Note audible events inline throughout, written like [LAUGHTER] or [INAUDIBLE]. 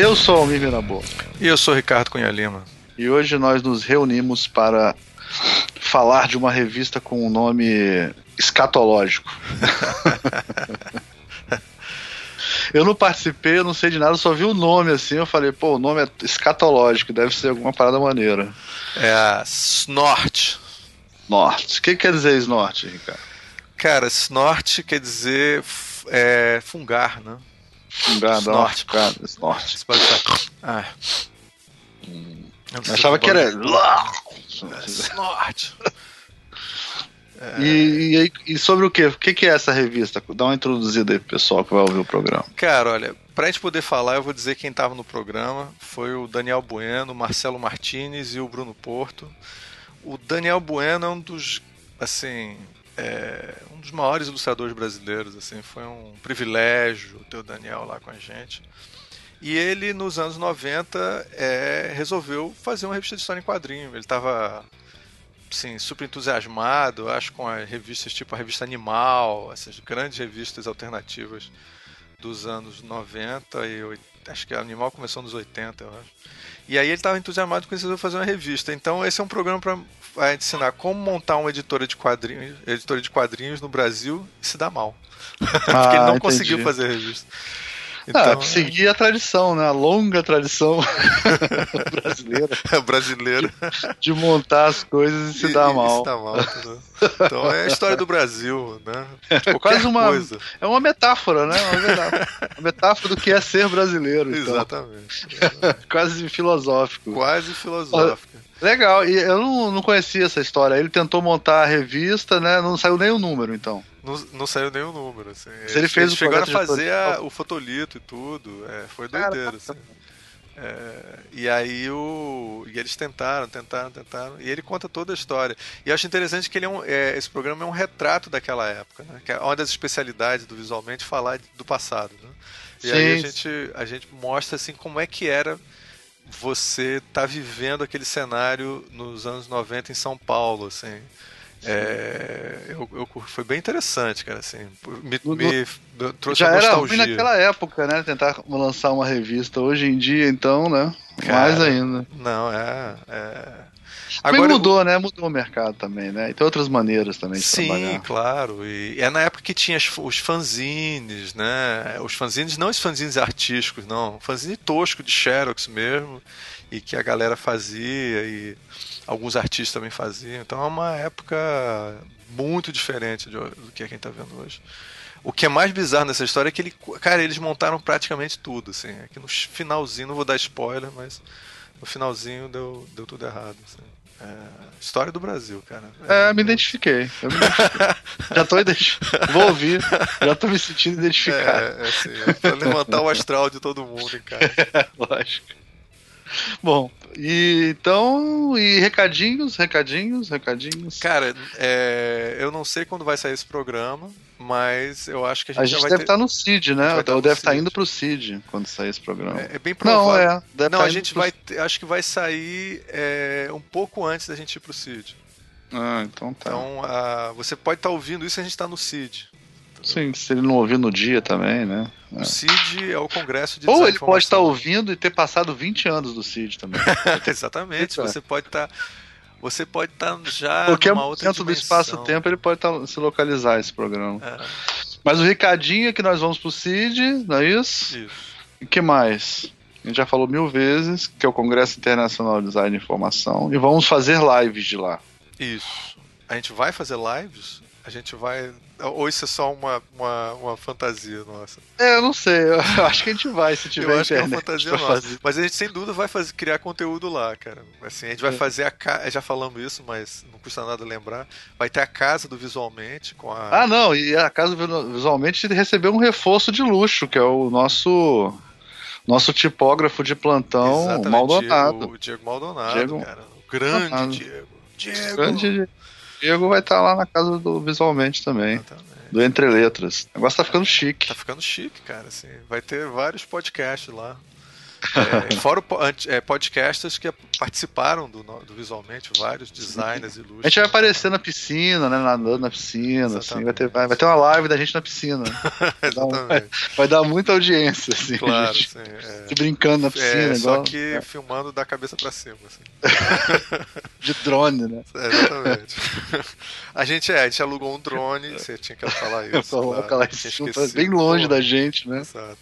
Eu sou Almir Mirabô. E eu sou Ricardo Cunha Lima. E hoje nós nos reunimos para falar de uma revista com um nome escatológico. [LAUGHS] eu não participei, eu não sei de nada, eu só vi o nome assim, eu falei, pô, o nome é escatológico, deve ser alguma parada maneira. É a Snort. Snort. O que quer dizer Snort, Ricardo? Cara, Snort quer dizer é, fungar, né? Fungar, Snort. Snort. Snort. Você pode falar. Ah. Hum. Eu achava que era. Snort. E, e, aí- e sobre o quê? O que, que é essa revista? Dá uma introduzida aí pro pessoal que vai ouvir o programa. Cara, olha, pra gente poder falar, eu vou dizer quem tava no programa. Foi o Daniel Bueno, o Marcelo Martinez e o Bruno Porto. O Daniel Bueno é um dos, assim, é, dos maiores ilustradores brasileiros, assim, foi um privilégio ter o Daniel lá com a gente. E ele, nos anos 90, é, resolveu fazer uma revista de história em quadrinho. Ele estava assim, super entusiasmado, acho, com as revistas tipo a revista Animal, essas grandes revistas alternativas dos anos 90 e acho que a Animal começou nos 80, eu acho. E aí ele estava entusiasmado com isso resolveu fazer uma revista. Então esse é um programa para ensinar como montar uma editora de quadrinhos, editora de quadrinhos no Brasil e se dá mal. [LAUGHS] Porque ele Ah, não entendi. conseguiu fazer revista. ah, Então, seguir a tradição, né? A longa tradição [LAUGHS] brasileira é brasileiro. de montar as coisas e se E- dar e mal. Se dá mal? Então é a história do Brasil, né? É quase uma, coisa. é uma metáfora, né? Uma metáfora, uma metáfora do que é ser brasileiro. Então. Exatamente. [LAUGHS] Quase filosófico. Quase filosófica. Legal, e eu não, não conhecia essa história. Ele tentou montar a revista, né? Não saiu nem o número, então. Não, não saiu nenhum número. Assim. Se ele fez o chegaram a fazer a- o fotolito e tudo. É, foi Cara, doideira. Assim. É, e aí o. E eles tentaram, tentaram, tentaram. E ele conta toda a história. E eu acho interessante que ele é um, é, esse programa é um retrato daquela época, né? Que é uma das especialidades do visualmente falar do passado. Né? E aí a Sim. gente, a gente mostra assim como é que era você tá vivendo aquele cenário nos anos 90 em São Paulo, assim. É, eu, eu foi bem interessante, cara, assim. Me, No- me trouxe Já era ruim naquela época, né? Tentar lançar uma revista. Hoje em dia, então, né? Cara, Mais ainda. Não, é. é... Agora mudou, né? Mudou o mercado também, né? E tem outras maneiras também de Sim, trabalhar. claro. E é na época que tinha os fanzines, né? Os fanzines, não os fanzines artísticos, não. Fanzine tosco de Xerox mesmo. E que a galera fazia e alguns artistas também faziam. Então é uma época muito diferente do que a gente tá vendo hoje. O que é mais bizarro nessa história é que ele, cara, eles montaram praticamente tudo, assim. Aqui no finalzinho, não vou dar spoiler, mas no finalzinho deu, deu tudo errado. assim. É, história do Brasil, cara. É, me identifiquei. Eu me identifiquei. já tô identificado. Vou ouvir. Já tô me sentindo identificado. É, é assim, é pra levantar o astral de todo mundo em casa. [LAUGHS] Lógico. Bom, e então. E recadinhos, recadinhos, recadinhos. Cara, é, eu não sei quando vai sair esse programa, mas eu acho que a gente, a gente vai deve ter... estar no CID, né? Ou deve estar indo pro CID quando sair esse programa. É, é bem Não, provável. é. Não, tá a indo gente pro- vai. Acho que vai sair é, um pouco antes da gente ir pro CID. Ah, então tá. Então, a- você pode estar ouvindo isso e a gente está no CID. Sim, se ele não ouvir no dia também, né? O CID é o Congresso de Ou ele pode estar ouvindo e ter passado 20 anos do CID também. [LAUGHS] Exatamente. Você pode estar. Você pode estar já Qualquer numa outra momento do dimensão. espaço-tempo ele pode tá- se localizar esse programa. É, Mas o recadinho é que nós vamos pro CID, não é isso? isso. E que mais? A gente já falou mil vezes que é o Congresso Internacional de Design de Informação e vamos fazer lives de lá. Isso. A gente vai fazer lives? A gente vai. Ou isso é só uma, uma, uma fantasia nossa? É, eu não sei, eu [LAUGHS] acho que a gente vai se tiver Eu acho que é uma fantasia nossa. fazer. Mas a gente sem dúvida vai fazer, criar conteúdo lá, cara. Assim, a gente vai É. fazer a casa. Já falamos isso, mas não custa nada lembrar. Vai ter a casa do visualmente com a. Ah, não, e a casa visualmente recebeu um reforço de luxo, que é o nosso nosso tipógrafo de plantão, Exatamente, Maldonado. Diego, Diego Maldonado, Diego cara. O grande Maldonado. Diego. Diego. Grande Diego vai estar lá na casa do visualmente também, Exatamente. do Entre Letras. O negócio tá ficando chique. Tá ficando chique, cara. Assim. Vai ter vários podcasts lá. É, [LAUGHS] fora é, podcasters que participaram do, do, Visualmente, vários designers ilustres. A gente vai aparecer na piscina, né? Nadando na piscina, assim, vai, ter, vai, vai, ter uma live da gente na piscina. [LAUGHS] Exatamente. Vai, vai, dar muita audiência, assim. Claro, gente, sim, é. brincando na piscina. É, igual, só que é. filmando da cabeça pra cima, assim. [LAUGHS] De drone, né? É, exatamente. A gente, é, a gente alugou um drone, você tinha que falar isso. Claro, lá em bem longe Pô, da gente, né? Exato.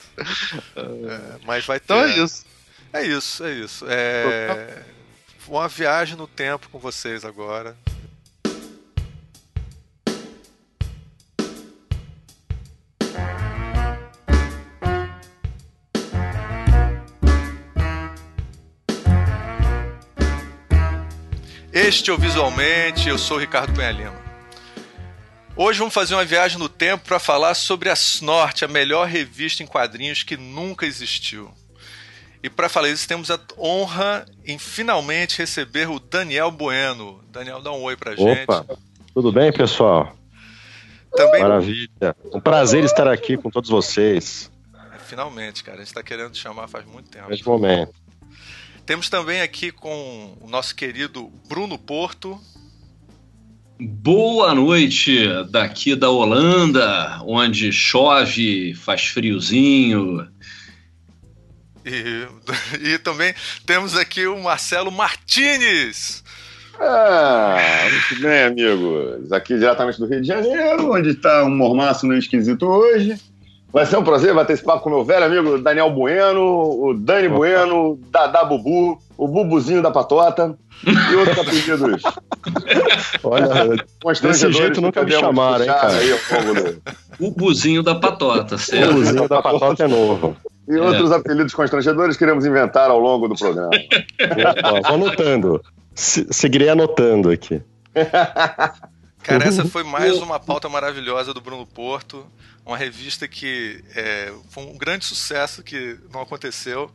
mas vai ter. Então é isso. É isso, é isso. É uma viagem no tempo com vocês agora. Este é o Visualmente, eu sou o Ricardo Cunha Lima. Hoje vamos fazer uma viagem no tempo para falar sobre a Snort, a melhor revista em quadrinhos que nunca existiu. E para falar isso, temos a honra em finalmente receber o Daniel Bueno. Daniel, dá um oi pra gente. Opa, tudo bem, pessoal? Também... Maravilha. Um prazer estar aqui com todos vocês. Finalmente, cara. A gente está querendo te chamar faz muito tempo. Neste momento. Temos também aqui com o nosso querido Bruno Porto. Boa noite daqui da Holanda, onde chove, faz friozinho e, e também temos aqui o Marcelo Martinez. Ah, muito bem, amigos. Aqui diretamente do Rio de Janeiro, onde está um mormaço meio esquisito hoje. Vai ser um prazer bater esse papo com meu velho amigo Daniel Bueno, o Dani Bueno, o Dada Bubu, o Bubuzinho da Patota e outros apelidos. Olha, desse jeito nunca me chamaram, hein, cara? Aí, o Bubuzinho da Patota, certo? O Bubuzinho da Patota é novo. E é. outros apelidos constrangedores queremos inventar ao longo do programa. vou anotando. seguirei anotando aqui. [LAUGHS] Cara, essa foi mais uma pauta maravilhosa do Bruno Porto. Uma revista que é, foi um grande sucesso que não aconteceu.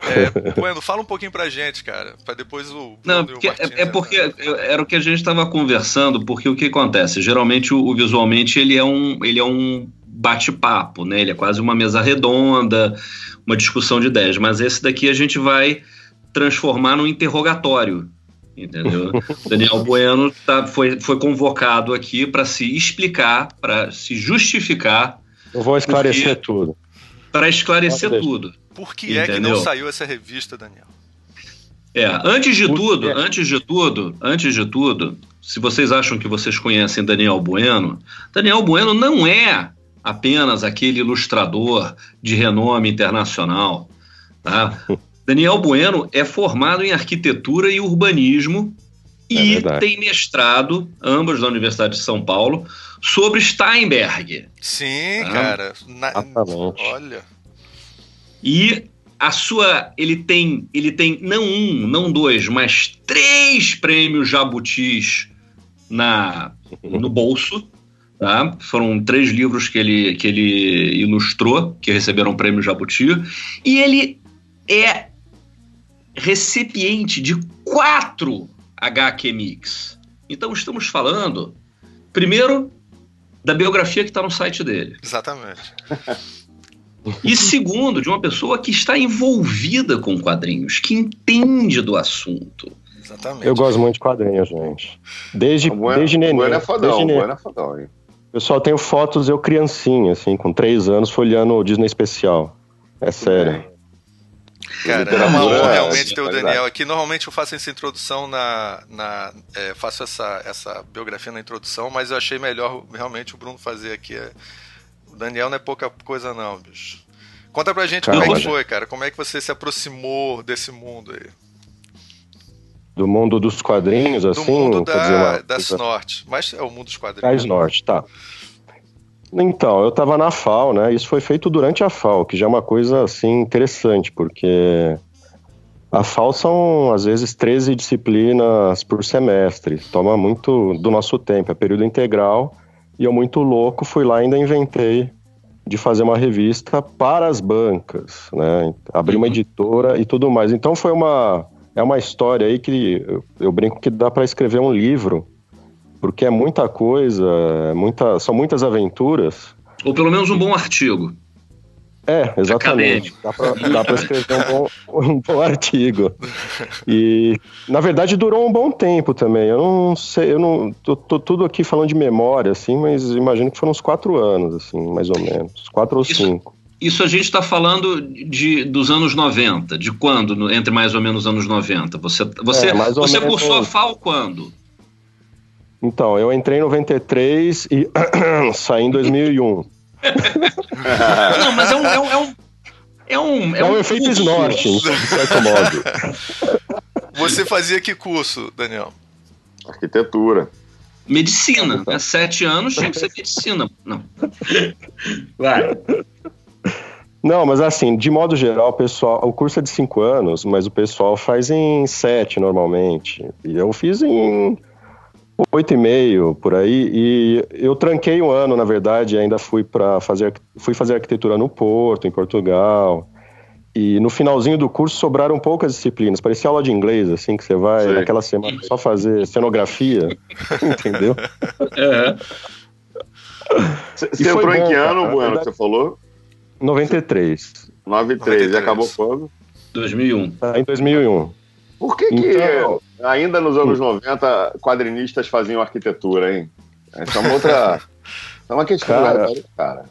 É, [LAUGHS] bueno, fala um pouquinho pra gente, cara, para depois o. Bruno não, porque, o é, é, porque era o que a gente estava conversando, porque o que acontece? Geralmente o, o, visualmente ele é um, ele é um bate-papo, né? Ele é quase uma mesa redonda, uma discussão de ideias. Mas esse daqui a gente vai transformar num interrogatório, entendeu? [LAUGHS] Daniel Bueno tá, foi, foi convocado aqui para se explicar, para se justificar. Eu vou esclarecer porque, tudo. Para esclarecer tudo. Por que entendeu? é que não saiu essa revista, Daniel? É, antes de tudo, antes de tudo, antes de tudo, se vocês acham que vocês conhecem Daniel Bueno, Daniel Bueno não é apenas aquele ilustrador de renome internacional. Tá? [LAUGHS] Daniel Bueno é formado em arquitetura e urbanismo é e verdade. tem mestrado, ambos da Universidade de São Paulo, sobre Steinberg. Sim, tá? cara. Na... Olha. E a sua, ele tem, ele tem não um, não dois, mas três prêmios Jabutis na no bolso. Tá? Foram três livros que ele, que ele ilustrou, que receberam o prêmio Jabuti. E ele é recipiente de quatro HQ Mix. Então estamos falando, primeiro, da biografia que está no site dele. Exatamente. E segundo, de uma pessoa que está envolvida com quadrinhos, que entende do assunto. Exatamente. Eu gosto muito de quadrinhos, gente. Desde, desde neném. Bueno é fodão, desde é fodão, hein? Eu só tenho fotos eu criancinha, assim, com três anos, folheando o Disney Especial. É sério. Cara, é uma honra realmente ter o Daniel aqui. Normalmente eu faço essa introdução na. na é, faço essa, essa biografia na introdução, mas eu achei melhor realmente o Bruno fazer aqui. O Daniel não é pouca coisa, não, bicho. Conta pra gente Calma, como é que foi, cara. Como é que você se aproximou desse mundo aí? Do mundo dos quadrinhos, assim? Do mundo da, da Norte. Mas é o mundo dos quadrinhos. Da Norte, tá. Então, eu estava na FAO, né? Isso foi feito durante a FAO, que já é uma coisa, assim, interessante, porque a FAO são, às vezes, 13 disciplinas por semestre. Toma muito do nosso tempo, é período integral. E eu, muito louco, fui lá e ainda inventei de fazer uma revista para as bancas, né? Abri uma uhum. editora e tudo mais. Então foi uma é uma história aí que eu, brinco que dá para escrever um livro, porque é muita coisa, é muita, são muitas aventuras. Ou pelo menos um bom artigo. É, exatamente. Dá para escrever um bom, um bom artigo. E, na verdade, durou um bom tempo também. Eu não sei, eu não. Tô, tô tudo aqui falando de memória, assim, mas imagino que foram uns quatro anos, assim, mais ou menos. Quatro ou Isso. cinco. Isso a gente está falando de, dos anos 90. De quando, no, entre mais ou menos os anos 90? Você, você, É, mais ou você menos- cursou a FAO quando? Então, eu entrei em 93 e [CLEARS THROAT] saí em 2001. [LAUGHS] Não, mas é um. É um, é um, é um, É um efeito curso. snorkeling, de certo modo. [LAUGHS] Você fazia que curso, Daniel? Arquitetura. Medicina, né? Sete anos tinha que ser medicina. Não. Vai. Não, mas assim, de modo geral, o pessoal, o curso é de cinco anos, mas o pessoal faz em sete normalmente. E eu fiz em oito e meio por aí. E eu tranquei um ano, na verdade, e ainda fui para fazer, fui fazer arquitetura no Porto, em Portugal. E no finalzinho do curso sobraram poucas disciplinas. Parecia aula de inglês, assim, que você vai Sei. naquela semana só fazer cenografia, [LAUGHS] entendeu? É. Você E entrou em bom, que cara, ano, na Bueno, que verdade- você falou? 93. 93. E 93. acabou quando? 2001. Tá, em 2001. Por que, que Então- ainda nos anos 90 quadrinistas faziam arquitetura, hein? Essa é uma outra. [LAUGHS] É uma questão, Cara- cara. cara.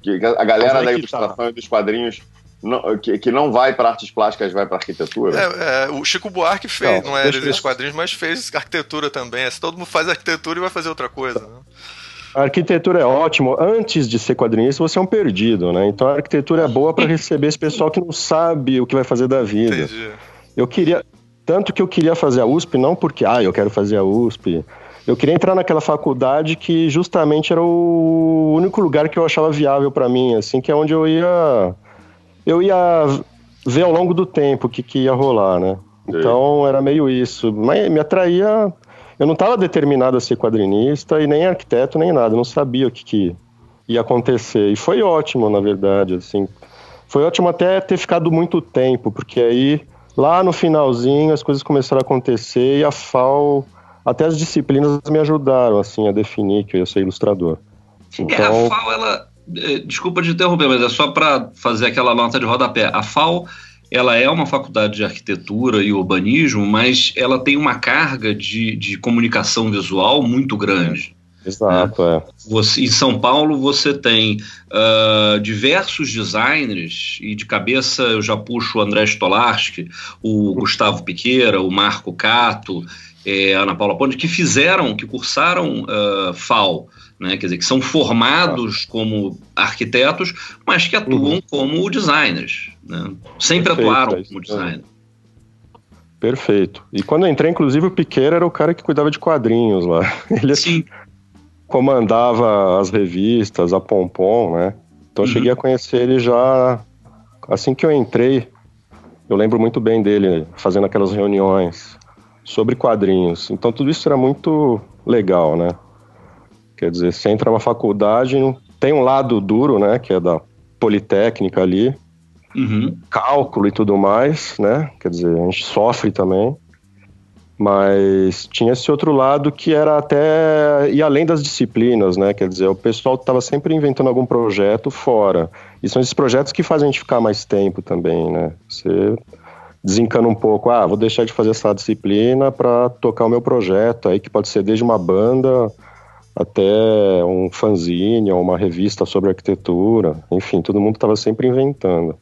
Que A galera Mas da que tá. ilustração e dos quadrinhos não- que, que não vai para artes plásticas, vai para arquitetura. É, é, o Chico Buarque fez, Não, não, é desses eu- quadrinhos, mas fez arquitetura também. É, se todo mundo faz arquitetura e vai fazer outra coisa. Né? A arquitetura é ótimo. Antes de ser quadrinista, você é um perdido, né? Então a arquitetura é boa para receber esse pessoal que não sabe o que vai fazer da vida. Entendi. Eu queria. Tanto que eu queria fazer a USP, não porque, ah, eu quero fazer a USP. Eu queria entrar naquela faculdade que justamente era o único lugar que eu achava viável para mim, assim, que é onde eu ia. Eu ia ver ao longo do tempo o que, que ia rolar, né? Então era meio isso. Mas me atraía. Eu não estava determinado a ser quadrinista e nem arquiteto nem nada. Eu não sabia o que, que ia acontecer. E foi ótimo, na verdade, assim. Foi ótimo até ter ficado muito tempo, porque aí lá no finalzinho as coisas começaram a acontecer e a FAO, até as disciplinas me ajudaram assim a definir que eu ia ser ilustrador. É, a Então, FAO, ela. é, Desculpa te interromper, mas é só para fazer aquela nota de rodapé. A FAO, ela é uma faculdade de arquitetura e urbanismo, mas ela tem uma carga de, de comunicação visual muito grande. exato, é. Você, em São Paulo você tem ah, diversos designers, e de cabeça eu já puxo o André Stolarski, o Gustavo Piqueira, o Marco Cato, a Ana Paula Ponte, que fizeram, que cursaram ah, FAO, né? quer dizer, que são formados como arquitetos, mas que atuam Uhum. como designers. Né? Sempre Perfeito, atuaram é como mesmo. designers. Perfeito. E quando eu entrei, inclusive, o Piqueira era o cara que cuidava de quadrinhos lá. [LAUGHS] Ele Sim, comandava as revistas, a Pompom, né? Então eu Uhum. cheguei a conhecer ele já assim que eu entrei. Eu lembro muito bem dele fazendo aquelas reuniões sobre quadrinhos. Então tudo isso era muito legal, né? Quer dizer, você entra numa faculdade, tem um lado duro, né? Que é da Politécnica ali, uhum. cálculo e tudo mais, né? Quer dizer, a gente sofre também. Mas tinha esse outro lado que era até ir além das disciplinas, né? Quer dizer, o pessoal estava sempre inventando algum projeto fora. E são esses projetos que fazem a gente ficar mais tempo também, né? Você desencana um pouco, ah, vou deixar de fazer essa disciplina para tocar o meu projeto, aí que pode ser desde uma banda até um fanzine ou uma revista sobre arquitetura. Enfim, todo mundo estava sempre inventando.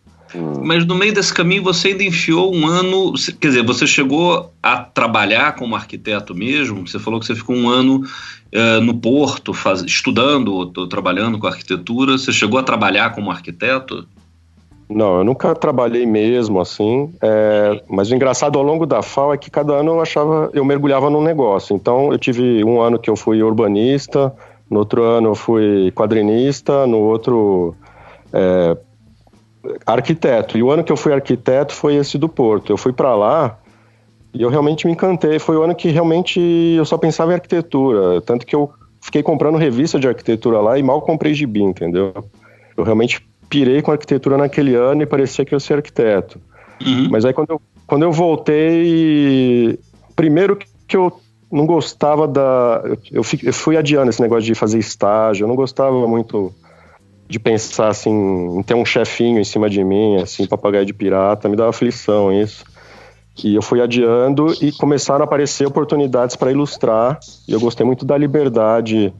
Mas no meio desse caminho você ainda enfiou um ano. Quer dizer, você chegou a trabalhar como arquiteto mesmo? Você falou que você ficou um ano eh, no Porto faz, estudando ou, ou trabalhando com arquitetura. Você chegou a trabalhar como arquiteto? Não, eu nunca trabalhei mesmo assim, é, mas o engraçado ao longo da FAO é que cada ano eu achava, eu mergulhava num negócio. Então eu tive um ano que eu fui urbanista, no outro ano eu fui quadrinista, no outro é, arquiteto. E o ano que eu fui arquiteto foi esse do Porto. Eu fui para lá e eu realmente me encantei. Foi o ano que realmente eu só pensava em arquitetura, tanto que eu fiquei comprando revista de arquitetura lá e mal comprei gibi, entendeu? Eu realmente pirei com arquitetura naquele ano e parecia que eu ia ser arquiteto. Uhum. Mas aí quando eu, quando eu voltei, primeiro que eu não gostava da. Eu, eu fui adiando esse negócio de fazer estágio, eu não gostava muito de pensar assim, em ter um chefinho em cima de mim, assim, papagaio de pirata, me dava aflição isso. E eu fui adiando e começaram a aparecer oportunidades para ilustrar. E eu gostei muito da liberdade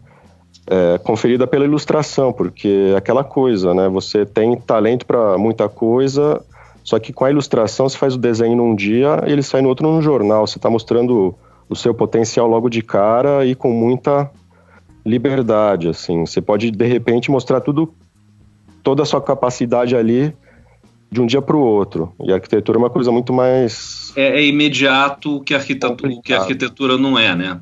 é, conferida pela ilustração, porque é aquela coisa, né? Você tem talento para muita coisa, só que com a ilustração você faz o desenho num dia e ele sai no outro num jornal. Você está mostrando o seu potencial logo de cara e com muita liberdade, assim. Você pode de repente mostrar tudo, toda a sua capacidade ali de um dia para o outro. E a arquitetura é uma coisa muito mais é, é imediato que a arquitetura, que a arquitetura não é, né?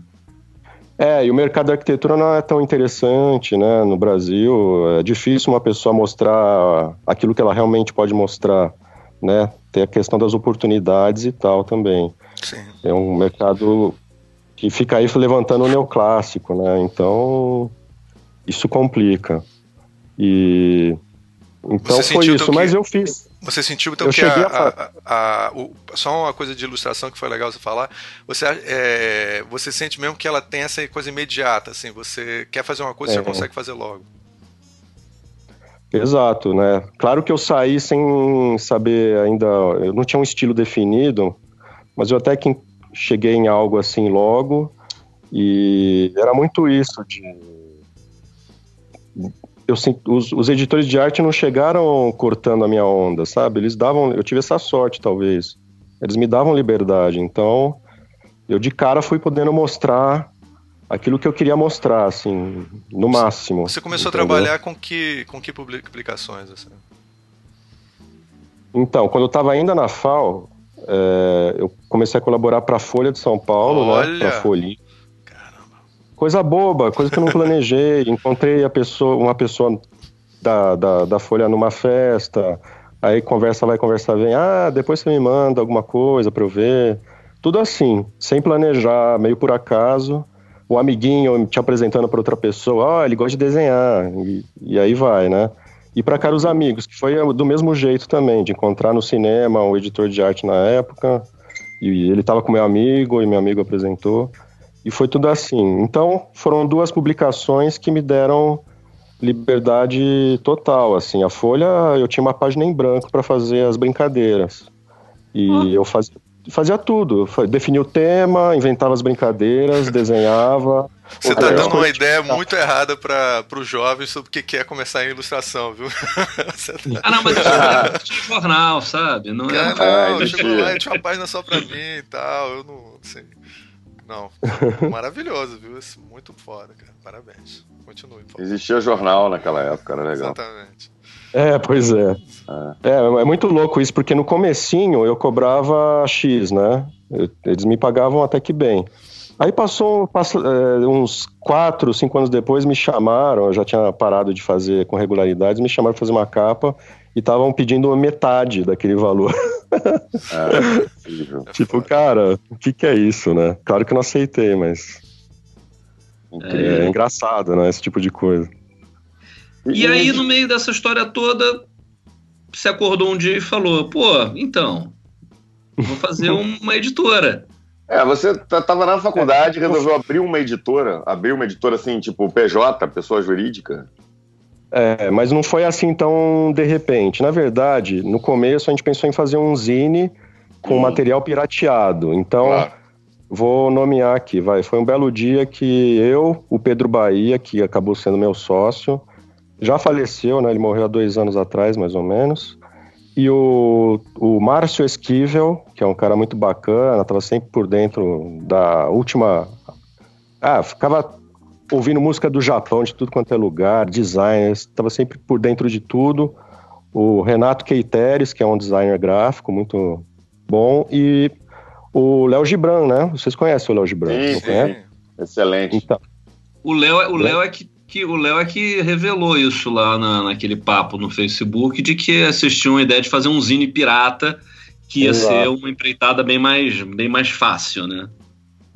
É, e o mercado da arquitetura não é tão interessante, né? No Brasil, é difícil uma pessoa mostrar aquilo que ela realmente pode mostrar, né? Tem a questão das oportunidades e tal também. Sim. É um mercado que fica aí levantando o neoclássico, né? Então, isso complica. E então foi isso, então, mas eu fiz. Você sentiu então eu que a, a, a, a o, só uma coisa de ilustração que foi legal você falar. Você, é, você sente mesmo que ela tem essa coisa imediata, assim. Você quer fazer uma coisa, é. você consegue fazer logo. Exato, né? Claro que eu saí sem saber ainda. Eu não tinha um estilo definido, mas eu até que cheguei em algo assim logo. E era muito isso de eu, os, os, editores de arte não chegaram cortando a minha onda, sabe? Eles davam, eu tive essa sorte talvez. Eles me davam liberdade, então eu de cara fui podendo mostrar aquilo que eu queria mostrar, assim, no máximo. Você começou entendeu? a trabalhar com que com que publicações? Assim? Então, quando eu estava ainda na FAO, é, eu comecei a colaborar para a Folha de São Paulo, né? Olha. né? Para a Folha coisa boba, coisa que eu não [LAUGHS] planejei. Encontrei a pessoa, uma pessoa da, da, da Folha numa festa, aí conversa vai, conversa vem. Ah, depois você me manda alguma coisa para eu ver. Tudo assim, sem planejar, meio por acaso. O amiguinho te apresentando para outra pessoa, oh, ele gosta de desenhar, e, e aí vai, né? E para cá os amigos, que foi do mesmo jeito também, de encontrar no cinema um editor de arte na época, e ele estava com meu amigo, e meu amigo apresentou. E foi tudo assim. Então, foram duas publicações que me deram liberdade total, assim. A Folha, eu tinha uma página em branco para fazer as brincadeiras. E ah. eu fazia, fazia tudo. Definia o tema, inventava as brincadeiras, desenhava. Você tá dando uma ideia muito errada para os jovens sobre o que é começar em ilustração, viu? [LAUGHS] Tá- ah, não, mas eu tinha jornal, sabe? Não, é, não, eu chegou lá e tinha uma página só para mim e tal. Eu não sei. Não, [LAUGHS] maravilhoso, viu? Muito foda, cara. Parabéns. Continue. Existia jornal naquela época, era legal. Exatamente. É, pois é. é. É, é muito louco isso, porque no comecinho eu cobrava X, né? Eles me pagavam até que bem. Aí passou, passou é, uns quatro, cinco anos depois, me chamaram, eu já tinha parado de fazer com regularidades, me chamaram para fazer uma capa e estavam pedindo metade daquele valor. [LAUGHS] É, [LAUGHS] tipo, cara, o que, que é isso, né? Claro que eu não aceitei, mas. É, é engraçado, né? Esse tipo de coisa. E aí, no meio dessa história toda, se acordou um dia e falou: pô, então, vou fazer [LAUGHS] uma editora. É, você tava na faculdade, resolveu abrir uma editora, abrir uma editora assim, tipo PJ, pessoa jurídica. É, mas não foi assim tão de repente. Na verdade, no começo a gente pensou em fazer um zine com hum. material pirateado. Então, claro. vou nomear aqui, vai. Foi um belo dia que eu, o Pedro Bahia, que acabou sendo meu sócio, já faleceu, né? Ele morreu há dois anos atrás, mais ou menos. E o, o Márcio Esquivel, que é um cara muito bacana, estava sempre por dentro da última. Ah, ficava ouvindo música do Japão, de tudo quanto é lugar, designers, estava sempre por dentro de tudo. O Renato Keiteres, que é um designer gráfico muito bom, e o Léo Gibran, né? Vocês conhecem o Léo Gibran? Sim, sim. Excelente. Então, o Léo, é, o Léo é que, que o Léo é que revelou isso lá na, naquele papo no Facebook de que tinham a ideia de fazer um zine pirata que ia Exato. ser uma empreitada bem mais, bem mais fácil, né?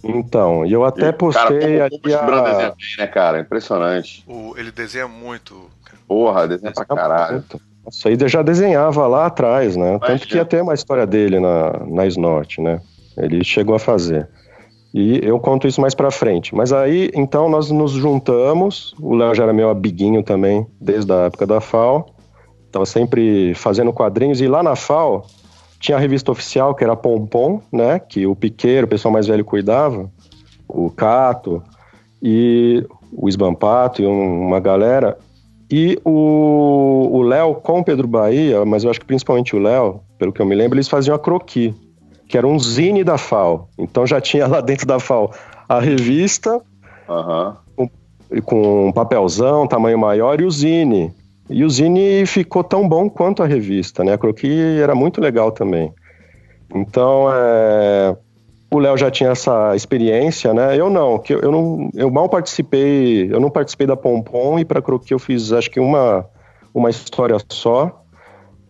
Então, e eu até postei cara, como a... desenha bem, né, cara? Impressionante. O, ele desenha muito. Cara. Porra, desenha pra caralho. Isso aí já desenhava lá atrás, né? Tanto que ia ter uma história dele na, na Snort, né? Ele chegou a fazer. E eu conto isso mais pra frente. Mas aí, então, nós nos juntamos. O Léo já era meu amiguinho também, desde a época da FAO. Tava sempre fazendo quadrinhos. E lá na FAO, tinha a revista oficial, que era Pompom, né? Que o Piqueiro, o pessoal mais velho, cuidava. O Cato e o Esbampato e uma galera. E o Léo com o Pedro Bahia, mas eu acho que principalmente o Léo, pelo que eu me lembro, eles faziam a croqui, que era um zine da FAO. Então já tinha lá dentro da FAO a revista, uhum. com, com um papelzão, tamanho maior, e o zine. E o Zine ficou tão bom quanto a revista, né? A Croqui era muito legal também. Então, é... o Léo já tinha essa experiência, né? Eu não, que eu não, eu mal participei, eu não participei da Pompom e para Croqui eu fiz acho que uma uma história só.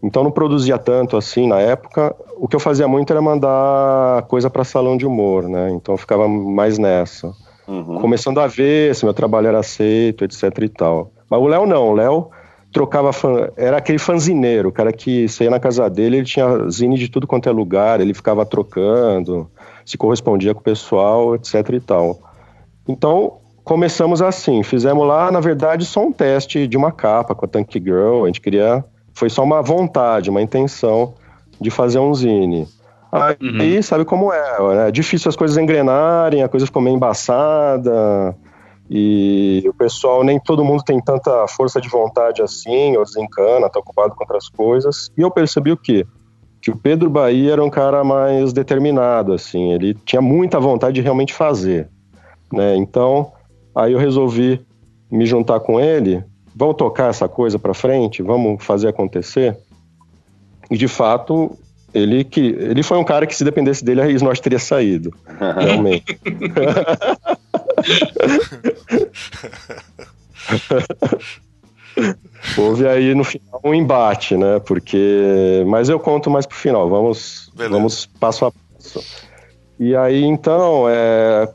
Então não produzia tanto assim na época. O que eu fazia muito era mandar coisa para salão de humor, né? Então eu ficava mais nessa. Uhum. Começando a ver se meu trabalho era aceito, etc e tal. Mas o Léo não, o Léo trocava era aquele fanzineiro, o cara que ia na casa dele, ele tinha zine de tudo quanto é lugar, ele ficava trocando, se correspondia com o pessoal, etc e tal. Então, começamos assim, fizemos lá, na verdade, só um teste de uma capa com a Tank Girl, a gente queria, foi só uma vontade, uma intenção de fazer um zine. Aí, uhum. sabe como é, né? é difícil as coisas engrenarem, a coisa ficou meio embaçada, e o pessoal, nem todo mundo tem tanta força de vontade assim, ou desencana, tá ocupado com outras coisas. E eu percebi o quê? Que o Pedro Bahia era um cara mais determinado, assim, ele tinha muita vontade de realmente fazer, né? Então, aí eu resolvi me juntar com ele, vamos tocar essa coisa para frente, vamos fazer acontecer. E de fato, ele que ele foi um cara que se dependesse dele a nós teria saído, [LAUGHS] realmente. [LAUGHS] Houve aí no final um embate, né? Porque. Mas eu conto mais pro final, vamos, vamos passo a passo. E aí então, é...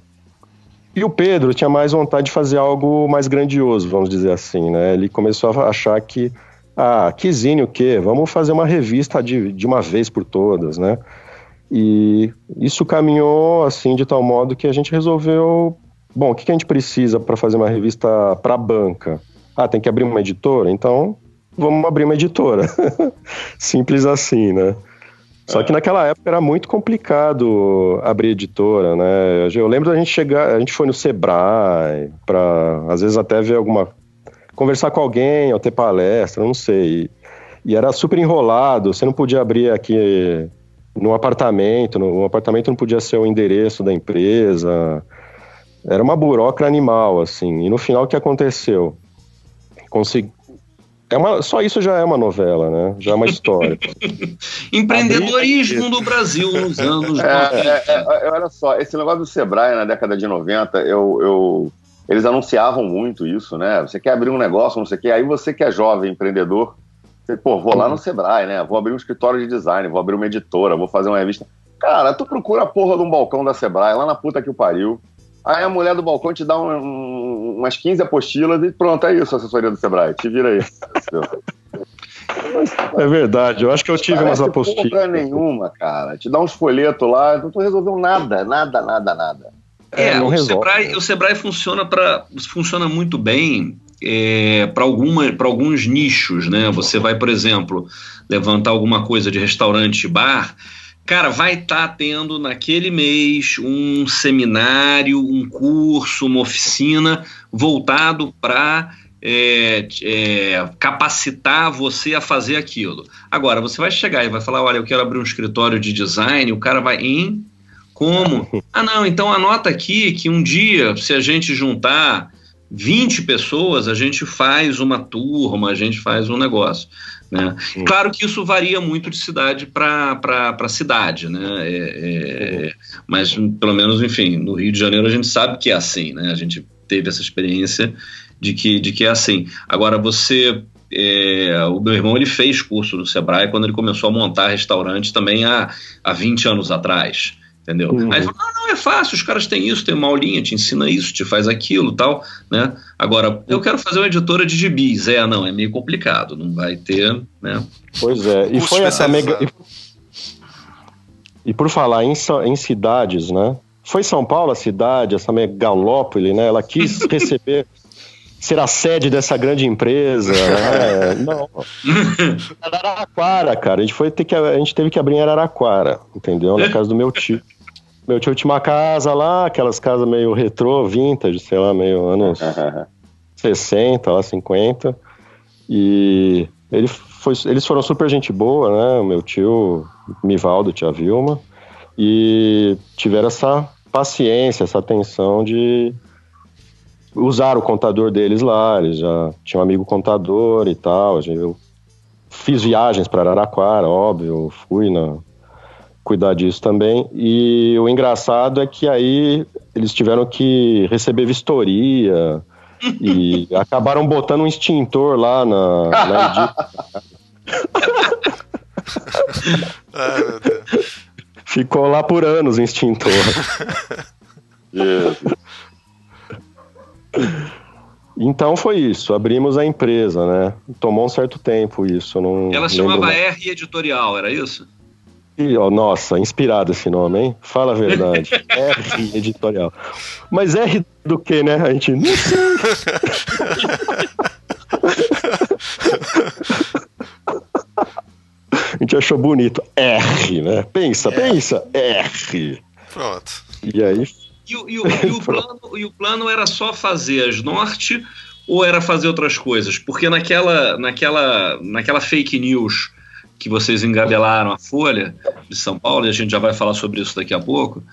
e o Pedro tinha mais vontade de fazer algo mais grandioso, vamos dizer assim, né? Ele começou a achar que, ah, que zine o quê? Vamos fazer uma revista de, de uma vez por todas, né? E isso caminhou assim de tal modo que a gente resolveu Bom, o que a gente precisa para fazer uma revista para banca? Ah, tem que abrir uma editora? Então, vamos abrir uma editora. [LAUGHS] Simples assim, né? Só que naquela época era muito complicado abrir editora, né? Eu lembro da gente chegar, a gente foi no Sebrae para às vezes até ver alguma conversar com alguém ou ter palestra, não sei. E, e era super enrolado, você não podia abrir aqui no apartamento, no, o apartamento não podia ser o endereço da empresa. Era uma burocra animal, assim. E no final, o que aconteceu? Consegui... É uma, só isso já é uma novela, né? Já é uma história. [LAUGHS] Empreendedorismo no Brasil nos anos é, 90. É, é, é, olha só, esse negócio do Sebrae na década de 90, eu, eu, eles anunciavam muito isso, né? Você quer abrir um negócio, não sei o quê, aí você que é jovem, empreendedor, você, pô, vou lá no Sebrae, né? Vou abrir um escritório de design, vou abrir uma editora, vou fazer uma revista. Cara, tu procura a porra de um balcão da Sebrae, lá na puta que o pariu. Aí a mulher do balcão te dá um, um, umas 15 apostilas e pronto, é isso a assessoria do Sebrae. Te vira aí. é verdade, eu acho que eu tive umas apostilas. Não nenhuma, cara. Te dá uns folhetos lá, não tu resolveu nada, nada, nada, nada. É, é o, Sebrae, o Sebrae funciona para funciona muito bem é, para alguns nichos, né? Você vai, por exemplo, levantar alguma coisa de restaurante, bar, Cara, vai estar tá tendo naquele mês um seminário, um curso, uma oficina voltado para é, é, capacitar você a fazer aquilo. Agora, você vai chegar e vai falar: olha, eu quero abrir um escritório de design, o cara vai em. Como? [LAUGHS] Ah, não, então anota aqui que um dia, se a gente juntar 20 pessoas, a gente faz uma turma, a gente faz um negócio. Né? Claro que isso varia muito de cidade para cidade, né? É, é, mas pelo menos, enfim, no Rio de Janeiro a gente sabe que é assim, né? A gente teve essa experiência de que, de que é assim. Agora você é, o meu irmão ele fez curso no Sebrae quando ele começou a montar restaurante também há, há 20 anos atrás entendeu? Uhum. Aí não, não, é fácil, os caras têm isso, tem uma aulinha, te ensina isso, te faz aquilo tal, né? Agora, eu quero fazer uma editora de gibis, é, não, é meio complicado, não vai ter, né? Pois é, e foi essa mega... E, e por falar em, em cidades, né? foi São Paulo a cidade, essa megalópole, né? Ela quis [LAUGHS] receber ser a sede dessa grande empresa. Né? [LAUGHS] Não. Araraquara, cara. A gente, foi ter que, a gente teve que abrir em Araraquara, entendeu? Na [LAUGHS] casa do meu tio. Meu tio tinha uma casa lá, aquelas casas meio retrô, vintage, sei lá, meio anos [LAUGHS] 60, lá, 50. E ele foi, eles foram super gente boa, né? O meu tio, Mivaldo, tia Vilma. E tiveram essa paciência, essa atenção de usar o contador deles lá, eles já tinham um amigo contador e tal. Eu fiz viagens para Araraquara, óbvio, fui na, cuidar disso também. E o engraçado é que aí eles tiveram que receber vistoria [LAUGHS] e acabaram botando um extintor lá na, na Ai, meu Deus. Ficou lá por anos o extintor. [LAUGHS] Então foi isso, abrimos a empresa, né? Tomou um certo tempo isso. Não Ela se chamava R Editorial, era isso? Oh, nossa, inspirado esse nome, hein? Fala a verdade. [LAUGHS] R Editorial. Mas R do que, né? A gente não sei. [LAUGHS] a gente achou bonito. R, né? Pensa, é. pensa. R. Pronto. E aí e, e, e, o [LAUGHS] plano, e o plano era só fazer as norte ou era fazer outras coisas? Porque naquela, naquela, naquela fake news que vocês engabelaram a Folha de São Paulo, e a gente já vai falar sobre isso daqui a pouco,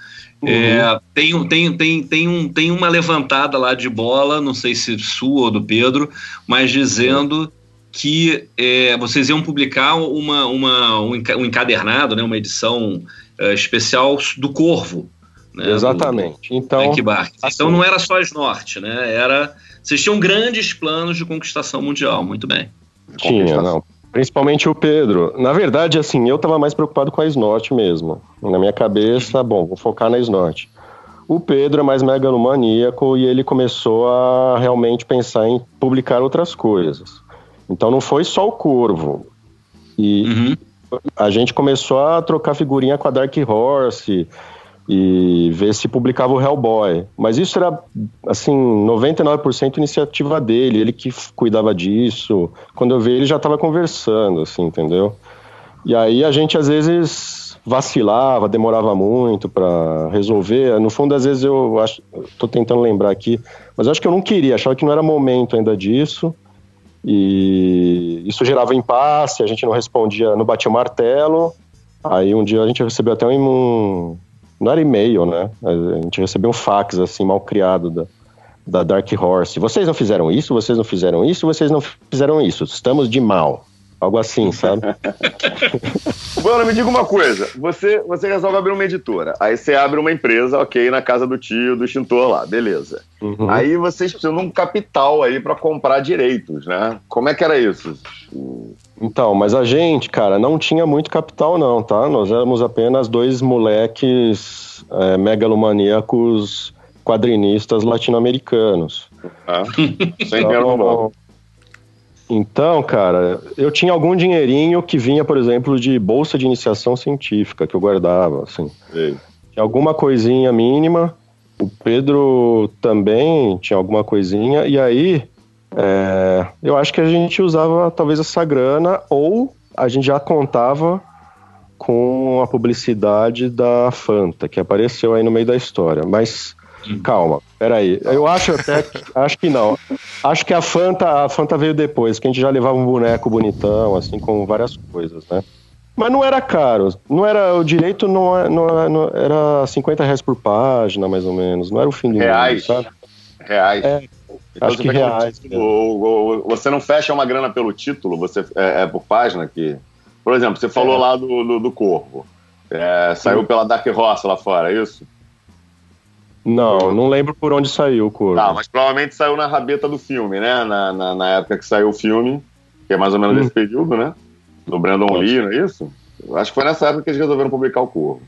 uhum. é, tem, tem, tem, tem, um, tem uma levantada lá de bola, não sei se sua ou do Pedro, mas dizendo que é, vocês iam publicar uma, uma, um encadernado, né, uma edição é, especial do Corvo, né, Exatamente. Do, então, assim, então não era só as norte, né? Era vocês tinham grandes planos de conquistação mundial, muito bem. Tinha, não. Principalmente o Pedro. Na verdade, assim, eu estava mais preocupado com a Snort mesmo. Na minha cabeça, bom, vou focar na Snort. O Pedro é mais megalomaníaco e ele começou a realmente pensar em publicar outras coisas. Então não foi só o Corvo. E uhum. a gente começou a trocar figurinha com a Dark Horse e ver se publicava o Hellboy. Mas isso era, assim, 99% iniciativa dele, ele que cuidava disso. Quando eu vi ele já estava conversando, assim, entendeu? E aí a gente às vezes vacilava, demorava muito para resolver. No fundo, às vezes eu acho, tô tentando lembrar aqui, mas acho que eu não queria, achava que não era momento ainda disso. E isso gerava impasse, a gente não respondia, não batia o martelo. Aí um dia a gente recebeu até um, não era e-mail, né? A gente recebeu um fax, assim, mal criado da, da Dark Horse. Vocês não fizeram isso, vocês não fizeram isso, vocês não fizeram isso. Estamos de mal. Algo assim, sabe? [LAUGHS] Bueno, me diga uma coisa. Você, você resolve abrir uma editora. Aí você abre uma empresa, ok, na casa do tio, do extintor lá, beleza. Uhum. Aí vocês precisam de um capital aí para comprar direitos, né? Como é que era isso? Então, mas a gente, cara, não tinha muito capital, não, tá? Nós éramos apenas dois moleques é, megalomaníacos quadrinistas latino-americanos. Ah, sem então, então, cara, eu tinha algum dinheirinho que vinha, por exemplo, de bolsa de iniciação científica que eu guardava, assim. Ei. Tinha alguma coisinha mínima. O Pedro também tinha alguma coisinha. E aí, é, eu acho que a gente usava talvez essa grana ou a gente já contava com a publicidade da Fanta, que apareceu aí no meio da história. Mas Calma, peraí. Eu acho até que, [LAUGHS] acho que não. Acho que a Fanta, a Fanta veio depois, que a gente já levava um boneco bonitão, assim, com várias coisas, né? Mas não era caro. Não era, o direito não, é, não, é, não era 50 reais por página, mais ou menos. Não era o fim do reais, mundo, sabe? Reais. É, então, acho que reais. Título, você não fecha uma grana pelo título, você é, é por página que. Por exemplo, você falou é. lá do, do, do Corvo. É, saiu pela Dark Horse lá fora, é isso? Não, não lembro por onde saiu o Corvo. Tá, mas provavelmente saiu na rabeta do filme, né? Na, na, na época que saiu o filme, que é mais ou menos hum. nesse período, né? Do Brandon Lee, não é isso? Acho que foi nessa época que eles resolveram publicar o Corvo.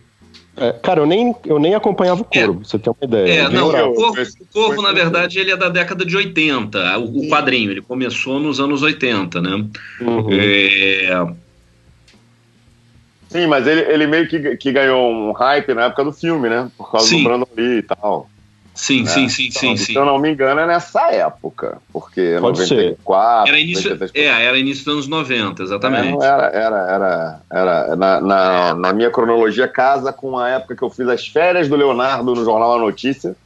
É, cara, eu nem, eu nem acompanhava o Corvo, é, pra você ter uma ideia. É, não, o Corvo, o Corvo na verdade, ele é da década de 80, o, o quadrinho, ele começou nos anos 80, né? Uhum. É, Sim, mas ele, ele meio que, que ganhou um hype na época do filme, né? Por causa Sim. do Brandon Lee e tal. Sim, né? sim, sim, Então, sim, Se eu não me engano, é nessa época. Porque Pode ser. 94. Era início, 93, é, era início dos anos 90, exatamente. Não, Era, era, era, era na, na, na minha cronologia, casa com a época que eu fiz as férias do Leonardo no Jornal A Notícia,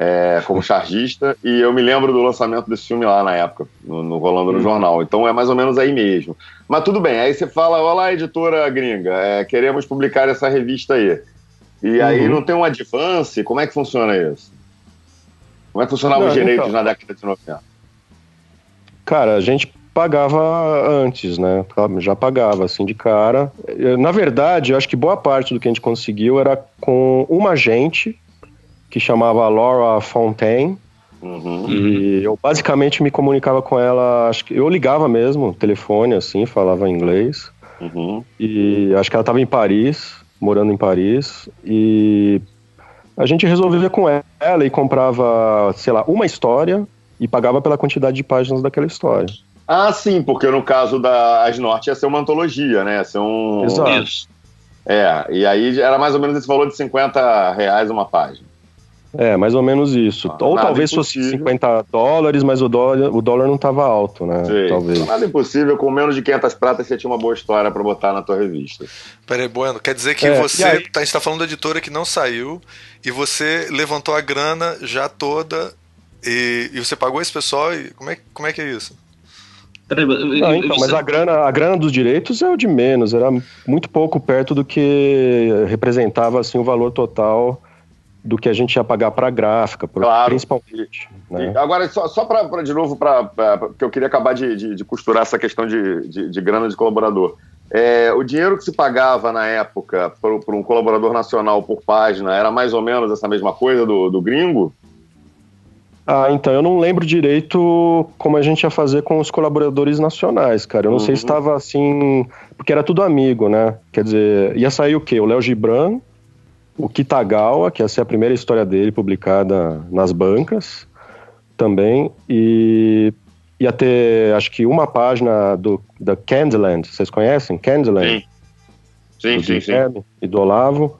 é, como chargista, e eu me lembro do lançamento desse filme lá na época, no, no rolando no jornal. Então é mais ou menos aí mesmo. Mas tudo bem, aí você fala, olá, editora gringa, é, queremos publicar essa revista aí. E aí Uhum. não tem um advance? Como é que funciona isso? Como é que funcionavam Não, os direitos então. na década de 90? Cara, a gente pagava antes, né? Já pagava assim de cara. Na verdade, eu acho que boa parte do que a gente conseguiu era com uma agente que chamava Laura Fontaine. Uhum. E eu basicamente me comunicava com ela, acho que eu ligava mesmo, telefone assim, falava inglês. Uhum. E acho que ela estava em Paris, morando em Paris, e a gente resolvia com ela e comprava, sei lá, uma história e pagava pela quantidade de páginas daquela história. Ah, sim, porque no caso da As Norte ia ser uma antologia, né? Ia ser um. Exato. É, e aí era mais ou menos esse valor de 50 reais uma página. É, mais ou menos isso. Ah, Ou talvez fosse impossível. 50 dólares, mas o dólar, o dólar não estava alto, né? Sei. Talvez. Nada impossível, com menos de 500 pratas você tinha uma boa história pra botar na tua revista. Peraí, Bueno, quer dizer que É, você. aí- A gente tá falando da editora que não saiu e você levantou a grana já toda e, e você pagou esse pessoal e. Como é, como é que é isso? Peraí, Não, então, mas a grana, a grana dos direitos é o de menos, era muito pouco perto do que representava assim o valor total do que a gente ia pagar para a gráfica, Claro. principalmente. Né? Agora, só, só pra, de novo, pra, pra- porque eu queria acabar de, de- de costurar essa questão de, de, de grana de colaborador. É, o dinheiro que se pagava na época por um colaborador nacional por página era mais ou menos essa mesma coisa do, do gringo? Ah, então eu não lembro direito como a gente ia fazer com os colaboradores nacionais, cara. Eu não sei se Uhum. estava assim, porque era tudo amigo, né? Quer dizer, ia sair o quê? O Léo Gibran, o Kitagawa, que ia ser a primeira história dele publicada nas bancas, também, e ia ter, acho que uma página do da Candyland, vocês conhecem Candyland? Sim, do sim, sim. E do Olavo.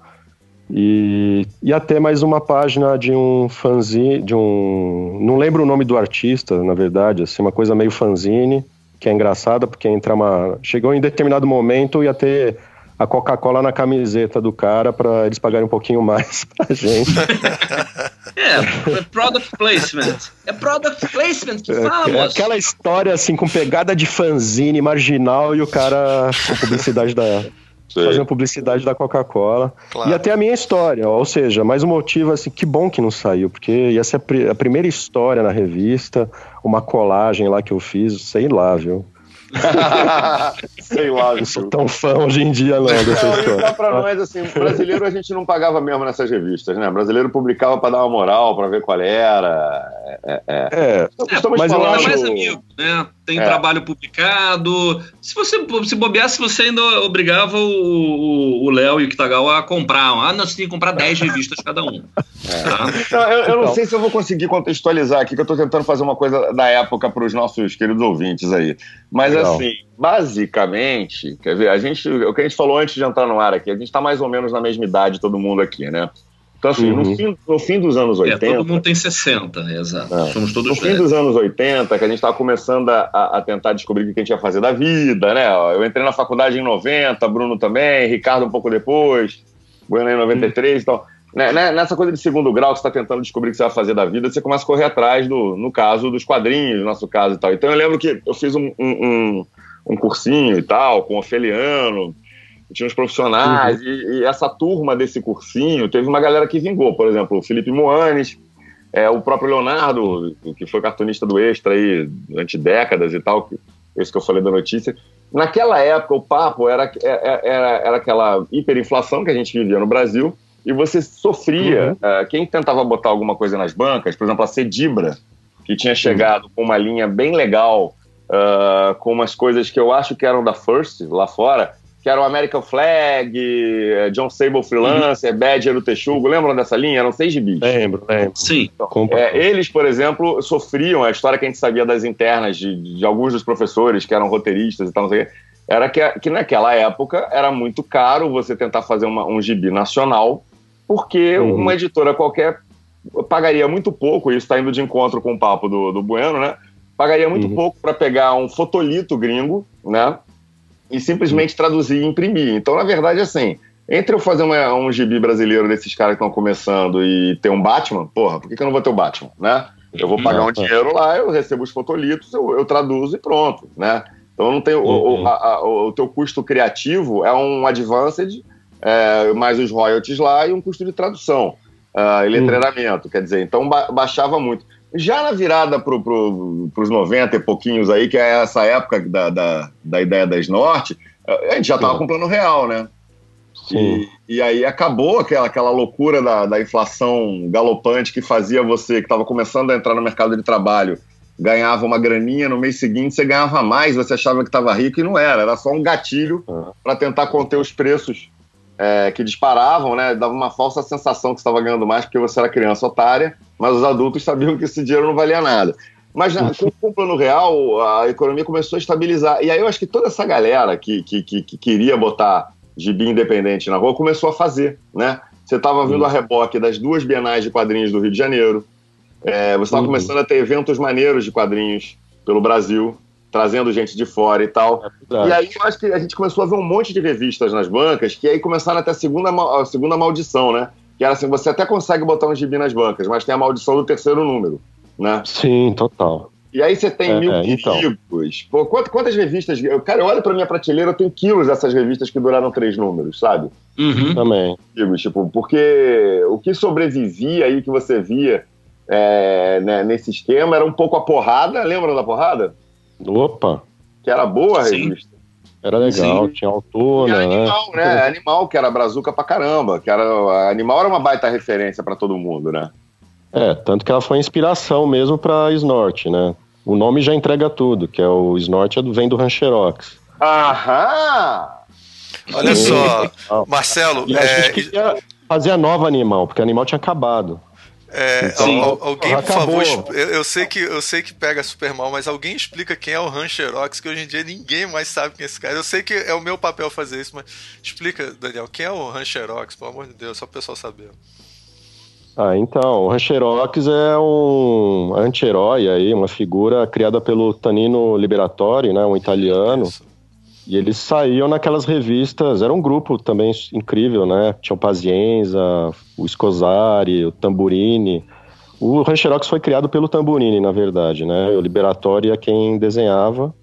E ia ter mais uma página de um fanzine, de um. Não lembro o nome do artista, na verdade, assim, uma coisa meio fanzine, que é engraçada, porque entra uma. Chegou em determinado momento, ia ter a Coca-Cola na camiseta do cara para eles pagarem um pouquinho mais [LAUGHS] pra gente. [LAUGHS] É, é product placement. É product placement que fala, É moço. aquela história assim com pegada de fanzine marginal e o cara com publicidade da Sei. fazendo publicidade da Coca-Cola. Claro. E até a minha história, ou seja, mais um motivo assim, que bom que não saiu, porque ia ser a primeira história na revista, uma colagem lá que eu fiz, sei lá, viu? [LAUGHS] Sei lá, Não sou tão fã hoje em dia não dessa Não, história. pra nós, assim, brasileiro a gente não pagava mesmo nessas revistas, né? Brasileiro publicava pra dar uma moral, pra ver qual era. É, é. É, Então, É, estamos mas eu acho- mais amigo, né? Tem É. trabalho publicado. Se você se bobeasse, você ainda obrigava o- Léo e o Kitagawa a comprar. Ah, não, você tem que comprar 10 revistas cada um. Tá? Não, eu, eu não Então. sei se eu vou conseguir contextualizar aqui, que eu tô tentando fazer uma coisa da época para os nossos queridos ouvintes aí. Mas Legal. assim, basicamente, quer ver, a gente, o que a gente falou antes de entrar no ar aqui, a gente tá mais ou menos na mesma idade, todo mundo aqui, né? Então, assim, no, Uhum. fim, no fim dos anos É, 80. todo mundo tem 60, né? exato. É. Somos No todos fim velhos. dos anos 80, que a gente estava começando a, a- tentar descobrir o que a gente ia fazer da vida, né? Eu entrei na faculdade em 90, Bruno também, Ricardo um pouco depois, Bueno em 93 então, né, né, Nessa coisa de segundo grau que você está tentando descobrir o que você vai fazer da vida, você começa a correr atrás, do, no caso, dos quadrinhos, no nosso caso e tal. Então eu lembro que eu fiz um, um, um- um cursinho e tal, com o Ofeliano, tinha uns profissionais, e, e essa turma desse cursinho, teve uma galera que vingou, por exemplo, o Felipe Moanes, é, o próprio Leonardo, que foi cartunista do Extra aí durante décadas e tal, que, esse que eu falei da notícia. Naquela época, o papo era, era, era, era aquela hiperinflação que a gente vivia no Brasil, e você sofria. é, quem tentava botar alguma coisa nas bancas, por exemplo, a Cedibra, que tinha chegado com uma linha bem legal, ah, com umas coisas que eu acho que eram da First, lá fora, que eram American Flag, eh, John Sable Freelancer, Badger do Texugo. Lembram dessa linha? Eram seis gibis. lembro, lembro. Sim. Compra- É, eles, por exemplo, sofriam a história que a gente sabia das internas de, de alguns dos professores que eram roteiristas e tal, não sei o quê. era que, que naquela época era muito caro você tentar fazer uma, um gibi nacional, porque uhum. uma editora qualquer pagaria muito pouco, isso está indo de encontro com o papo do, do Bueno, né? Pagaria muito uhum. pouco para pegar um fotolito gringo, né? E simplesmente uhum. traduzir e imprimir. Então, na verdade, assim, entre eu fazer uma, um gibi brasileiro desses caras que estão começando e ter um Batman, porra, por que, que eu não vou ter o Batman, né? Eu vou pagar um dinheiro lá, eu recebo os fotolitos, eu, eu traduzo e pronto, né? Então não tem o, o, a, a, o teu custo criativo é um advanced, é, mais os royalties lá e um custo de tradução uh, e letreiramento, quer dizer, então ba baixava muito. Já na virada para pro, os 90 e pouquinhos aí, que é essa época da, da, da ideia das Norte, a gente já estava com plano real, né? E, e, aí acabou aquela, aquela loucura da, da inflação galopante que fazia você, que estava começando a entrar no mercado de trabalho, ganhava uma graninha, no mês seguinte você ganhava mais, você achava que estava rico e não era, era só um gatilho uhum. para tentar conter os preços é, que disparavam, né? Dava uma falsa sensação que estava ganhando mais porque você era criança otária, mas os adultos sabiam que esse dinheiro não valia nada. Mas né, com, com o plano real, a economia começou a estabilizar. E aí eu acho que toda essa galera que, que, que, que queria botar gibi independente na rua começou a fazer, né? Você estava vindo a reboque das duas bienais de quadrinhos do Rio de Janeiro, é, você estava uhum. começando a ter eventos maneiros de quadrinhos pelo Brasil, trazendo gente de fora e tal. É e aí eu acho que a gente começou a ver um monte de revistas nas bancas, que aí começaram até a segunda, a segunda maldição, né? Que era assim, você até consegue botar um gibi nas bancas, mas tem a maldição do terceiro número, né? Sim, total. E aí você tem é, mil é, então. Pô, quantas, quantas revistas... Eu, cara, eu olho pra minha prateleira, eu tenho quilos dessas revistas que duraram três números, sabe? Uhum. Também. Tipo, porque o que sobrevivia aí, que você via é, né, nesse esquema era um pouco a porrada, lembra da porrada? Opa! Que era boa a Sim. Era legal, Sim. tinha autor, né? Animal, né? Animal, que era brazuca pra caramba. Que era, animal era uma baita referência para todo mundo, né? É, tanto que ela foi inspiração mesmo pra Snort, né? O nome já entrega tudo, que é o Snort vem do Rancherox. Aham! Olha só, Marcelo. E a é... gente queria fazer a nova Animal, porque a Animal tinha acabado. É, então, alguém, por favor, eu, eu, sei que, eu sei que pega super mal, mas alguém explica quem é o Rancherox, que hoje em dia ninguém mais sabe quem é esse cara. Eu sei que é o meu papel fazer isso, mas explica, Daniel, quem é o Rancherox, pelo amor de Deus, só o pessoal saber. Ah, então, o Rancherox é um anti-herói aí, uma figura criada pelo Tanino Liberatori, né, um italiano. Isso. E eles saíam naquelas revistas, era um grupo também incrível, né? Tinha o Pazienza, o Scosari, o Tamburini. O Rancherox foi criado pelo Tamburini, na verdade, né? O Liberatório é quem desenhava.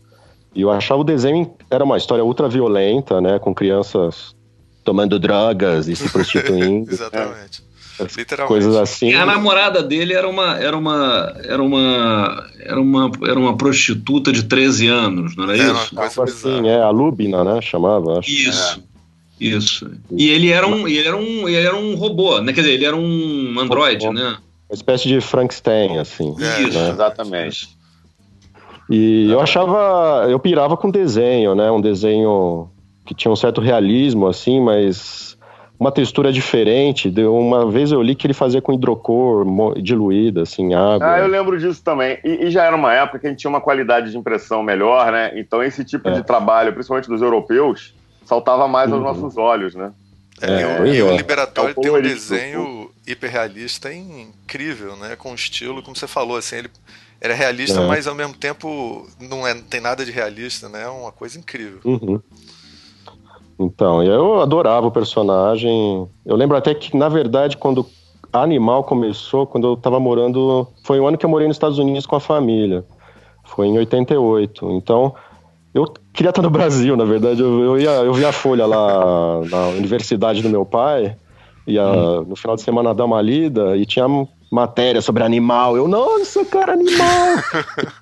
E eu achava o desenho era uma história ultra violenta, né? Com crianças tomando drogas e se [LAUGHS] prostituindo. Exatamente. Literalmente. Coisas assim. E a namorada dele era uma, era uma, era uma, era uma, era uma prostituta de 13 anos, não era, era isso? Uma coisa assim, é a Lubina, né? Chamava. Acho. Isso. É. Isso. E ele era um, ele era um, ele era um robô, né? Quer dizer, ele era um androide, né? Uma espécie de Frankenstein, assim. É, Isso, né? exatamente. E eu achava, eu pirava com desenho, né? Um desenho que tinha um certo realismo, assim, mas uma textura diferente. Uma vez eu li que ele fazia com hidrocor diluída, assim, água. Ah, eu lembro disso também. E, e, já era uma época que a gente tinha uma qualidade de impressão melhor, né? Então esse tipo é. de trabalho, principalmente dos europeus, saltava mais uhum. aos nossos olhos, né? É, é, e o é. Liberatório é tem um desenho hiperrealista incrível, né? Com estilo, como você falou, assim, ele era realista, é. mas ao mesmo tempo não, é, não tem nada de realista, né? É uma coisa incrível. Uhum. Então, eu adorava o personagem. Eu lembro até que, na verdade, quando Animal começou, quando eu tava morando. Foi o ano que eu morei nos Estados Unidos com a família. Foi em 88. Então, eu queria estar no Brasil, na verdade. Eu, eu, ia, eu vi a Folha lá na universidade do meu pai. Ia hum. no final de semana dar uma lida e tinha matéria sobre animal. Eu, nossa, cara, animal!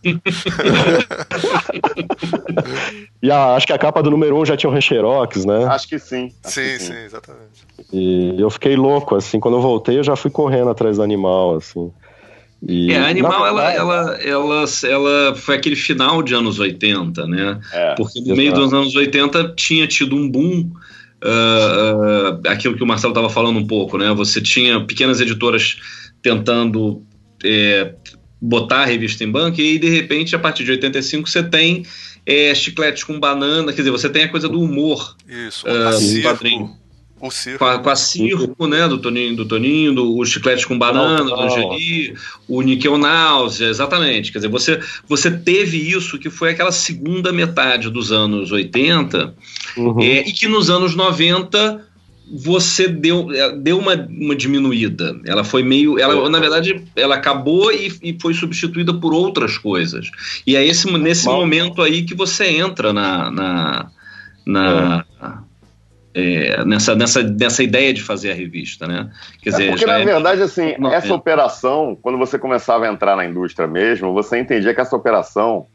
[LAUGHS] e a, acho que a capa do número 1 um já tinha o Rancherox, né? Acho que sim. Acho sim, que sim, sim, exatamente. E eu fiquei louco, assim, quando eu voltei eu já fui correndo atrás do animal, assim. E, é, a Animal, ela, ela, ela, ela foi aquele final de anos 80, né? É, Porque no meio dos anos 80 tinha tido um boom Uh, uh, aquilo que o Marcelo estava falando um pouco, né? Você tinha pequenas editoras tentando é, botar a revista em banco, e aí, de repente, a partir de 85, você tem é, chicletes com banana, quer dizer, você tem a coisa do humor. Isso, uh, o quadrinho. O circo. Com a, com a circo, né, do Toninho, do Toninho, do, o chiclete com banana, não, não. do Angeli, o Níquel Náusea, exatamente. Quer dizer, você, você teve isso que foi aquela segunda metade dos anos 80, uhum. é, e que nos anos 90 você deu, é, deu uma, uma diminuída. Ela foi meio. Ela, na verdade, ela acabou e, e foi substituída por outras coisas. E é esse, nesse Mal. momento aí que você entra na. na, na é. É, nessa, nessa, nessa ideia de fazer a revista, né? Quer dizer, é porque, na é verdade, assim, essa operação, quando você começava a entrar na indústria mesmo, você entendia que essa operação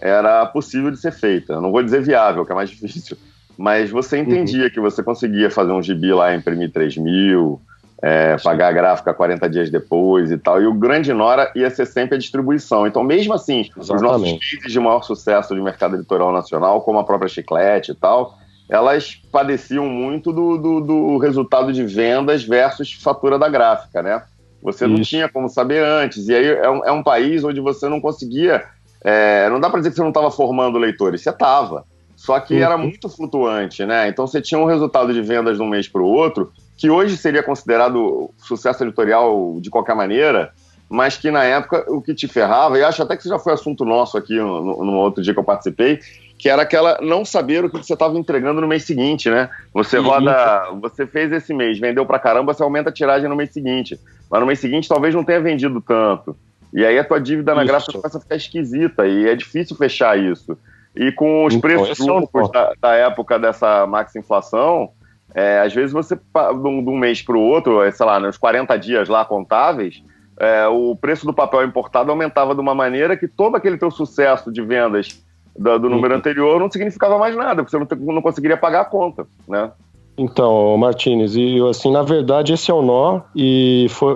era possível de ser feita. não vou dizer viável, que é mais [LAUGHS] difícil, mas você uhum. entendia uhum. que você conseguia fazer um gibi lá, imprimir 3 mil, é, pagar a gráfica 40 dias depois e tal. E o grande Nora ia ser sempre a distribuição. Então, mesmo assim, Exatamente. os nossos cases de maior sucesso de mercado editorial nacional, como a própria Chiclete e tal, elas padeciam muito do, do, do resultado de vendas versus fatura da gráfica, né? Você Isso. não tinha como saber antes. E aí é um, é um país onde você não conseguia. É, não dá para dizer que você não estava formando leitores, você estava. Só que uhum. era muito flutuante, né? Então você tinha um resultado de vendas de um mês para o outro, que hoje seria considerado sucesso editorial de qualquer maneira, mas que na época o que te ferrava, e acho até que isso já foi assunto nosso aqui no, no outro dia que eu participei, que era aquela não saber o que você estava entregando no mês seguinte, né? Você uhum. roda, você fez esse mês, vendeu pra caramba, você aumenta a tiragem no mês seguinte, mas no mês seguinte talvez não tenha vendido tanto. E aí a tua dívida na gráfica começa a ficar esquisita e é difícil fechar isso. E com os então, preços loucos é da, da, época dessa max inflação, é, às vezes você, de um, mês para o outro, é, sei lá, nos 40 dias lá contáveis, é, o preço do papel importado aumentava de uma maneira que todo aquele teu sucesso de vendas do, do número uhum. anterior não significava mais nada, porque você não, não conseguiria pagar a conta, né? Então, Martinez, e assim, na verdade esse é o nó e foi,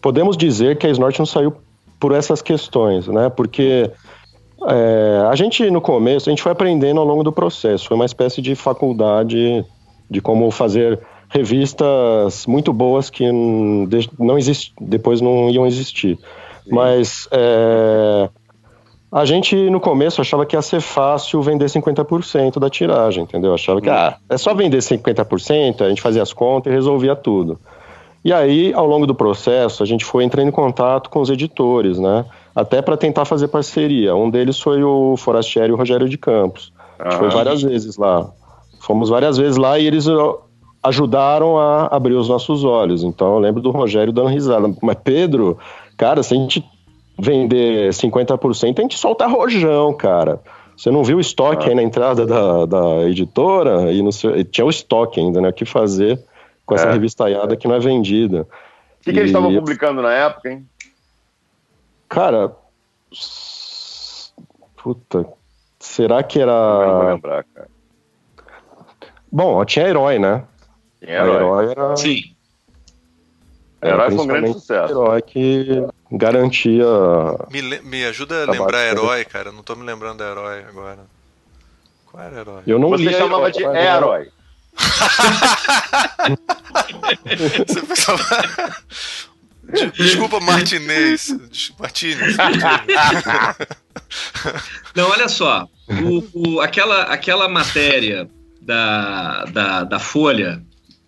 podemos dizer que a Snort não saiu por essas questões, né? Porque é, a gente, no começo, a gente foi aprendendo ao longo do processo. Foi uma espécie de faculdade de como fazer revistas muito boas que não exist, depois não iam existir. Sim. Mas é, a gente, no começo, achava que ia ser fácil vender 50% da tiragem, entendeu? Achava que ah, é só vender 50%, a gente fazia as contas e resolvia tudo. E aí, ao longo do processo, a gente foi entrando em contato com os editores, né? Até para tentar fazer parceria. Um deles foi o Forastieri e o Rogério de Campos. A gente foi várias vezes lá. Fomos várias vezes lá e eles ajudaram a abrir os nossos olhos. Então eu lembro do Rogério dando risada. Mas Pedro, cara, se a gente vender 50%, a gente solta rojão, cara. Você não viu o estoque ah. aí na entrada da, da editora? E, seu, tinha o estoque ainda, né? O que fazer com essa é. revistaiada que não é vendida. O que, que eles estavam publicando na época, hein? Cara. Puta. Será que era. Não vou lembrar, cara. Bom, tinha herói, né? Tinha herói. herói era... Sim. Herói foi um grande sucesso. Herói que garantia. Me, me ajuda a lembrar herói, cara. Eu não tô me lembrando da herói agora. Qual era herói? Eu não Você chamava de herói. [LAUGHS] Você pensava. Desculpa, Martinez. Martinez. [LAUGHS] Não, olha só. O, o, aquela, aquela matéria da, da, da Folha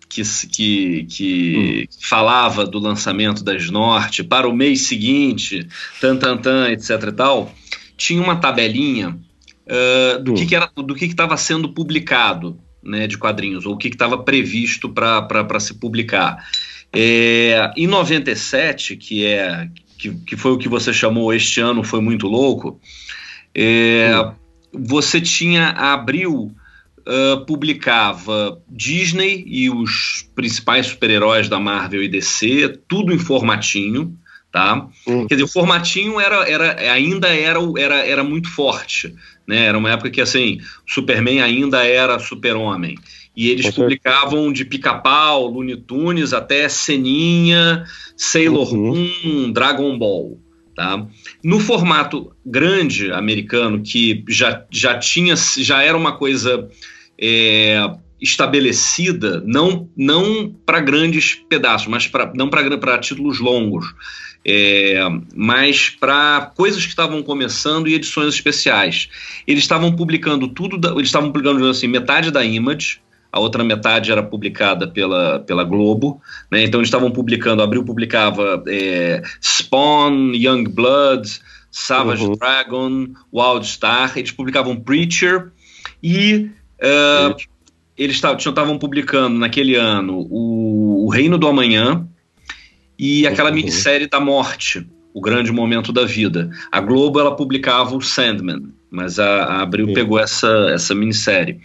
que, que, que hum. falava do lançamento da Norte para o mês seguinte, tan, tan, tan, etc e tal, tinha uma tabelinha uh, do, hum. que, que, era, do que estava sendo publicado né, de quadrinhos, ou o que estava previsto para se publicar. É, em 97, que, é, que, que foi o que você chamou este ano foi muito louco, é, você tinha a Abril uh, publicava Disney e os principais super-heróis da Marvel e DC, tudo em formatinho, tá? Hum. Quer dizer, o formatinho era, era, ainda era, era, era muito forte, né? Era uma época que, assim, Superman ainda era super-homem. E eles publicavam de pica-pau, Looney Tunes, até Seninha, Sailor uhum. Moon, Dragon Ball. Tá? No formato grande americano, que já, já tinha, já era uma coisa é, estabelecida, não, não para grandes pedaços, mas pra, não para títulos longos. É, mas para coisas que estavam começando e edições especiais. Eles estavam publicando tudo, da, eles estavam publicando assim metade da Image, a outra metade era publicada pela, pela Globo, né? então eles estavam publicando, Abril publicava é, Spawn, Young Blood, Savage uhum. Dragon, Wild Star, eles publicavam Preacher e uh, eles estavam publicando naquele ano o, o Reino do Amanhã, e aquela uhum. minissérie da morte, o grande momento da vida. A Globo ela publicava o Sandman, mas a, a Abril Sim. pegou essa, essa minissérie.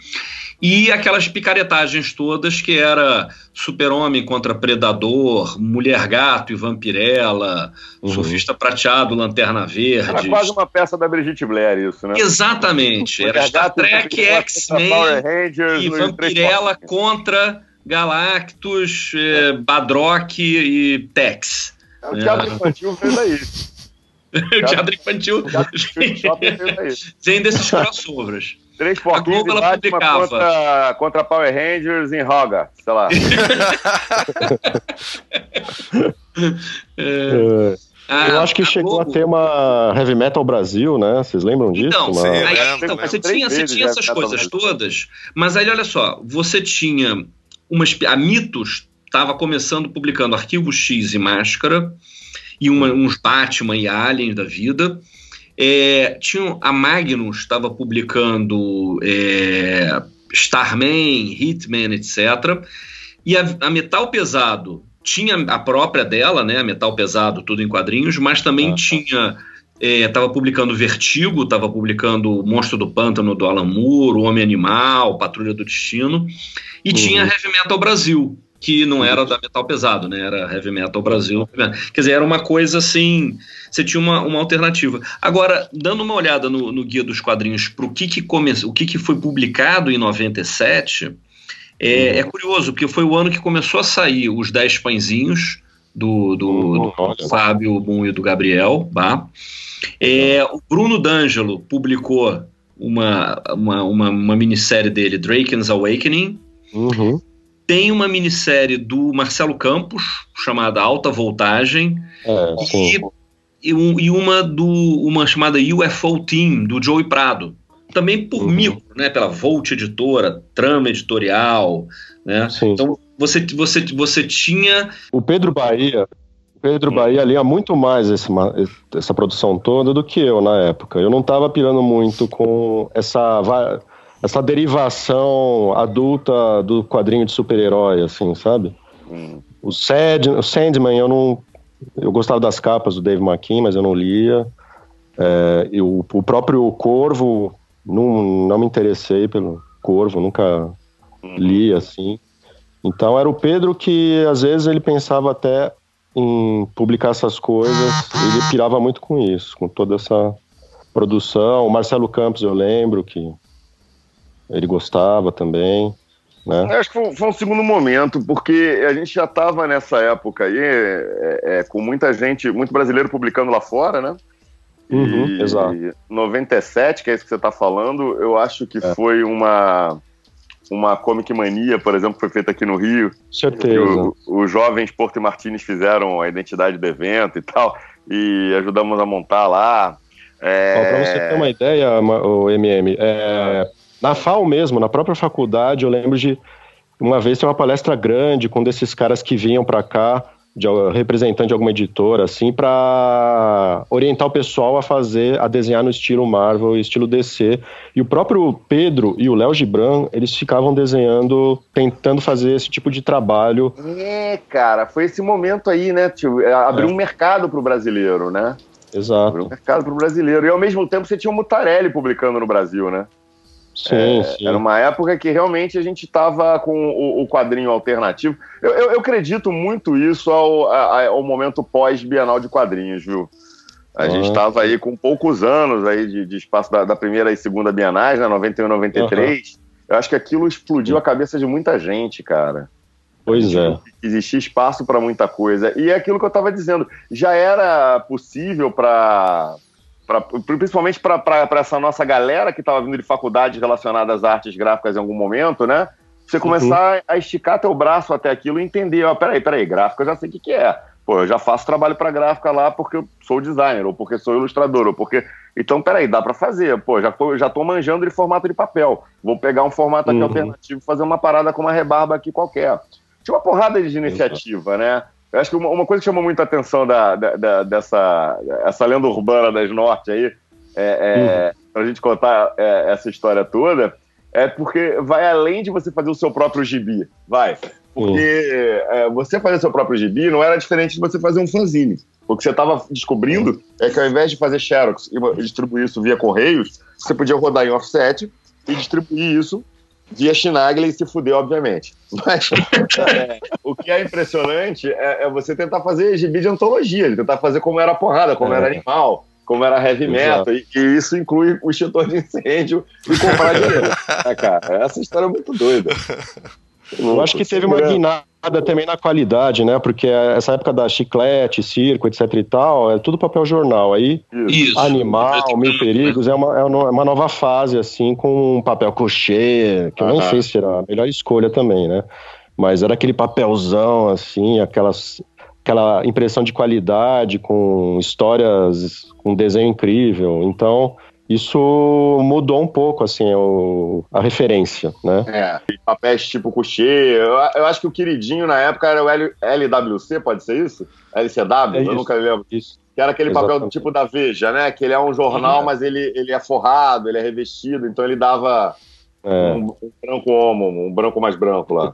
E aquelas picaretagens todas que era Super-Homem contra Predador, Mulher-Gato e Vampirella, uhum. Surfista Prateado, Lanterna Verde. Era quase uma peça da Brigitte Blair isso, né? Exatamente. Era Star Trek, X-Men e Vampirella contra Galactus, é, Badrock e Tex. É, o teatro é. infantil fez daí. [LAUGHS] o teatro infantil [LAUGHS] vem desses crossovers. Três porquinhos e Batman publicava. contra, contra Power Rangers em Roga, sei lá. [LAUGHS] é. Ah, eu acho que chegou Globo. a ter uma Heavy Metal Brasil, né? Vocês lembram disso? Então, uma... aí, então você, tinha, você tinha essas coisas todas, mas aí olha só, você tinha umas, a Mitos estava começando publicando Arquivo X e Máscara, e uma, uns Batman e Alien da vida. É, tinha, a Magnus estava publicando é, Starman, Hitman, etc. E a, a, Metal Pesado tinha a própria dela, né? A Metal Pesado, tudo em quadrinhos, mas também ah, tinha. Estava é, publicando Vertigo, estava publicando Monstro do Pântano do Alan Moore, O Homem Animal, Patrulha do Destino. E uhum. tinha Heavy Metal Brasil, que não era da Metal Pesado, né? Era Heavy Metal Brasil. Quer dizer, era uma coisa assim. Você tinha uma, uma alternativa. Agora, dando uma olhada no, no guia dos quadrinhos para o que, que, come, o que, que foi publicado em 97, é, uhum. é curioso, porque foi o ano que começou a sair os 10 pãezinhos do, do, uhum. do Fábio Boom e do Gabriel. Tá? É, o Bruno D'Angelo publicou uma, uma, uma, uma minissérie dele, Draken's Awakening, Uhum. Tem uma minissérie do Marcelo Campos, chamada Alta Voltagem, é, e, e, e, uma do uma chamada UFO Team, do Joey Prado. Também por uhum. micro, né, pela Volt Editora, Trama Editorial. Né? Sim. Então você, você, você tinha. O Pedro Bahia, Pedro hum. Bahia lia muito mais esse, essa produção toda do que eu na época. Eu não estava pirando muito com essa essa derivação adulta do quadrinho de super-herói, assim, sabe? Hum. O, Sad, o Sandman, eu não. Eu gostava das capas do Dave McKean, mas eu não lia. É, e o, próprio Corvo, não, não me interessei pelo Corvo, nunca hum. li assim. Então era o Pedro que às vezes ele pensava até em publicar essas coisas, ele pirava muito com isso, com toda essa produção. O Marcelo Campos, eu lembro que ele gostava também. Né? Eu acho que foi, foi, um segundo momento, porque a gente já estava nessa época aí, é, é, com muita gente, muito brasileiro publicando lá fora, né? Uhum, e exato. 97, que é isso que você está falando, eu acho que é. foi uma uma Comic Mania, por exemplo, foi feita aqui no Rio. Certeza. os jovens Porto e Martins fizeram a identidade do evento e tal, e ajudamos a montar lá. É... Para você ter uma ideia, o MM, é, na FAO mesmo, na própria faculdade, eu lembro de uma vez ter uma palestra grande com um desses caras que vinham para cá, de representante de alguma editora, assim, para orientar o pessoal a fazer, a desenhar no estilo Marvel e estilo DC. E o próprio Pedro e o Léo Gibran, eles ficavam desenhando, tentando fazer esse tipo de trabalho. É, cara, foi esse momento aí, né, tio? É, abriu é. um mercado pro brasileiro, né? Exato. Abriu um mercado pro brasileiro. E ao mesmo tempo você tinha o Mutarelli publicando no Brasil, né? Sim, é, sim. Era uma época que realmente a gente estava com o, o, quadrinho alternativo. Eu, eu, eu acredito muito isso ao, ao momento pós-Bienal de Quadrinhos, viu? A uhum. gente estava aí com poucos anos aí de, de espaço da, da, primeira e segunda Bienais, né? 91 e 93. Uhum. Eu acho que aquilo explodiu a cabeça de muita gente, cara. Pois é. Existia espaço para muita coisa. E é aquilo que eu estava dizendo. Já era possível para pra, principalmente para essa nossa galera que estava vindo de faculdades relacionadas às artes gráficas em algum momento, né? Você uhum. começar uhum. a esticar teu braço até aquilo e entender, ó, peraí, peraí, gráfico eu já sei o que, que é. Pô, eu já faço trabalho para gráfica lá porque eu sou designer, ou porque sou ilustrador, ou porque. Então, peraí, dá para fazer. Pô, já, tô, já tô manjando de formato de papel. Vou pegar um formato aqui uhum. alternativo e fazer uma parada com uma rebarba aqui qualquer. Tinha uma porrada de iniciativa, né? Eu acho que uma, uma coisa que chamou muita atenção da, da, da, dessa essa lenda urbana das Norte aí, é, é, uhum. pra gente contar é, essa história toda, é porque vai além de você fazer o seu próprio gibi. Vai. Porque é, você fazer seu próprio gibi não era diferente de você fazer um fanzine. O que você estava descobrindo é que ao invés de fazer Xerox e distribuir isso via Correios, você podia rodar em offset e distribuir isso via Schnagle e se fuder, obviamente. [LAUGHS] Mas é, o que é impressionante é, é, você tentar fazer gibi de antologia, tentar fazer como era porrada, como é. era animal, como era heavy metal, e, e, isso inclui o extintor de incêndio e comprar [LAUGHS] dinheiro. é, cara, essa história é muito doida. Eu acho que teve uma guinada também na qualidade, né? Porque essa época da chiclete, circo, etc e tal, é tudo papel jornal. Aí, Isso. Animal, Mil Perigos, é uma, é uma nova fase, assim, com papel cochê, que eu nem sei se era a melhor escolha também, né? Mas era aquele papelzão, assim, aquelas, aquela impressão de qualidade, com histórias, com desenho incrível. Então, isso mudou um pouco, assim, o, a referência, né? É, papéis tipo Coucher, eu, eu, acho que o queridinho na época era o L, LWC, pode ser isso? LCW, é eu nunca lembro. Isso. Que era aquele Exatamente. papel do tipo da Veja, né? Que ele é um jornal, é. mas ele, ele é forrado, ele é revestido, então ele dava é. um, um, branco homo, um branco mais branco lá.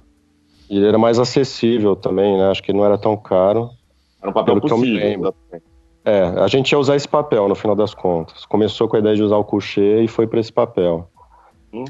E ele era mais acessível também, né? Acho que não era tão caro. Era um papel possível. É, a gente ia usar esse papel no final das contas. Começou com a ideia de usar o coucher e foi para esse papel. Hum.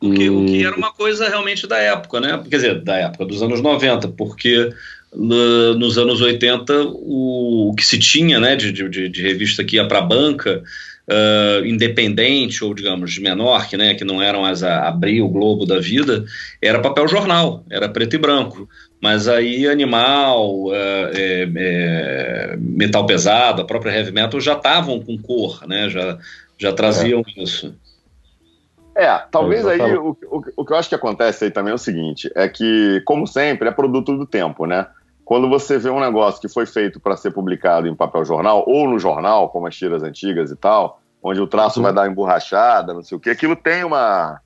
O, que, o que era uma coisa realmente da época, né? Quer dizer, da época, dos anos 90, porque no, nos anos 80 o, o, que se tinha né, de, de, de revista que ia para a banca, uh, independente ou, digamos, de menor, que, né, que não eram as a, abrir o globo da vida, era papel jornal, era preto e branco. Mas aí Animal, é, é, é, Metal Pesado, a própria Heavy Metal já estavam com cor, né? Já, já traziam é. isso. É, talvez aí o, o, o, que eu acho que acontece aí também é o seguinte: é que, como sempre, é produto do tempo, né? Quando você vê um negócio que foi feito para ser publicado em papel jornal, ou no jornal, como as tiras antigas e tal, onde o traço vai dar emborrachada, não sei o que, aquilo tem uma,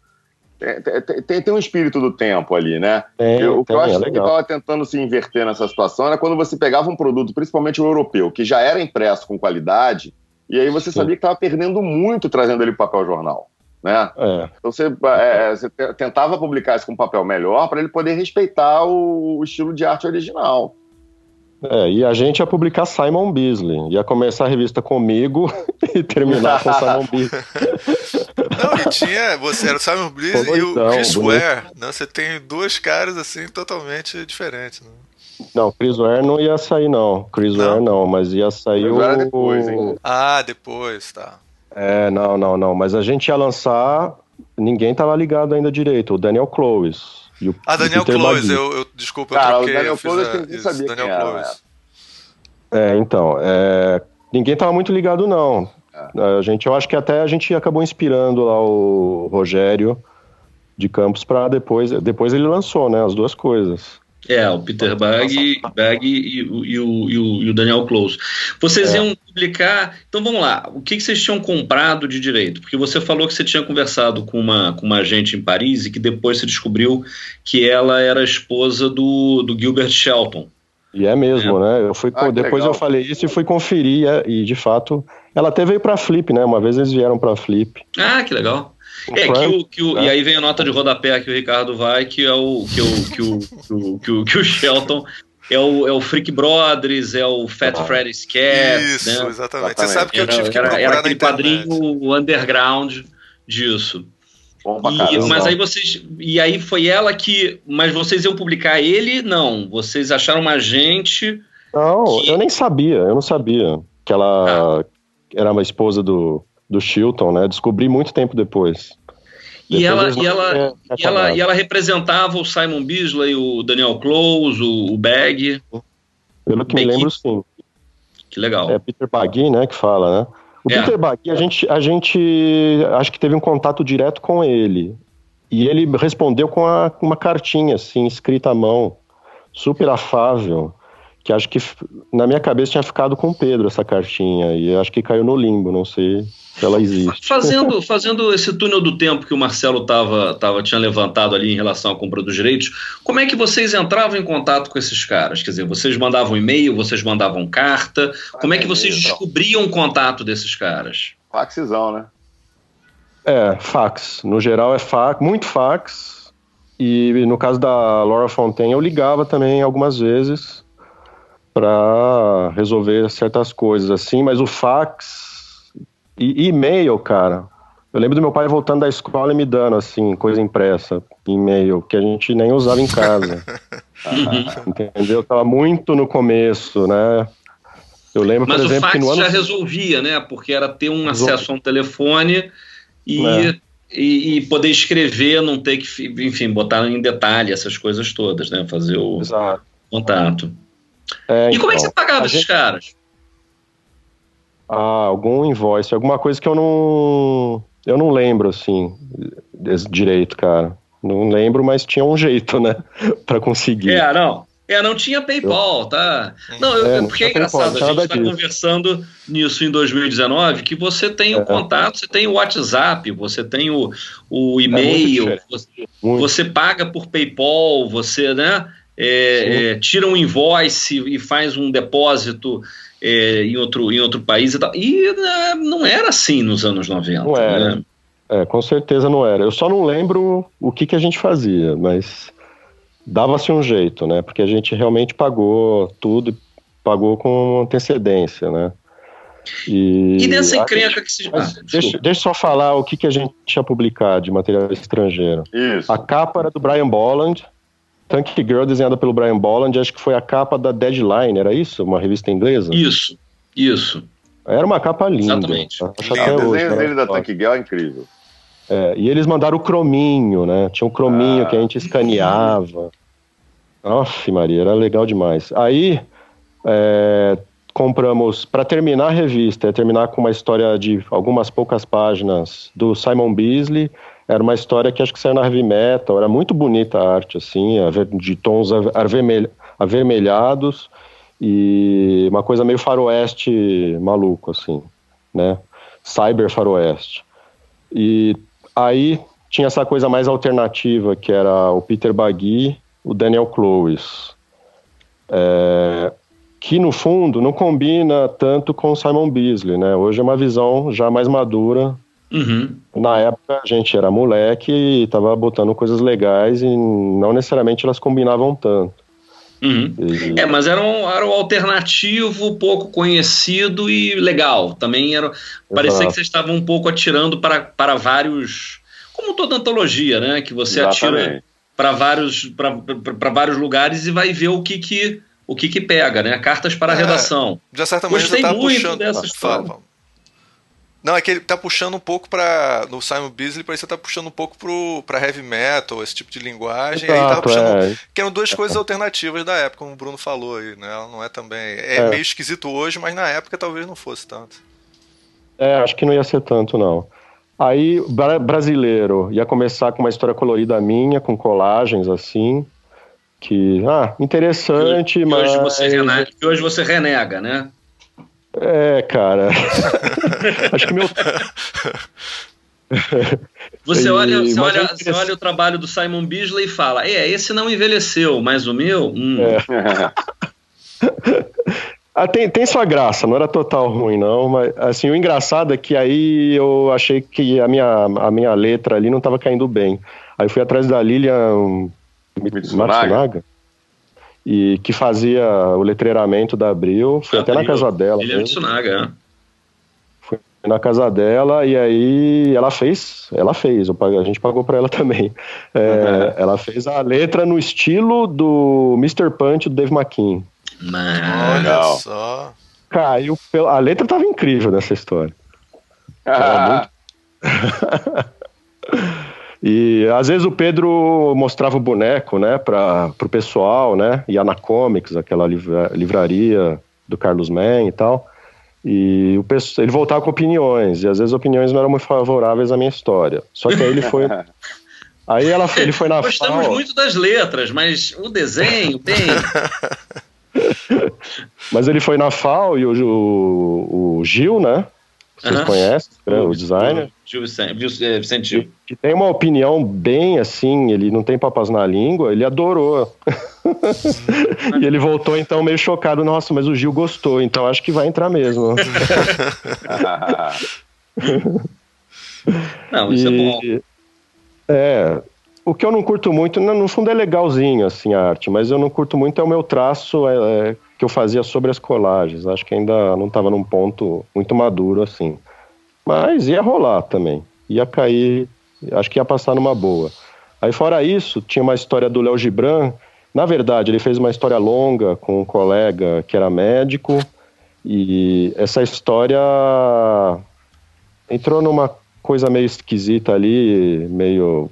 tem, tem, tem, um espírito do tempo ali, né? Tem, eu, o que eu acho é que estava tentando se inverter nessa situação era quando você pegava um produto, principalmente o europeu, que já era impresso com qualidade, e aí você Sim. sabia que estava perdendo muito trazendo ele para papel jornal. Né? É. Então você, é, você, tentava publicar isso com papel melhor para ele poder respeitar o, o estilo de arte original. É, e a gente ia publicar Simon Beasley. Ia começar a revista comigo [LAUGHS] e terminar com Simon Beasley. [LAUGHS] Não, e tinha. Você era o Simon Beasley e o então, Chris Ware. Né? Você tem dois caras assim totalmente diferentes. Né? Não, Chris Ware não ia sair, não. Chris não. Ware não, mas ia sair o. Depois, ah, depois, tá. É, não, não, não. Mas a gente ia lançar. Ninguém tava ligado ainda direito. O Daniel Clowes. E o, ah, Daniel Close, eu, eu, desculpa, eu Cara, troquei. O Daniel Close eu sabia Daniel quem Close. É, então, é, ninguém tava muito ligado não. É. A gente, eu acho que até a gente acabou inspirando lá o Rogério de Campos para depois, depois ele lançou, né, as duas coisas. É, o Peter Bag, Bag e, e, o, e, o, e, o, Daniel Close. Vocês é. iam publicar. Então vamos lá, o que, que vocês tinham comprado de direito? Porque você falou que você tinha conversado com uma, com uma agente em Paris e que depois você descobriu que ela era esposa do, do Gilbert Shelton. E é mesmo, é. né? Eu fui, ah, depois legal. eu falei isso e fui conferir, e de fato, ela até veio para Flip, né? Uma vez eles vieram para Flip. Ah, que legal. É, que o, que o, né? E aí vem a nota de rodapé que o Ricardo vai, que é o que o, que o, que o, que o, que o Shelton é o, é o Freak Brothers, é o Fat ah. Freddy's Cat. Isso, né? exatamente. Você sabe que era, eu tive que era, era aquele quadrinho underground disso. E, mas aí vocês. E aí foi ela que. Mas vocês iam publicar ele? Não. Vocês acharam uma gente. Não, que... eu nem sabia, eu não sabia que ela ah. era uma esposa do, do Chilton, né? Descobri muito tempo depois. E ela, e, ela, e, ela, e ela representava o Simon Bisley, o Daniel Close, o, o Bag. Pelo que me lembro, sim. Que legal. É Peter Bagui, né, que fala, né? O é. Peter Bagui, a gente, a gente acho que teve um contato direto com ele. E ele respondeu com, a, com uma cartinha, assim, escrita à mão, super afável que acho que na minha cabeça tinha ficado com o Pedro essa cartinha e acho que caiu no limbo, não sei se ela existe. Fazendo, fazendo esse túnel do tempo que o Marcelo tava, tava, tinha levantado ali em relação à compra dos direitos, como é que vocês entravam em contato com esses caras? Quer dizer, vocês mandavam e-mail, vocês mandavam carta, como é que vocês descobriam o contato desses caras? Faxizão, né? É, fax. No geral é fax, muito fax. E no caso da Laura Fontaine, eu ligava também algumas vezes para resolver certas coisas assim, mas o fax e e-mail, cara. Eu lembro do meu pai voltando da escola e me dando assim coisa impressa, e-mail que a gente nem usava em casa. [LAUGHS] Entendeu? Tava muito no começo, né? Eu lembro, Mas por exemplo, o fax que no ano... já resolvia, né? Porque era ter um acesso a um telefone e, é. e, e, poder escrever, não ter que, enfim, botar em detalhe essas coisas todas, né? Fazer o Exato. contato. É, e como então, é que você então, pagava esses gente... caras? Ah, algum invoice, alguma coisa que eu não. Eu não lembro, assim, direito, cara. Não lembro, mas tinha um jeito, né? [LAUGHS] para conseguir. É, não. É, não tinha PayPal, tá? Não, eu, é, porque é engraçado, PayPal, a gente está conversando nisso em 2019, que você tem o é. contato, você tem o WhatsApp, você tem o, o é e-mail, você, você, paga por PayPal, você, né? É, é, tira um invoice e faz um depósito é, em, outro, em outro país e tal. E né, não era assim nos anos 90. Não era. Né? É, com certeza não era. Eu só não lembro o que, que a gente fazia, mas dava-se um jeito, né? Porque a gente realmente pagou tudo, pagou com antecedência, né? E, e dessa encrenca que se. Ah, deixa, deixa eu só falar o que, que a gente tinha publicado de material estrangeiro. Isso. A capa era do Brian Bolland, Tank Girl, desenhada pelo Brian Bolland, acho que foi a capa da Deadline, era isso? Uma revista inglesa? Isso, isso. Era uma capa linda. Exatamente. Acho até o desenho dele da Tank Girl é incrível. É, e eles mandaram o crominho, né? Tinha um crominho ah. que a gente escaneava. Nossa, Maria, era legal demais. Aí, é, compramos, para terminar a revista, é terminar com uma história de algumas poucas páginas do Simon Beasley, era uma história que acho que saiu na heavy metal, era muito bonita a arte, assim, de tons avermelhados e uma coisa meio faroeste maluco, assim, né? Cyber faroeste. E aí tinha essa coisa mais alternativa, que era o Peter Bagui, o Daniel Clowes. É, que no fundo não combina tanto com Simon Beasley, né? Hoje é uma visão já mais madura Uhum. Na época a gente era moleque e tava botando coisas legais e não necessariamente elas combinavam tanto. Uhum. E... É, mas era um, era um alternativo pouco conhecido e legal. Também era. Parecia que vocês estavam um pouco atirando para, para vários. Como toda antologia, né? Que você Exatamente. atira para vários, para vários lugares e vai ver o que, que, o que, que pega, né? Cartas para a é, redação. De certa maneira, Gostei tá muito puxando... dessa história. Não, é que ele tá puxando um pouco para No Simon Beasley, parece que tá puxando um pouco pro, pra heavy metal, esse tipo de linguagem. Exato, aí tava puxando. É. Que eram duas coisas alternativas da época, como o Bruno falou aí, né? Ela não é também. É, é, meio esquisito hoje, mas na época talvez não fosse tanto. É, acho que não ia ser tanto, não. Aí, brasileiro, ia começar com uma história colorida minha, com colagens assim. Que, ah, interessante, que, mas. Hoje você renega, que hoje você renega, né? É, cara. [LAUGHS] Acho que meu. Você, olha, você, olha, é você olha o trabalho do Simon Beasley e fala: É, esse não envelheceu, mas o meu. Hum. É. [LAUGHS] ah, tem, tem sua graça, não era total ruim, não. Mas assim, o engraçado é que aí eu achei que a minha, a minha letra ali não estava caindo bem. Aí fui atrás da Lilian Matsunaga e que fazia o letreiramento da Abril. Fui Abril, até na casa dela. Ele é Tsunaga, é. Fui na casa dela e aí ela fez, ela fez, a gente pagou para ela [LAUGHS] também. É, uhum. Ela fez a letra no estilo do Mr. Punch do Dave McKean. Olha só. Caiu, a letra tava incrível nessa história. Ah. muito... [LAUGHS] E às vezes o Pedro mostrava o boneco, né, para o pessoal, né, ia na Comics, aquela livra, livraria do Carlos Mann e tal. E o pessoal, ele voltava com opiniões, e às vezes opiniões não eram muito favoráveis à minha história. Só que aí ele foi. [LAUGHS] aí ela, ele foi na Gostamos FAO. muito das letras, mas o desenho tem. [LAUGHS] Mas ele foi na FAO e o, o, o Gil, né? Vocês Aham. conhecem, né, o designer? Gil Vicente, é, Gil. que tem uma opinião bem assim, ele não tem papas na língua, ele adorou. [LAUGHS] e ele voltou então meio chocado, nossa, mas o Gil gostou, então acho que vai entrar mesmo. [LAUGHS] Não, isso é bom. E- É, o que eu não curto muito, no no fundo é legalzinho assim a arte, mas eu não curto muito é o meu traço é, é, que eu fazia sobre as colagens. Acho que ainda não estava num ponto muito maduro assim. Mas ia rolar também. Ia cair, acho que ia passar numa boa. Aí fora isso, tinha uma história do Léo Gibran. Na verdade, ele fez uma história longa com um colega que era médico e essa história entrou numa coisa meio esquisita ali, meio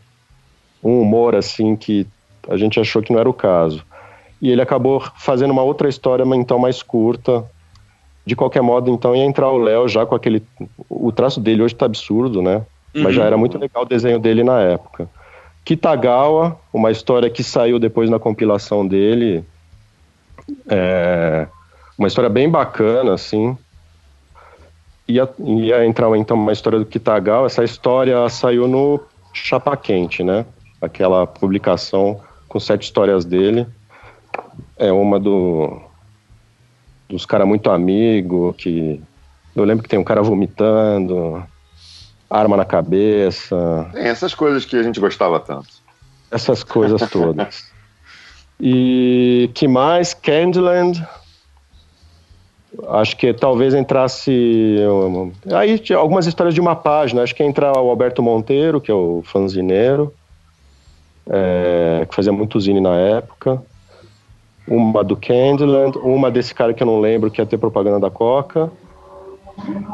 um humor assim que a gente achou que não era o caso. E ele acabou fazendo uma outra história, então mais curta. De qualquer modo, então ia entrar o Léo já com aquele. O traço dele hoje tá absurdo, né? Mas já era muito legal o desenho dele na época. Kitagawa, uma história que saiu depois na compilação dele. É, uma história bem bacana, assim. Ia, ia entrar então uma história do Kitagawa. Essa história saiu no Chapa Quente, né? Aquela publicação com sete histórias dele. É uma do dos caras muito amigo que eu lembro que tem um cara vomitando, arma na cabeça, Tem essas coisas que a gente gostava tanto. essas coisas [LAUGHS] todas. E que mais? Candyland. Acho que talvez entrasse. Aí tinha algumas histórias de uma página. Acho que ia entrar o Alberto Monteiro, que é o fanzineiro, é, que fazia muito zine na época. Uma do Candyland, uma desse cara que eu não lembro, que ia ter propaganda da Coca.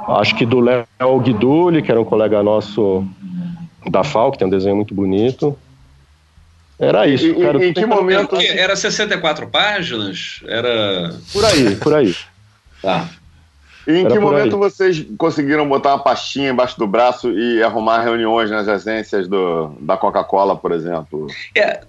Acho que do Léo Guiduli, que era um colega nosso da FAO, que tem um desenho muito bonito. Era isso. E- e- cara, em que momento- Era? Era 64 páginas? Era. Por aí, por aí. Tá. E em Era que momento aí. vocês conseguiram botar uma pastinha embaixo do braço e arrumar reuniões nas agências do, da Coca-Cola, por exemplo? É,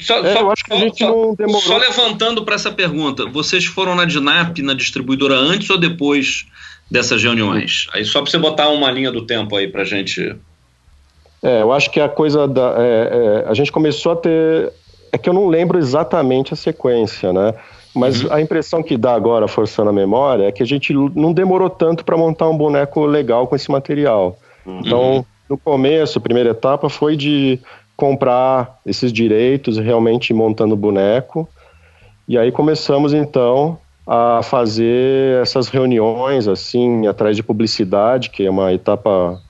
só, É, só- eu acho que a gente só- não demorou. Só levantando para essa pergunta, vocês foram na DINAP, na distribuidora, antes ou depois dessas reuniões? Aí só para você botar uma linha do tempo aí pra gente. É, eu acho que a coisa da. é, é, a gente começou a ter. É que eu não lembro exatamente a sequência, né? Mas a impressão que dá agora, forçando a memória, é que a gente não demorou tanto para montar um boneco legal com esse material. Então, no começo, a primeira etapa foi de comprar esses direitos, realmente montando o boneco. E aí começamos então a fazer essas reuniões assim, atrás de publicidade, que é uma etapa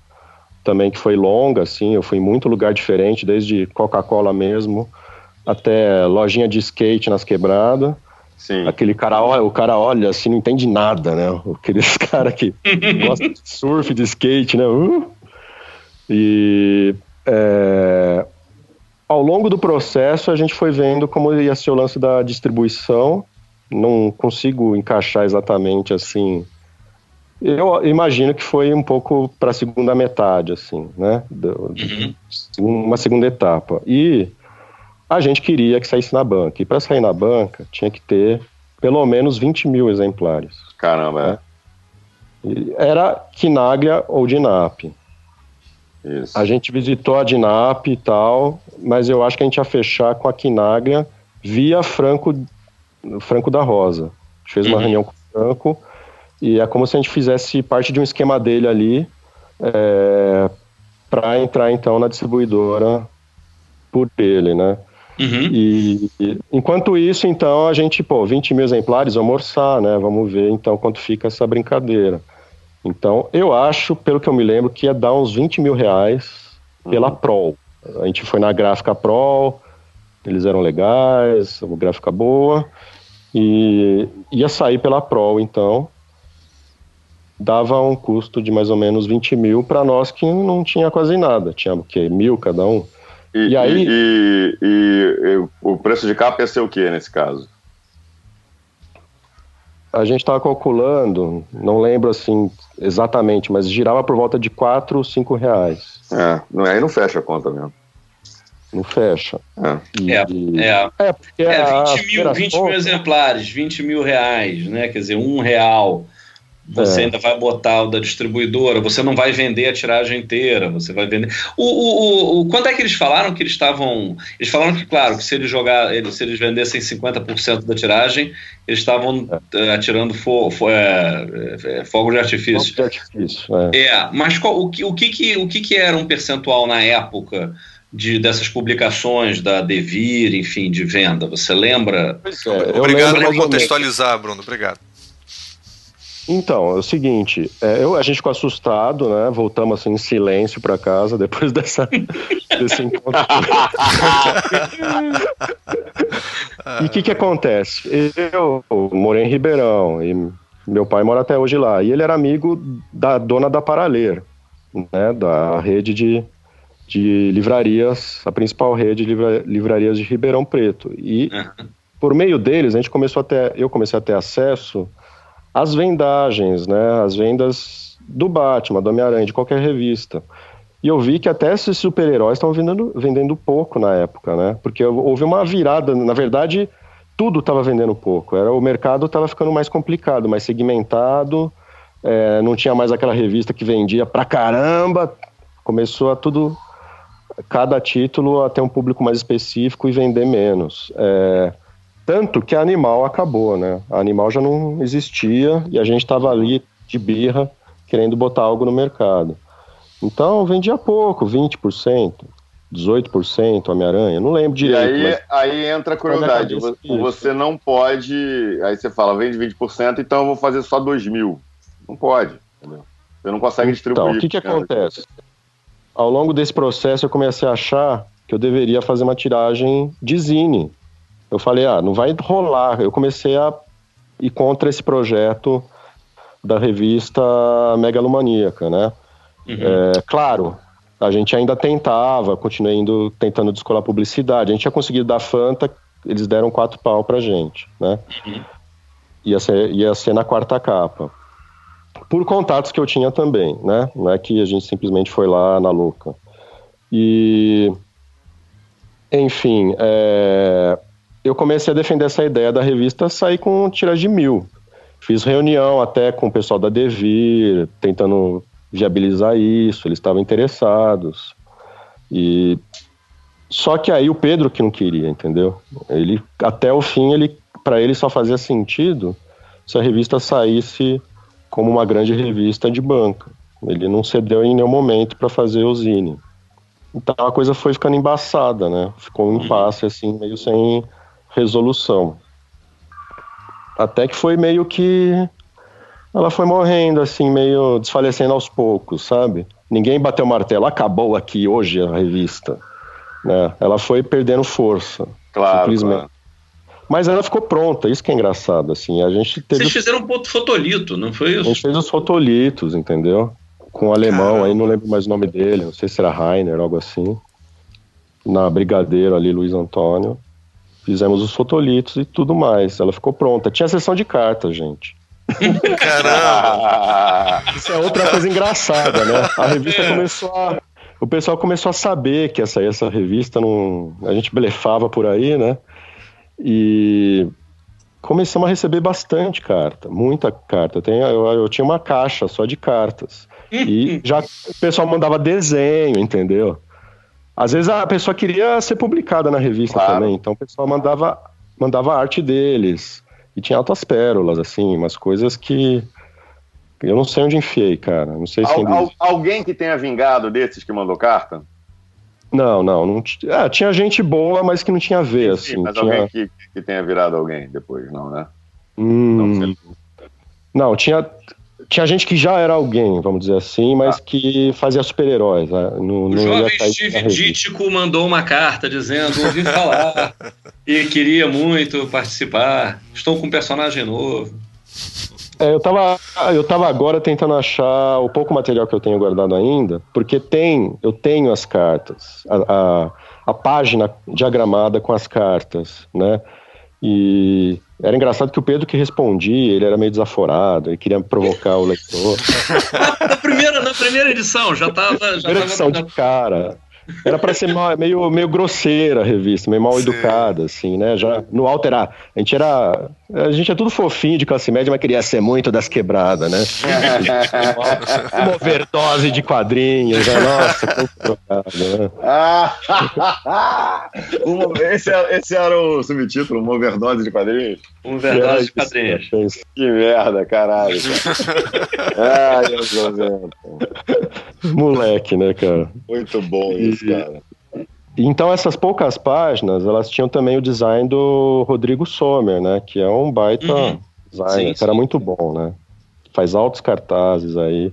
também que foi longa, assim, eu fui em muito lugar diferente, desde Coca-Cola mesmo até lojinha de skate nas quebradas. Sim. Aquele cara, olha, o cara olha assim, não entende nada, né? Aqueles [LAUGHS] cara que gosta de surf, de skate, né? Uh! E é, ao longo do processo a gente foi vendo como ia ser o lance da distribuição. Não consigo encaixar exatamente assim. Eu imagino que foi um pouco para a segunda metade, assim, né? Do- Uma segunda etapa. E a gente queria que saísse na banca. E para sair na banca, tinha que ter pelo menos 20 mil exemplares. Caramba, E Era Quinaglia ou Dinap. é. Isso. A gente visitou a Dinap e tal, mas eu acho que a gente ia fechar com a Quinaglia via Franco, Franco da Rosa. A gente fez uma Uhum. reunião com o Franco e é como se a gente fizesse parte de um esquema dele ali para entrar então na distribuidora por ele, né? Uhum. E, e, enquanto isso, então, a gente, pô, 20 mil exemplares, vamos orçar, né? Vamos ver então quanto fica essa brincadeira. Então, eu acho, pelo que eu me lembro, que ia dar uns 20 mil reais pela Prol. A gente foi na gráfica Prol, eles eram legais, uma gráfica boa, e ia sair pela Prol, então. Dava um custo de mais ou menos 20 mil para nós que não tinha quase nada. Tinha o quê? Mil cada um? E, E aí- e- e- e o preço de capa ia ser o que nesse caso? A gente estava calculando, não lembro assim exatamente, mas girava por volta de 4, 5 reais. É, não, aí não fecha a conta mesmo. Não fecha. E, é, é, é, porque é 20, mil, 20 mil exemplares, 20 mil reais, né? Quer dizer, um real você é. ainda vai botar o da distribuidora, você não vai vender a tiragem inteira, você vai vender. O, o, o, quando é que eles falaram que eles estavam. Eles falaram que, claro, que se eles jogar, se eles vendessem 50% da tiragem, eles estavam é. atirando fo, fo, é, é, fogo de artifício. Fogo de artifício, é. é mas qual, o, o, que, que, o que, que era um percentual na época? De, dessas publicações da Devir, enfim, de venda. Você lembra? É, Obrigado por contextualizar, Bruno. Obrigado. Então, é o seguinte, é, eu, a gente ficou assustado, né? Voltamos assim em silêncio para casa [LAUGHS] depois dessa, desse encontro. [LAUGHS] e o que que acontece? Eu morei em Ribeirão e meu pai mora até hoje lá. E ele era amigo da dona da Paraler, né? Da rede de, de livrarias, a principal rede de livra, livrarias de Ribeirão Preto. E por meio deles, a gente começou a ter, eu comecei a ter acesso as vendagens, né, as vendas do Batman, do Homem-Aranha, de qualquer revista. E eu vi que até esses super-heróis estão vendendo, vendendo pouco na época, né? Porque houve uma virada, na verdade, tudo estava vendendo pouco. Era o mercado estava ficando mais complicado, mais segmentado. É, não tinha mais aquela revista que vendia pra caramba. Começou a tudo, cada título a ter um público mais específico e vender menos. É, tanto que a Animal acabou, né? A Animal já não existia e a gente estava ali de birra querendo botar algo no mercado. Então vendia pouco, 20%, 18% Homem-Aranha, não lembro direito. E aí, mas... aí entra a curiosidade, você não pode, aí você fala, vende 20%, então eu vou fazer só 2 mil. Não pode, entendeu? Você não consegue distribuir. Então, o que que acontece? Ao longo desse processo eu comecei a achar que eu deveria fazer uma tiragem de zine, eu falei, ah, não vai rolar. Eu comecei a ir contra esse projeto da revista Megalomaníaca, né? Uhum. É, claro, a gente ainda tentava, continuei indo, tentando descolar publicidade. A gente tinha conseguido dar Fanta, eles deram quatro pau pra gente, né? Uhum. Ia, ser, ia ser na quarta capa. Por contatos que eu tinha também, né? Não é que a gente simplesmente foi lá na louca. E... Enfim, é, eu comecei a defender essa ideia da revista sair com tiras de mil. Fiz reunião até com o pessoal da Devir, tentando viabilizar isso, eles estavam interessados. E só que aí o Pedro que não queria, entendeu? Ele até o fim ele para ele só fazia sentido se a revista saísse como uma grande revista de banca. Ele não cedeu em nenhum momento para fazer o Zine. Então a coisa foi ficando embaçada, né? Ficou um impasse assim, meio sem resolução. Até que foi meio que. Ela foi morrendo, assim, meio desfalecendo aos poucos, sabe? Ninguém bateu o martelo, acabou aqui hoje a revista. Né? Ela foi perdendo força. Claro, simplesmente. Claro. Mas ela ficou pronta, isso que é engraçado, assim. A gente teve... Vocês fizeram um ponto fotolito, não foi isso? A gente fez os fotolitos, entendeu? Com o alemão, Caramba. aí não lembro mais o nome dele, não sei se era Rainer, algo assim. Na Brigadeiro ali, Luiz Antônio. Fizemos os fotolitos e tudo mais. Ela ficou pronta. Tinha sessão de cartas, gente. [LAUGHS] Caramba! [LAUGHS] Isso é outra coisa engraçada, né? A revista é. começou a. O pessoal começou a saber que essa, essa revista não. A gente blefava por aí, né? E começamos a receber bastante carta, muita carta. Tenho, eu, eu tinha uma caixa só de cartas. E [LAUGHS] já o pessoal mandava desenho, entendeu? Às vezes a pessoa queria ser publicada na revista claro. também, então o pessoal mandava, mandava arte deles. E tinha altas pérolas, assim, umas coisas que eu não sei onde enfiei, cara. Não sei se Al, al, alguém que tenha vingado desses que mandou carta? Não, não. não é, tinha gente boa, mas que não tinha a ver, sim, assim. Mas tinha... alguém que, que tenha virado alguém depois, não, né? Hum, não, não, tinha, tinha gente que já era alguém, vamos dizer assim, mas ah. que fazia super-heróis. Né? O jovem Steve Dítico mandou uma carta dizendo: ouvi falar [LAUGHS] e queria muito participar. Estou com um personagem novo. É, eu tava, eu tava agora tentando achar o pouco material que eu tenho guardado ainda, porque tem, eu tenho as cartas, a, a, a página diagramada com as cartas, né? E era engraçado que o Pedro que respondia, ele era meio desaforado, ele queria provocar o leitor. [LAUGHS] na, primeira, na primeira edição, já estava. Já primeira edição de cara. Era para ser mal, meio, meio grosseira a revista, meio mal Sim. educada, assim, né? Já no alto era. A gente era. A gente é tudo fofinho de classe média, mas queria ser muito das quebradas, né? [LAUGHS] uma overdose de quadrinhos, né? Nossa, que trocado, né? [LAUGHS] esse, era, esse era o subtítulo, uma overdose de quadrinhos? Uma overdose de quadrinhos. Que merda, caralho. [LAUGHS] Ai, meu Deus. Moleque, né, cara? Muito bom isso, cara. Então essas poucas páginas, elas tinham também o design do Rodrigo Sommer, né? Que é um baita uhum. designer, sim, que era muito bom, né? Faz altos cartazes aí.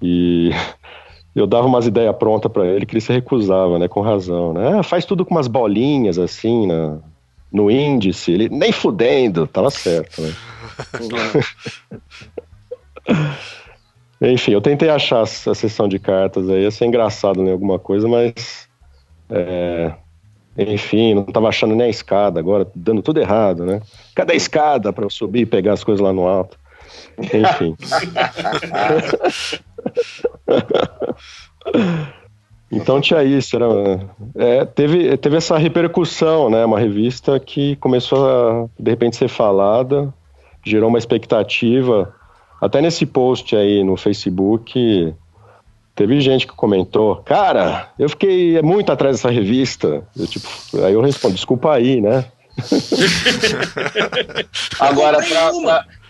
E [LAUGHS] eu dava umas ideias prontas para ele que ele se recusava, né? Com razão, né? Ah, faz tudo com umas bolinhas assim, na, no índice. Ele nem fudendo, tava certo, né? [LAUGHS] [LAUGHS] Enfim, eu tentei achar a sessão de cartas aí, ia ser engraçado ler alguma coisa, mas. É, enfim, não estava achando nem a escada agora, dando tudo errado, né? Cadê a escada para eu subir e pegar as coisas lá no alto? Enfim. [LAUGHS] então tinha isso, era, é, teve, teve essa repercussão, né? Uma revista que começou a de repente ser falada, gerou uma expectativa até nesse post aí no Facebook, teve gente que comentou, cara, eu fiquei muito atrás dessa revista. Eu, tipo, aí eu respondo, desculpa aí, né? [LAUGHS] Agora,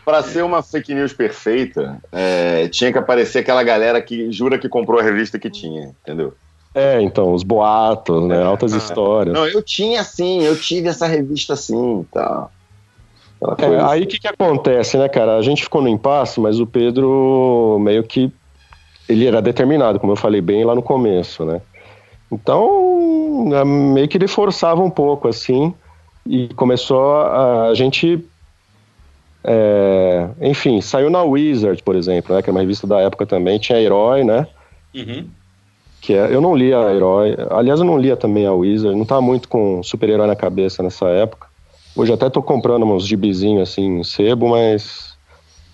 para ser uma fake news perfeita, é, tinha que aparecer aquela galera que jura que comprou a revista que tinha, entendeu? É, então, os boatos, né? Altas é, histórias. Não, eu tinha sim, eu tive essa revista sim e tá. tal. É, aí o que, que acontece, né, cara? A gente ficou no impasse, mas o Pedro meio que. Ele era determinado, como eu falei bem lá no começo, né? Então, é, meio que ele forçava um pouco, assim, e começou a, a gente. É, enfim, saiu na Wizard, por exemplo, né, que é uma revista da época também, tinha Herói, né? Uhum. Que é, eu não lia a Herói, aliás, eu não lia também a Wizard, não estava muito com super-herói na cabeça nessa época. Hoje até tô comprando uns gibizinhos assim, sebo, mas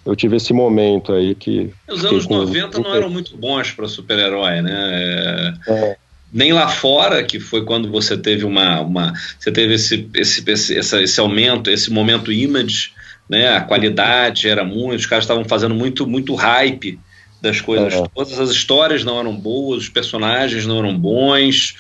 eu tive esse momento aí que. Os anos com... 90 não eram muito bons para super-herói, né? É... É. Nem lá fora, que foi quando você teve uma. uma você teve esse, esse, esse, esse, esse aumento, esse momento image, né? A qualidade era muito, os caras estavam fazendo muito, muito hype das coisas é. todas, as histórias não eram boas, os personagens não eram bons,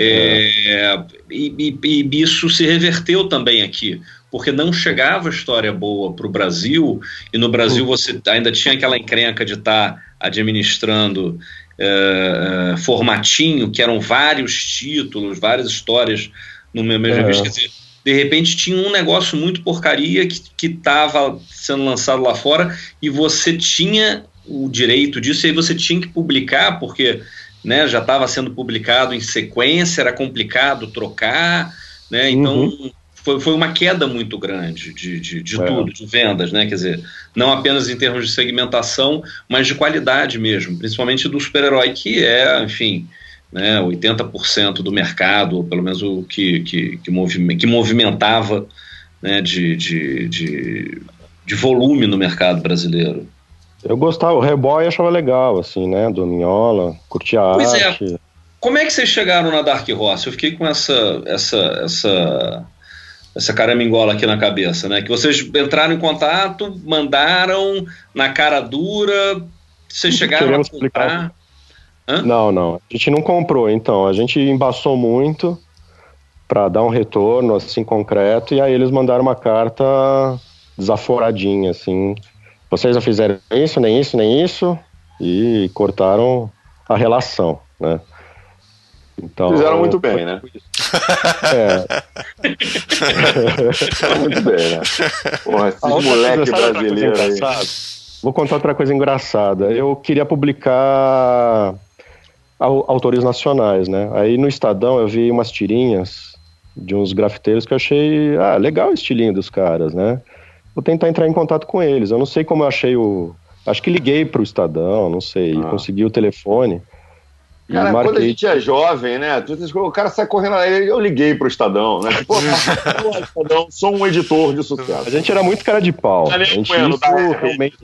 é, e, e, e, isso se reverteu também aqui, porque não chegava história boa para o Brasil, e no Brasil uhum. você ainda tinha aquela encrenca de estar tá administrando é, é, formatinho, que eram vários títulos, várias histórias no mesmo é. revista. Quer dizer, de repente tinha um negócio muito porcaria que estava sendo lançado lá fora e você tinha o direito disso, e aí você tinha que publicar, porque né, já estava sendo publicado em sequência, era complicado trocar, né, então uhum. foi, foi uma queda muito grande de, de, de é. tudo, de vendas, né, quer dizer, não apenas em termos de segmentação, mas de qualidade mesmo, principalmente do super-herói, que é, enfim, né, 80% do mercado, ou pelo menos o que, que, que, movime, que movimentava né, de, de, de, de volume no mercado brasileiro. Eu gostava, o Reboy achava legal, assim, né? Do Minhola, curtia a pois é. arte. É. Como é que vocês chegaram na Dark Horse? Eu fiquei com essa, essa, essa, essa caramingola aqui na cabeça, né? Que vocês entraram em contato, mandaram na cara dura, vocês chegaram Queremos a comprar. Não, não. A gente não comprou, então. A gente embaçou muito para dar um retorno assim concreto e aí eles mandaram uma carta desaforadinha, assim, vocês não fizeram isso, nem isso, nem isso, e cortaram a relação, né? Então, Fizeram muito bem, né? [LAUGHS] É. muito bem, né? Porra, esses moleque brasileiro aí. Vou contar outra coisa engraçada. Eu queria publicar autores nacionais, né? Aí no Estadão eu vi umas tirinhas de uns grafiteiros que eu achei, ah, legal o estilinho dos caras, né? Vou tentar entrar em contato com eles. Eu não sei como eu achei o. Acho que liguei para o Estadão, não sei, ah. consegui o telefone. Cara, marquei- quando a gente é jovem, né? tu- tu- O cara sai correndo aí, eu liguei pro Estadão, né? Tipo, "Olá, [LAUGHS] Estadão, sou um editor de A sucesso. gente era muito cara de pau. A Daniel gente, Bueno, isso realmente,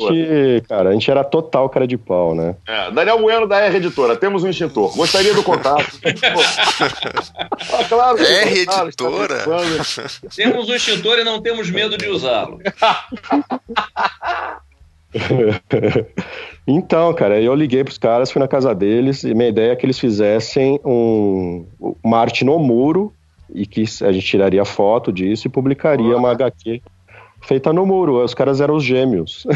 cara, a gente era total cara de pau, né? É, Daniel Bueno da R Editora, temos um extintor. Gostaria do contato. [LAUGHS] Ah, claro, R Editora? Temos um extintor e não temos medo de usá-lo. [LAUGHS] [LAUGHS] Então, cara, eu liguei pros caras, fui na casa deles, e minha ideia é que eles fizessem um, uma arte no muro, e que a gente tiraria foto disso e publicaria uma HQ feita no muro. Os caras eram os gêmeos.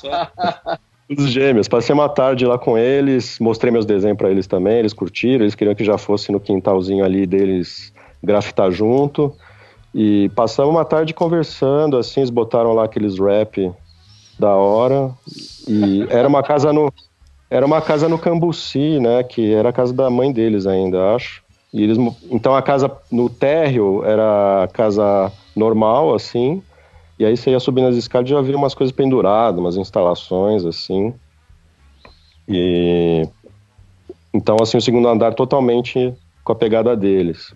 Só. [LAUGHS] Os gêmeos. Passei uma tarde lá com eles, mostrei meus desenhos pra eles também, eles curtiram, eles queriam que já fosse no quintalzinho ali deles grafitar junto. E passamos uma tarde conversando, assim, eles botaram lá aqueles rap da hora. E era uma casa no era uma casa no Cambuci, né, que era a casa da mãe deles ainda, acho. E eles então a casa no térreo era a casa normal assim, e aí você ia subindo as escadas e já via umas coisas penduradas, umas instalações, assim. E. Então, assim, o segundo andar totalmente com a pegada deles.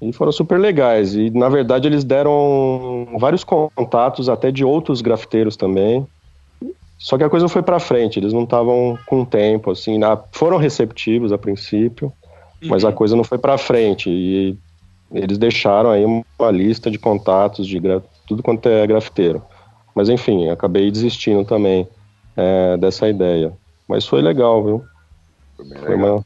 E foram super legais. E, na verdade, eles deram vários contatos, até de outros grafiteiros também. Só que a coisa não foi pra frente, eles não estavam com tempo, assim. na- Foram receptivos a princípio, mas a coisa não foi pra frente. E eles deixaram aí uma lista de contatos de gra- tudo quanto é grafiteiro. Mas enfim, acabei desistindo também é, dessa ideia. Mas foi legal, viu? Foi bem Foi legal. uma...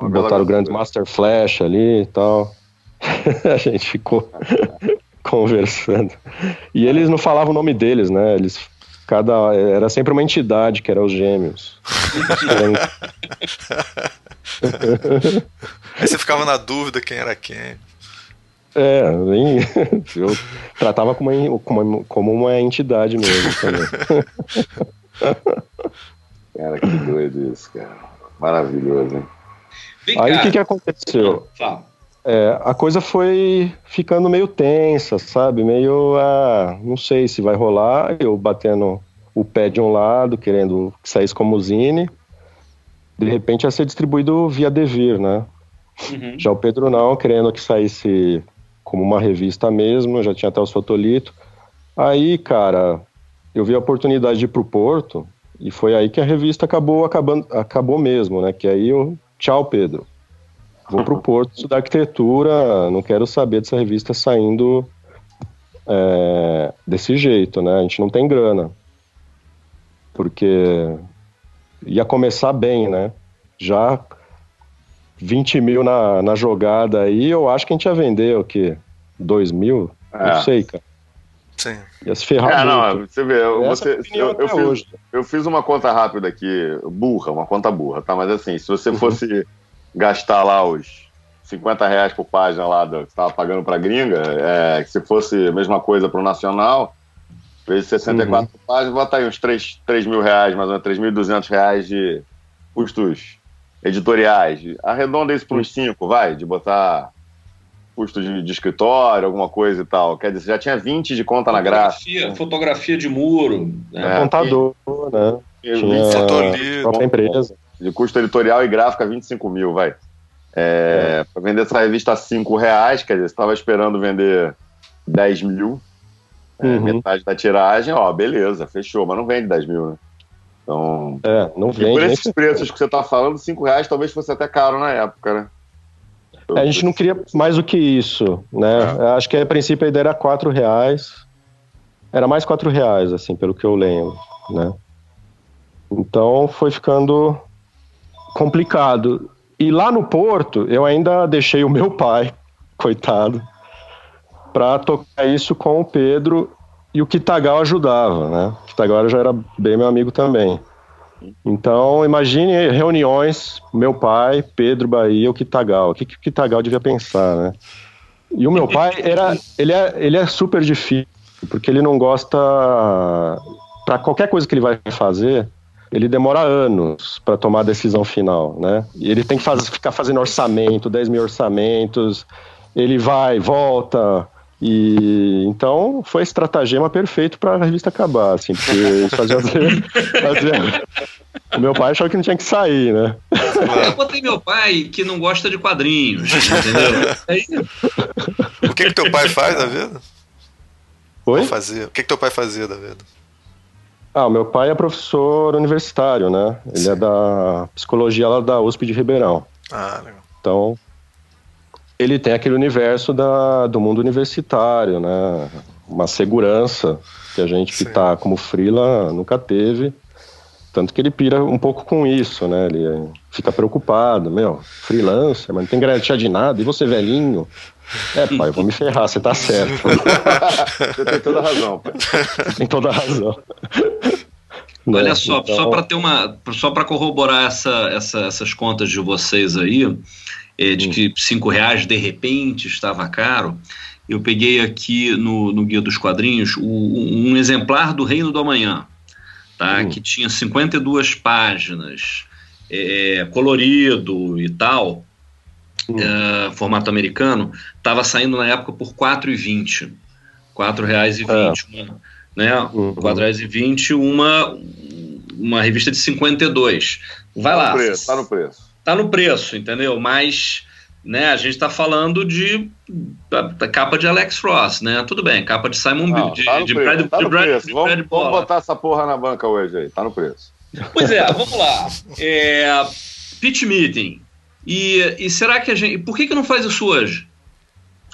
Uma bela Botaram o aventura. Grandmaster Flash ali e tal. [LAUGHS] a gente ficou [LAUGHS] conversando. E eles não falavam o nome deles, né? Eles cada era sempre uma entidade que era os gêmeos. [LAUGHS] Aí você ficava na dúvida quem era quem. É, nem, eu tratava como uma, como uma- como uma entidade mesmo também. Cara, que doido isso, cara. Maravilhoso, hein? Vem Aí o que, que aconteceu? Fala. É, a coisa foi ficando meio tensa, sabe? Meio, ah, não sei se vai rolar. Eu batendo o pé de um lado, querendo que saísse como zine. De repente ia ser distribuído via Devir, né? Uhum. Já o Pedro não, querendo que saísse como uma revista mesmo, já tinha até os fotolitos. Aí, cara, eu vi a oportunidade de ir pro Porto e foi aí que a revista acabou acabando, acabou mesmo, né? Que aí eu, tchau, Pedro. Vou pro [LAUGHS] Porto estudar arquitetura, não quero saber dessa revista saindo é, desse jeito, né? A gente não tem grana. Porque ia começar bem, né? Já 20 mil na, na jogada aí, eu acho que a gente ia vender o quê? 2 mil? É. Não sei, cara. Sim. Ia se ferrar É, muito. não, você vê, é você, eu, eu fiz, hoje. eu fiz uma conta rápida aqui, burra, uma conta burra, tá? Mas assim, se Uhum. você fosse gastar lá os 50 reais por página lá do, que você tava pagando pra gringa, é, que se fosse a mesma coisa pro nacional, vezes 64 Uhum. páginas, bota aí uns 3, 3 mil reais, mais ou menos 3.200 reais de custos editoriais. Arredonda isso para uns 5, vai, de botar custo de, de escritório, alguma coisa e tal. Quer dizer, você já tinha 20 de conta na graça. Fotografia, fotografia de muro. né? É, Contador, né? Tinha Fotolito. própria empresa. de custo editorial e gráfica 25 mil, vai. É, Para vender essa revista a 5 reais, quer dizer, você estava esperando vender 10 mil, é, Uhum. metade da tiragem, ó, beleza, fechou, mas não vende 10 mil, né? Então, É, não e vende. por nem esses preços que você tá falando, 5 reais talvez fosse até caro na época, né? A gente não queria mais do que isso, né? É. Acho que a princípio a ideia era quatro reais. Era mais quatro reais, assim, pelo que eu lembro, né? Então foi ficando complicado. E lá no Porto, eu ainda deixei o meu pai, [LAUGHS] coitado, para tocar isso com o Pedro e o Kitagal ajudava, né? O Kitagal já era bem meu amigo também. Então, imagine reuniões, meu pai, Pedro Bahia, o Kitagal. O que, que o Kitagal devia pensar, né? E o meu pai, era, ele, é, ele é super difícil, porque ele não gosta. Para qualquer coisa que ele vai fazer, ele demora anos para tomar a decisão final, né? E ele tem que faz, ficar fazendo orçamento, 10 mil orçamentos, ele vai, volta. E então foi esse estratagema perfeito para a revista acabar, assim, porque eles faziam, faziam, O meu pai achou que não tinha que sair, né? Eu botei meu pai que não gosta de quadrinhos, entendeu? Aí, O que que teu pai faz da vida? Oi? Fazia? O que que teu pai fazia da vida? Ah, o meu pai é professor universitário, né? Ele é da psicologia lá da USP de Ribeirão. Ah, legal. Então, ele tem aquele universo da, do mundo universitário, né? Uma segurança que a gente que Sim. tá como frila nunca teve. Tanto que ele pira um pouco com isso, né? Ele fica preocupado, meu, freelancer, mas não tem garantia de nada, e você velhinho? É, pai, eu vou me ferrar, você tá certo. [LAUGHS] Você tem toda a razão, pai. Você tem toda a razão. Olha Né? só, Então, só para ter uma, só para corroborar essa, essa- essas contas de vocês aí, é, de que cinco reais de repente estava caro. Eu peguei aqui no, no guia dos quadrinhos o- um exemplar do Reino do Amanhã, tá? Hum. Que tinha 52 páginas, é, colorido e tal, Hum. é, formato americano, estava saindo na época por R$ 4,20. R$ 4,20. uma, Né? Uhum. R$ 4,20 uma, uma revista de 52. Vai Tá lá. no preço, tá no preço. Tá no preço, entendeu? Mas né, a gente está falando de da, da capa de Alex Ross, né? Tudo bem, capa de Simon Bill, de, tá de Brad, tá de Brad, preço. de Vamos, Brad vamos Bola. botar essa porra na banca hoje aí, tá no preço. Pois é, [LAUGHS] vamos lá. É, pitch meeting. E, e será que a gente. Por que, que não faz isso hoje?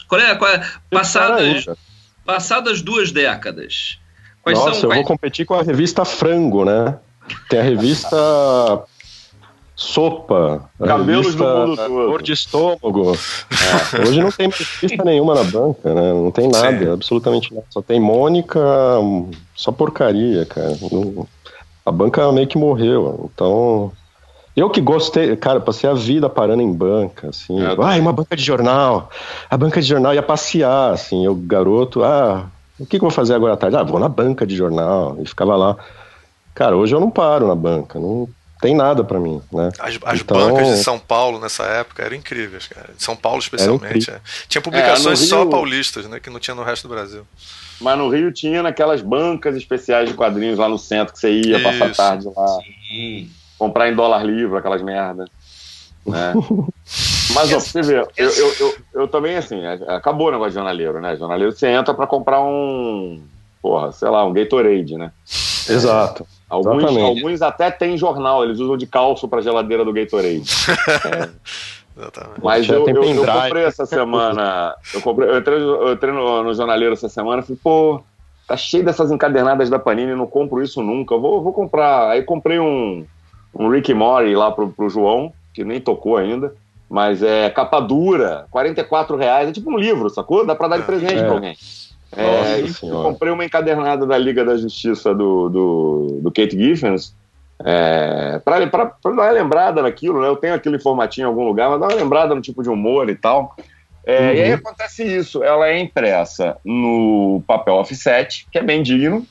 Qual é, qual é- passadas, passadas duas décadas. Quais Nossa, são. eu quais- vou competir com a revista Frango, né? Tem a revista Sopa. Cabelos revista do mundo todo. Cor de estômago. É, hoje não tem revista [LAUGHS] nenhuma na banca, né? Não tem nada, Sim. absolutamente nada. Só tem Mônica, hum, só porcaria, cara. Não- a banca meio que morreu. Então. Eu que gostei, cara, passei a vida parando em banca, assim. É, Ai, uma banca de jornal. A banca de jornal ia passear, assim. Eu, garoto, ah, o que, que eu vou fazer agora à tarde? Ah, vou na banca de jornal. E ficava lá. Cara, hoje eu não paro na banca. Não tem nada pra mim, né? As, as Então- bancas de São Paulo nessa época eram incríveis, cara. De São Paulo especialmente. é. Tinha publicações É, no só Rio- paulistas, né? Que não tinha no resto do Brasil. Mas no Rio tinha naquelas bancas especiais de quadrinhos lá no centro que você ia passar a Isso. tarde lá, Sim. comprar em dólar livre, aquelas merdas. Né? [LAUGHS] Mas ó, pra você ver, eu, eu, eu, eu também, assim, é, acabou o negócio de jornaleiro, né? Jornaleiro você entra pra comprar um, porra, sei lá, um Gatorade, né? Exato. Alguns, Exatamente. alguns até tem jornal, eles usam de calço pra geladeira do Gatorade. [LAUGHS] Exatamente. Mas eu, eu, eu comprei essa [LAUGHS] semana. Eu, comprei, eu entrei, eu entrei no, no jornaleiro essa semana e falei, pô, tá cheio dessas encadernadas da Panini, não compro isso nunca. Eu vou, vou comprar. Aí comprei um, um Rick Mori lá pro, pro João, que nem tocou ainda. Mas é capa dura, 44 reais. É tipo um livro, sacou? Dá pra dar de presente É. pra alguém. É, Nossa e Senhora. comprei uma encadernada da Liga da Justiça do, do, do Kate Giffens. É, pra dar uma lembrada naquilo, né? Eu tenho aquilo em formatinho em algum lugar, mas dar uma lembrada no tipo de humor e tal. É, E aí Uhum. acontece isso. Ela é impressa no papel offset, que é bem digno.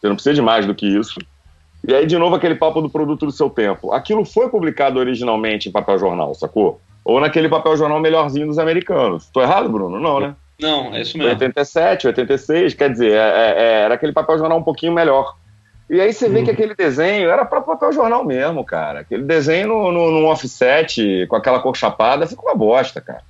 Você não precisa de mais do que isso. E aí, de novo, aquele papo do produto do seu tempo. Aquilo foi publicado originalmente em papel jornal, sacou? Ou naquele papel jornal melhorzinho dos americanos. Tô errado, Bruno? Não, né? Não, é isso mesmo. 87, 86, quer dizer, é- é- é- era aquele papel jornal um pouquinho melhor. E aí você vê Uhum. que aquele desenho era para papel jornal mesmo, cara. Aquele desenho no, no, num offset, com aquela cor chapada, fica uma bosta, cara.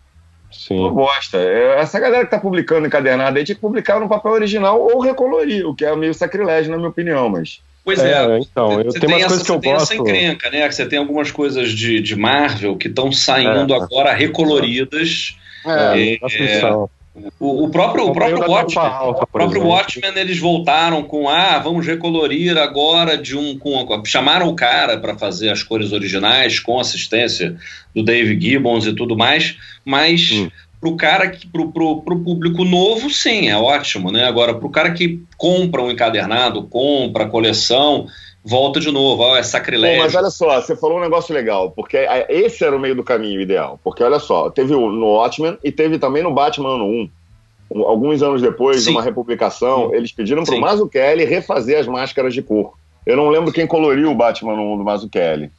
Uma Sim. bosta. É, Essa galera que tá publicando encadernado aí tinha que publicar no papel original ou recolorir, o que é meio sacrilégio, na minha opinião, mas. Pois é. É, então, eu Você tenho tem umas essa, coisas que você eu tem essa gosto. encrenca, né? Que você tem algumas coisas de, de Marvel que estão saindo É. agora recoloridas. É, É, atenção. O, o próprio, o próprio Watchmen, Alta, o próprio exemplo. Watchmen, eles voltaram com ah, vamos recolorir agora de um com chamaram o cara para fazer as cores originais com assistência do Dave Gibbons e tudo mais, mas Hum. pro cara que pro, pro, pro público novo, sim, é ótimo, né? Agora pro cara que compra um encadernado, compra coleção, volta de novo, ó, é Pô, sacrilégio. mas olha só, você falou um negócio legal, porque é, esse era o meio do caminho ideal. Porque olha só, teve o- no Watchmen e teve também no Batman ano 1. Um, Alguns anos depois, Sim. de uma republicação, eles pediram pro Sim. Mazzucchelli refazer as máscaras de cor. Eu não lembro quem coloriu o Batman no 1 do Mazzucchelli.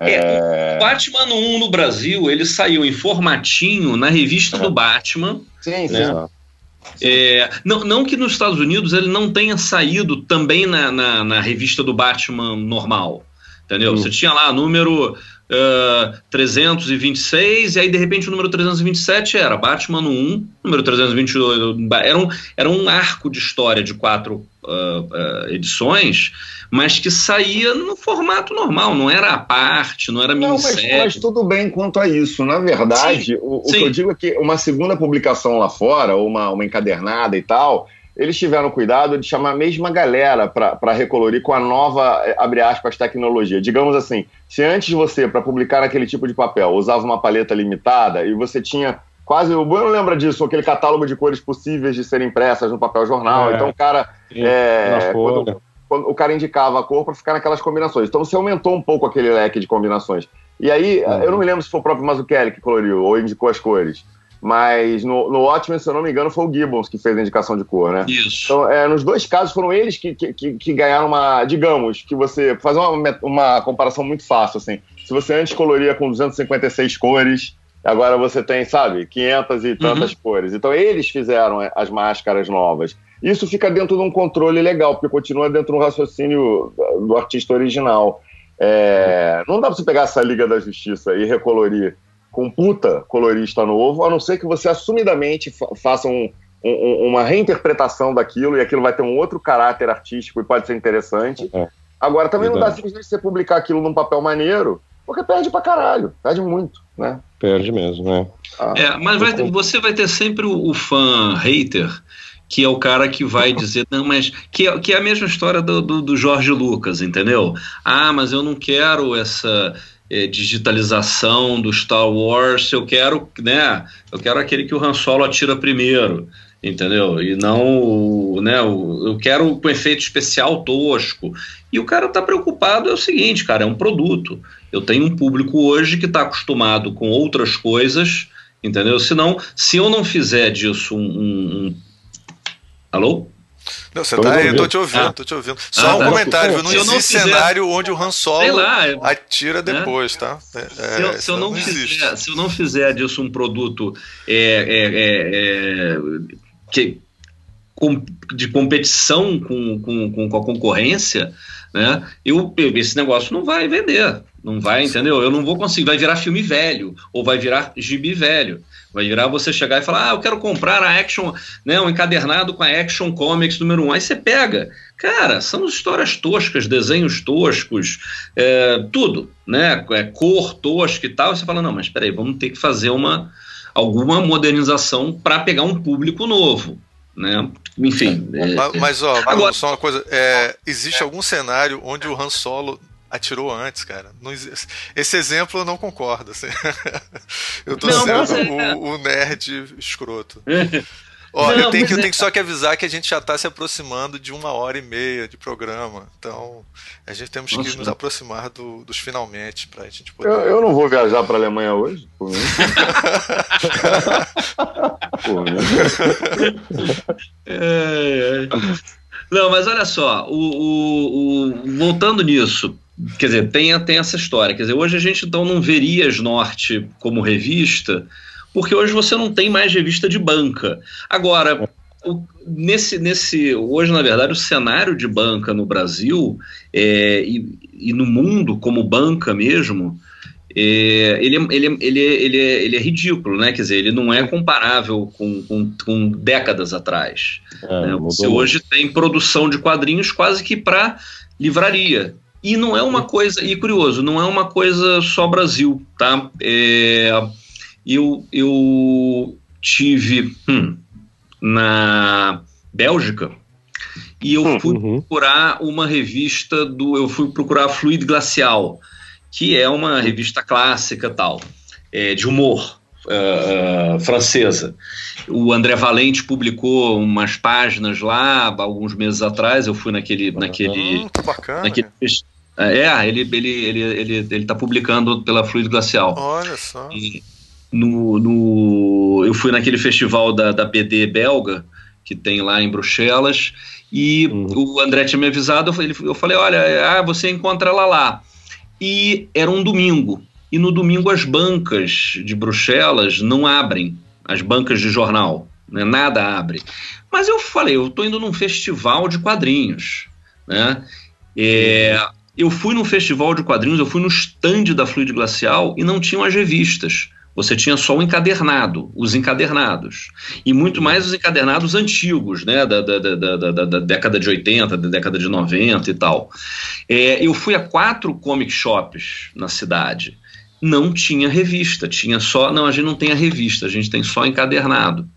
É... O Batman 1 no Brasil, ele saiu em formatinho na revista do Batman. Sim, sim. né? É, não, não que nos Estados Unidos ele não tenha saído também na, na, na revista do Batman normal. Entendeu? Uhum. Você tinha lá número uh, 326, e aí de repente o número 327 era Batman no 1, número 322. Era um, era um arco de história de quatro uh, edições, mas que saía no formato normal, não era a parte, não era minissérie. Não, mas, mas tudo bem quanto a isso. Na verdade, sim, o, o sim. que eu digo é que uma segunda publicação lá fora, ou uma, uma encadernada e tal eles tiveram cuidado de chamar a mesma galera para recolorir com a nova, eh, abre aspas, tecnologia. Digamos assim, se antes você, para publicar aquele tipo de papel, usava uma paleta limitada e você tinha quase, o Bueno lembra disso, aquele catálogo de cores possíveis de serem impressas no papel jornal. É, então o cara. É, quando, quando, o cara indicava a cor para ficar naquelas combinações. Então você aumentou um pouco aquele leque de combinações. E aí, é. eu não me lembro se foi o próprio Mazzucchelli que coloriu ou indicou as cores. Mas no, no Watchmen, se eu não me engano, foi o Gibbons que fez a indicação de cor, né? Isso. Então, é, nos dois casos foram eles que, que, que, ganharam uma. Digamos, que você. Fazer uma, uma comparação muito fácil, assim. Se você antes coloria com 256 cores, agora você tem, sabe, 500 e tantas uhum. cores. Então, eles fizeram as máscaras novas. Isso fica dentro de um controle legal, porque continua dentro do raciocínio do artista original. É, não dá pra você pegar essa Liga da Justiça e recolorir com puta colorista novo, a não ser que você assumidamente fa faça um, um, uma reinterpretação daquilo e aquilo vai ter um outro caráter artístico e pode ser interessante. É. Agora, também Verdade. não dá simplesmente você publicar aquilo num papel maneiro, porque perde pra caralho, perde muito, né? Perde mesmo, né? Ah, é, mas vai, você vai ter sempre o, o, fã hater, que é o cara que vai [LAUGHS] dizer, não, mas. Que é, que é a mesma história do, do, do Jorge Lucas, entendeu? Ah, mas eu não quero essa é, digitalização do Star Wars, eu quero, né, eu quero aquele que o Han Solo atira primeiro, entendeu? E não, né, eu quero com efeito especial tosco. E o cara tá preocupado é o seguinte, cara, é um produto. Eu tenho um público hoje que está acostumado com outras coisas, entendeu? Senão, se eu não fizer disso um, um, um... alô? Não, você tá aí, eu tô te ouvindo, ah. tô te ouvindo. Só ah, um tá. comentário, não existe não fizer, cenário onde o Han Solo lá, atira né? depois, tá? É, se, eu, se, eu não, não fizer, se eu não fizer disso um produto é, é, é, é que, de competição com, com, com a concorrência, né? Eu, esse negócio não vai vender, não vai, entendeu? Eu não vou conseguir, vai virar filme velho, ou vai virar gibi velho. Vai virar você chegar e falar, ah, eu quero comprar a Action, né, um encadernado com a Action Comics número 1. Um. Aí você pega. Cara, são histórias toscas, desenhos toscos, é, tudo, né? É, cor tosca e tal. E você fala, não, mas peraí, vamos ter que fazer uma alguma modernização para pegar um público novo. Né? Enfim. É, mas, mas, ó, agora, só uma coisa: é, existe algum cenário onde o Han Solo atirou antes, cara. Não, esse exemplo eu não concordo. Assim. [LAUGHS] Eu tô não, sendo o, o, nerd escroto. [LAUGHS] Ó, não, eu, tenho que, eu tenho que só que avisar que a gente já está se aproximando de uma hora e meia de programa. Então, a gente temos Nossa, que nos aproximar do, dos finalmente para a gente poder. Eu, eu, não vou viajar para a Alemanha hoje, por mim. [LAUGHS] por mim. É, é. Não, mas olha só, o, o, o, voltando nisso, Quer dizer, tem, tem essa história. Quer dizer, hoje a gente então não veria as Norte como revista, porque hoje você não tem mais revista de banca. Agora, o, nesse, nesse, hoje, na verdade, o cenário de banca no Brasil é, e, e no mundo como banca mesmo, é, ele, ele, ele, ele, é, ele é ridículo, né? Quer dizer, ele não é comparável com, com, com décadas atrás. É, né? Você hoje tem produção de quadrinhos quase que para livraria. E não é uma coisa, e curioso, não é uma coisa só Brasil, tá? É, eu, eu tive hum, na Bélgica e eu fui uhum. procurar uma revista do. Eu fui procurar Fluid Glacial, que é uma revista clássica tal, é, de humor. Uh, uh, francesa. O André Valente publicou umas páginas lá alguns meses atrás. Eu fui naquele, naquele, hum, bacana, naquele, é, ele ele ele ele ele tá publicando pela Fluido Glacial. Olha só. E no, no eu fui naquele festival da, da BD belga que tem lá em Bruxelas e uhum. o André tinha me avisado, eu, eu falei, olha, ah, você encontra ela lá. E era um domingo. E no domingo as bancas de Bruxelas não abrem, as bancas de jornal, né? nada abre. Mas eu falei, eu estou indo num festival de quadrinhos, né? É, eu fui num festival de quadrinhos, eu fui no stand da Fluid Glacial e não tinham as revistas. Você tinha só o encadernado, os encadernados. E muito mais os encadernados antigos, né? Da, da, da, da, da década de 80, da década de 90 e tal. É, eu fui a quatro comic shops na cidade. Não tinha revista, tinha só. Não, a gente não tem a revista, a gente tem só encadernado.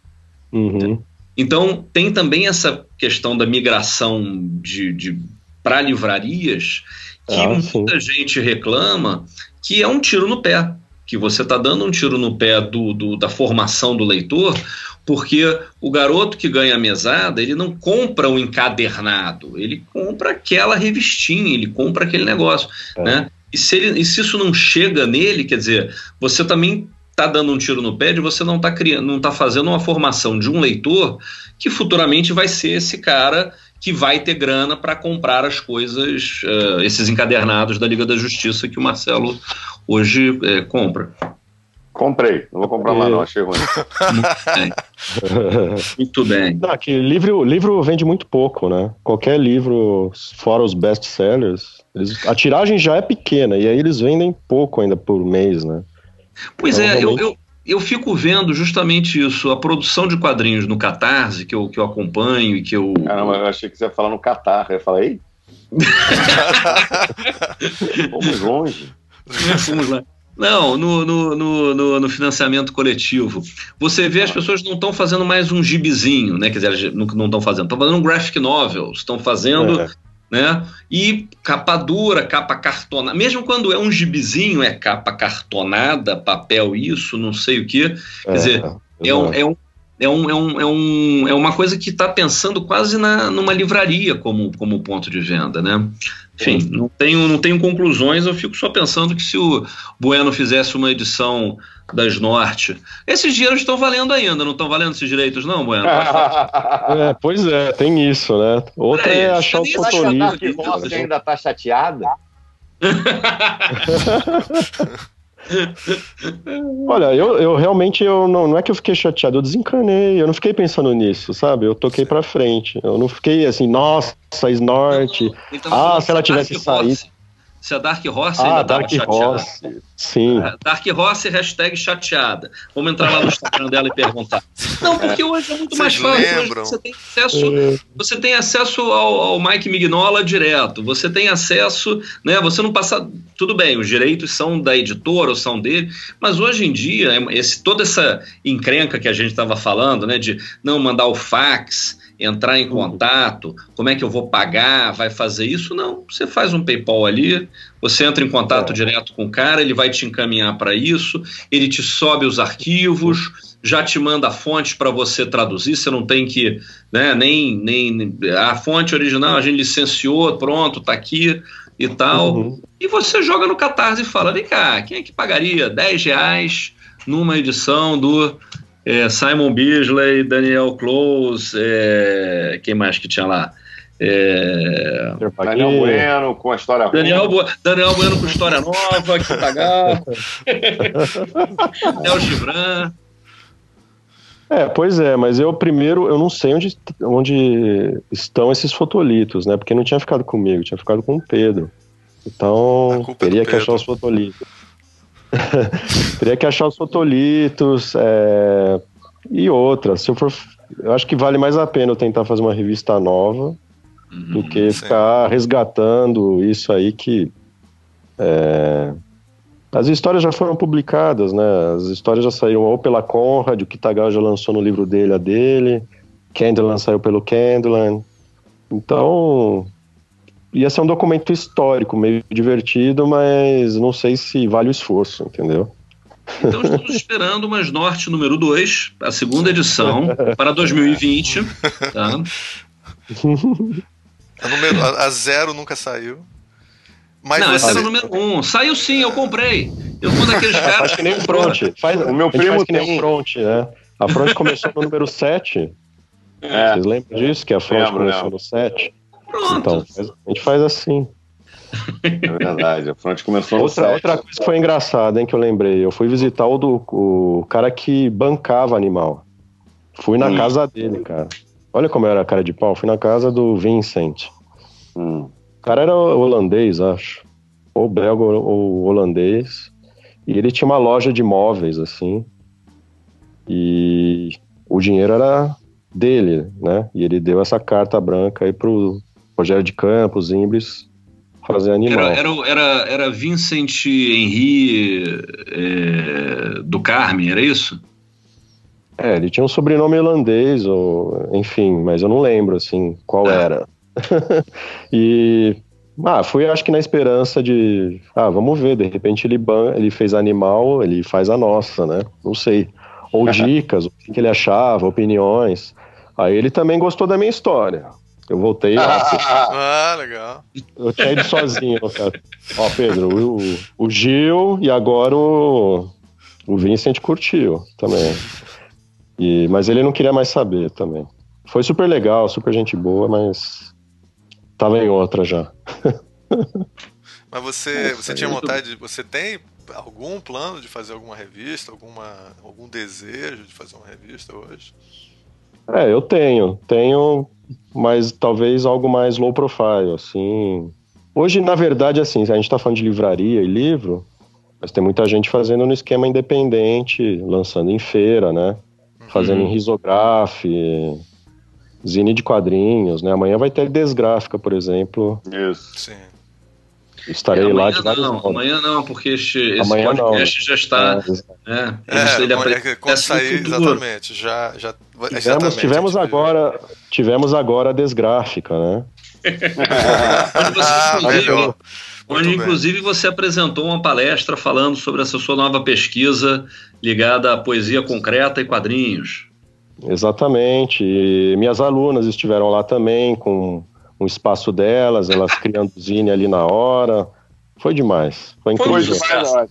Uhum. Então, tem também essa questão da migração de, de para livrarias que Ah, muita gente reclama que é um tiro no pé, que você está dando um tiro no pé do, do- da formação do leitor, porque o garoto que ganha a mesada, ele não compra um encadernado, ele compra aquela revistinha, ele compra aquele negócio, É. né? E se, ele, e se isso não chega nele, quer dizer, você também está dando um tiro no pé de você não está criando, não tá fazendo uma formação de um leitor que futuramente vai ser esse cara que vai ter grana para comprar as coisas, eh, esses encadernados da Liga da Justiça que o Marcelo hoje eh, compra. Comprei. Não vou comprar mais, não. Achei ruim. [LAUGHS] Muito bem. Não, que livro, livro vende muito pouco, né? Qualquer livro, fora os best-sellers, eles- a tiragem já é pequena, e aí eles vendem pouco ainda por mês, né? Pois é, eu, Realmente. eu, eu fico vendo justamente isso, a produção de quadrinhos no Catarse, que eu, que eu acompanho e que eu. Caramba, eu achei que você ia falar no Catar. Eu falei, ei, [LAUGHS] fomos longe. Fomos lá. Não, no, no, no, no- financiamento coletivo. Você vê as pessoas não estão fazendo mais um gibizinho, né? Quer dizer, não não estão fazendo, estão fazendo um graphic novel, estão fazendo, É. né? E capa dura, capa cartonada. Mesmo quando é um gibizinho, é capa cartonada, papel isso, não sei o quê. Quer dizer, É, um, é, um, é, um, é, um, é, um, é uma coisa que está pensando quase na, numa livraria como, como ponto de venda, né? Enfim, não tenho, não tenho conclusões, eu fico só pensando que se o Bueno fizesse uma edição das Norte. Esses dinheiros estão valendo ainda, não estão valendo esses direitos, não, Bueno? [LAUGHS] É, pois é, tem isso, né? Outra Peraí, é achar o você nem Será que a Dark fotolivro. Horse ainda tá chateada? [LAUGHS] [LAUGHS] Olha, eu, eu realmente eu não, não é que eu fiquei chateado, eu desencanei, eu não fiquei pensando nisso, sabe? Eu toquei pra frente. Eu não fiquei assim, nossa, Snorte. Então, Ah, se ela tivesse saído. Se a Dark Horse Ah, ainda estava Dark chateada. Horse. Sim. É, Dark Horse, hashtag chateada. Vamos entrar lá no Instagram dela e perguntar. Não, porque hoje é muito Vocês mais fácil. Lembram? você tem acesso, você tem acesso ao, ao Mike Mignola direto. Você tem acesso, né? Você não passa. Tudo bem, os direitos são da editora ou são dele, mas hoje em dia, é- esse, toda essa encrenca que a gente estava falando, né? De não mandar o fax, entrar em contato, como é que eu vou pagar, vai fazer isso? Não, você faz um PayPal ali, você entra em contato É. direto com o cara, ele vai te encaminhar para isso, ele te sobe os arquivos, já te manda fontes para você traduzir, você não tem que, né, nem, nem a fonte original a gente licenciou, pronto, tá aqui e tal. Uhum. E você joga no Catarse e fala, vem cá, quem é que pagaria 10 reais numa edição do é, Simon Beasley, Daniel Close, é, quem mais que tinha lá? É, Daniel Bueno com a história. Daniel, Bu- Daniel Bueno com história nova, que pagar. Daniel [LAUGHS] Gibran. É, pois é, mas eu primeiro, eu não sei onde, onde estão esses fotolitos, né? Porque não tinha ficado comigo, tinha ficado com o Pedro. Então, é teria que Pedro. achar os fotolitos. [LAUGHS] teria que achar os fotolitos é, e outras. Se eu for, eu acho que vale mais a pena eu tentar fazer uma revista nova do que sim. ficar resgatando isso aí que é, as histórias já foram publicadas, né? As histórias já saíram ou pela Conrad, o Kitagal já lançou no livro dele a dele, Candlelan saiu pelo Candlelan. Então, ia ser um documento histórico, meio divertido, mas não sei se vale o esforço, entendeu? Então estamos esperando umas Norte número 2, a segunda edição, para 2020. Tá? [LAUGHS] A, número- a- a zero nunca saiu. Mas Não, essa era o número 1. Um. Saiu sim, eu comprei. Eu fui daqueles [LAUGHS] caras. Faz que nem o Front. Faz, O meu a primo faz que nem tem. o Front, né? A Front começou no número 7. É, Vocês lembram disso? Que a Front Lembro, começou lembro. no 7? Pronto. Então, a gente faz assim. é verdade. A front começou Outra, outra coisa que foi engraçada, hein, que eu lembrei. Eu fui visitar o, do, o cara que bancava animal. Fui na Hum. casa dele, cara. Olha como era cara de pau. Fui na casa do Vincent. Hum. cara era holandês, acho. Ou belga ou holandês. E ele tinha uma loja de móveis, assim. E o dinheiro era dele, né? E ele deu essa carta branca aí pro Rogério de Campos, Imbres, fazer animal. Era, era, era, era Vincent Henri é, do Carme, era isso? É, ele tinha um sobrenome holandês, ou enfim, mas eu não lembro assim qual ah. era. [LAUGHS] e ah, fui acho que na esperança de, ah, vamos ver, de repente ele ele fez animal, ele faz a nossa, né? Não sei. Ou [LAUGHS] dicas, o que ele achava, opiniões. Aí ele também gostou da minha história. Eu voltei. [LAUGHS] ah, legal. Eu tinha ido sozinho, cara. Ó, Pedro, o, o Gil e agora o, o Vincent curtiu também. E, mas ele não queria mais saber também. Foi super legal, super gente boa, mas tava em outra já. [LAUGHS] mas você, você tinha vontade, você tem algum plano de fazer alguma revista, alguma, algum desejo de fazer uma revista hoje? É, eu tenho, tenho, mas talvez algo mais low profile, assim. Hoje, na verdade, assim, a gente está falando de livraria e livro, mas tem muita gente fazendo no esquema independente, lançando em feira, né? Fazendo uhum. em risograph, zine de quadrinhos, né? Amanhã vai ter desgráfica, por exemplo. Isso. Sim. Estarei é, lá de vários não, modos. Amanhã não, porque este, esse amanhã podcast não. já está. É, né, é, ele é, quando sair, exatamente. Já, já, tivemos, exatamente, tivemos agora, tivemos agora a desgráfica, né? [LAUGHS] onde você, inclusive, onde, inclusive você apresentou uma palestra falando sobre essa sua nova pesquisa ligada à poesia concreta e quadrinhos. Exatamente. E minhas alunas estiveram lá também com um espaço delas, elas criando zine ali na hora. Foi demais. Foi incrível. Foi demais.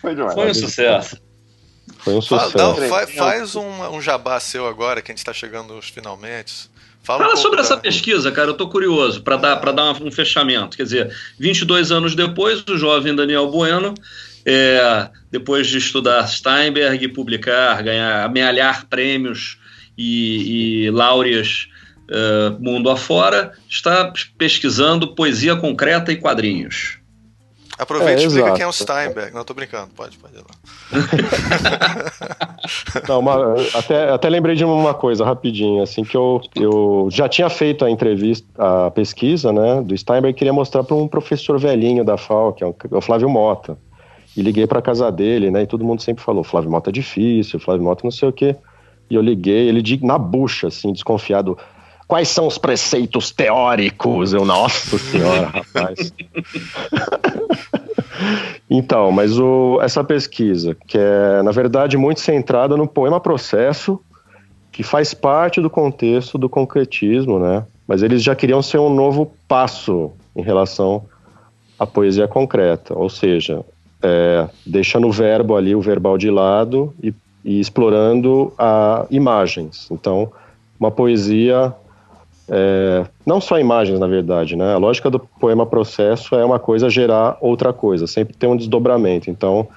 Foi, demais. Foi um sucesso. Foi um sucesso. Não, faz, faz um, um, jabá seu agora, que a gente está chegando nos finalmente. Fala, Fala um sobre da... essa pesquisa, cara. Eu tô curioso para dar, pra dar um fechamento. Quer dizer, 22 anos depois, o jovem Daniel Bueno, é, depois de estudar Steinberg, publicar, ganhar, amealhar prêmios e, e láureas uh, mundo afora, está pesquisando poesia concreta e quadrinhos. Aproveite é, e explica quem é o Steinberg. Não, tô brincando, pode, pode ir lá. [LAUGHS] Não, uma, até, até lembrei de uma coisa rapidinho, assim, que eu, eu já tinha feito a entrevista, a pesquisa, né, do Steinberg, queria mostrar para um professor velhinho da FAO, que é o, é o Flávio Mota. E liguei para casa dele, né, e todo mundo sempre falou, Flávio Mota é difícil, Flávio Mota não sei o quê. E eu liguei, ele na bucha, assim, desconfiado, Quais são os preceitos teóricos? Eu, nossa senhora, [LAUGHS] rapaz. [LAUGHS] então, mas o, essa pesquisa, que é, na verdade, muito centrada no poema processo, que faz parte do contexto do concretismo, né? Mas eles já queriam ser um novo passo em relação à poesia concreta, ou seja, é, deixando o verbo ali, o verbal de lado e, e explorando a imagens. Então, uma poesia é, não só imagens, na verdade, né? A lógica do poema processo é uma coisa gerar outra coisa, sempre tem um desdobramento. Então,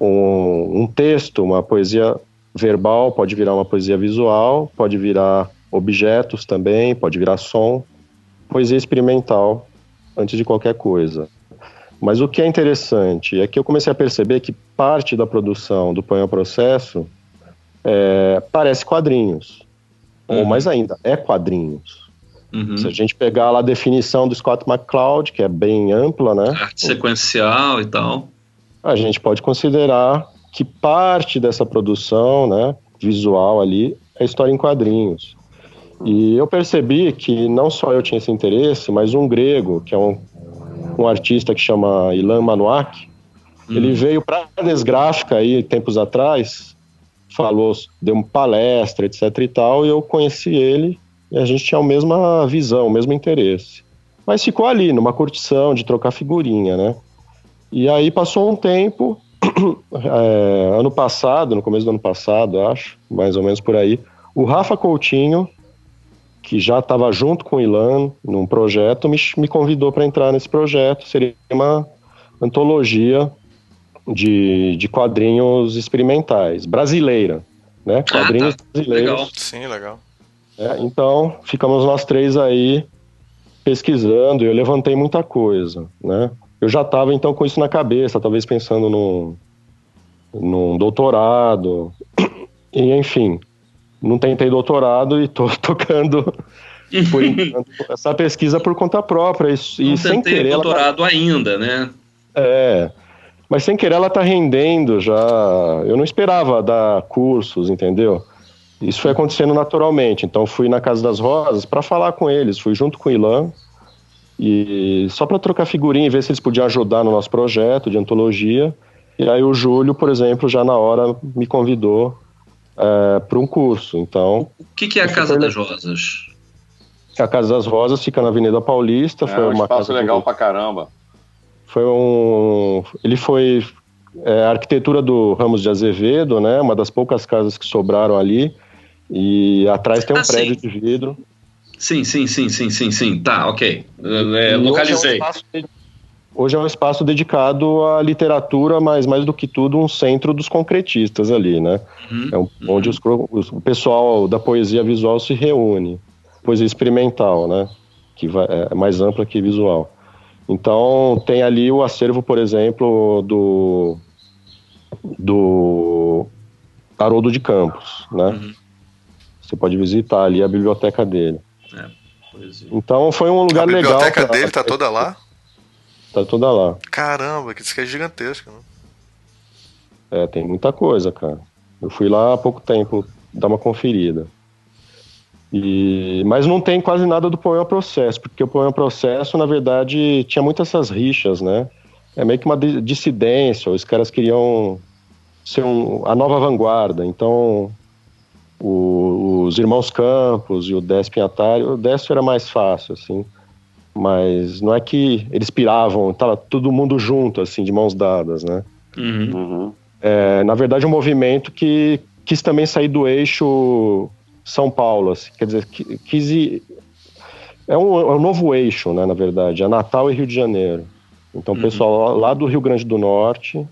um, um texto, uma poesia verbal pode virar uma poesia visual, pode virar objetos também, pode virar som, poesia experimental antes de qualquer coisa. Mas o que é interessante é que eu comecei a perceber que parte da produção do poema processo é, parece quadrinhos. Ou mais ainda, é quadrinhos. Uhum. Se a gente pegar lá a definição do Scott McCloud, que é bem ampla, né? Arte sequencial e tal. A gente pode considerar que parte dessa produção, né, visual ali, é história em quadrinhos. E eu percebi que não só eu tinha esse interesse, mas um grego, que é um, um artista que chama Ilan Manuak, uhum. ele veio para a Desgráfica aí tempos atrás falou, deu uma palestra, etc e tal, e eu conheci ele e a gente tinha a mesma visão, o mesmo interesse. Mas ficou ali, numa curtição de trocar figurinha, né? E aí passou um tempo, [CLEARS THROAT] é, ano passado, no começo do ano passado, acho, mais ou menos por aí, o Rafa Coutinho, que já estava junto com o Ilan num projeto, me, me convidou para entrar nesse projeto. Seria uma antologia de, de quadrinhos experimentais, brasileira, né? Ah, quadrinhos ah, tá. brasileiros. Legal. Sim, legal. É, então, ficamos nós três aí pesquisando, eu levantei muita coisa, né? Eu já estava então com isso na cabeça, talvez pensando num, num doutorado, e enfim, não tentei doutorado e estou [LAUGHS] tocando por enquanto, [LAUGHS] essa pesquisa por conta própria. E, não e sem querer. doutorado ela... ainda, né? É. Mas sem querer ela está rendendo já. Eu não esperava dar cursos, entendeu? Isso foi acontecendo naturalmente. Então fui na Casa das Rosas para falar com eles, fui junto com o Ilan e só para trocar figurinha e ver se eles podiam ajudar no nosso projeto de antologia. E aí o Júlio, por exemplo, já na hora me convidou é, para um curso. Então. O que, que é a Casa das Rosas? A Casa das Rosas fica na Avenida Paulista. É foi um uma espaço casa legal que... pra caramba. Foi um. Ele foi é, a arquitetura do Ramos de Azevedo, né? Uma das poucas casas que sobraram ali. E atrás tem um Ah, prédio sim. de vidro. Sim, sim, sim, sim, sim, sim. Tá, ok. É, localizei. Hoje é, um espaço, de- hoje é um espaço dedicado à literatura, mas mais do que tudo um centro dos concretistas ali, né? Uhum. É um- onde os o pessoal da poesia visual se reúne. Poesia experimental, né? Que vai- é mais ampla que visual. Então tem ali o acervo, por exemplo, do do Haroldo de Campos, né? Uhum. Você pode visitar ali a biblioteca dele. Poesia. Então foi um lugar a legal. biblioteca pra- dele tá toda lá? Tá toda lá. Caramba, que isso é gigantesco. Né? É, tem muita coisa, cara. Eu fui lá há pouco tempo dar uma conferida. E, mas não tem quase nada do Poema Processo, porque o Poema Processo, na verdade, tinha muitas essas rixas, né? É meio que uma di- dissidência, os caras queriam ser um- a nova vanguarda. Então, o- os irmãos Campos e o Décio Pinhatari, o Décio era mais fácil, assim. Mas não é que eles piravam, tava todo mundo junto, assim, de mãos dadas, né? Uhum. Uhum. É, na verdade, um movimento que quis também sair do eixo São Paulo, assim, quer dizer, qui- quis ir, é um, é um novo eixo, né, na verdade, é Natal e Rio de Janeiro. Então, o Uhum. pessoal lá do Rio Grande do Norte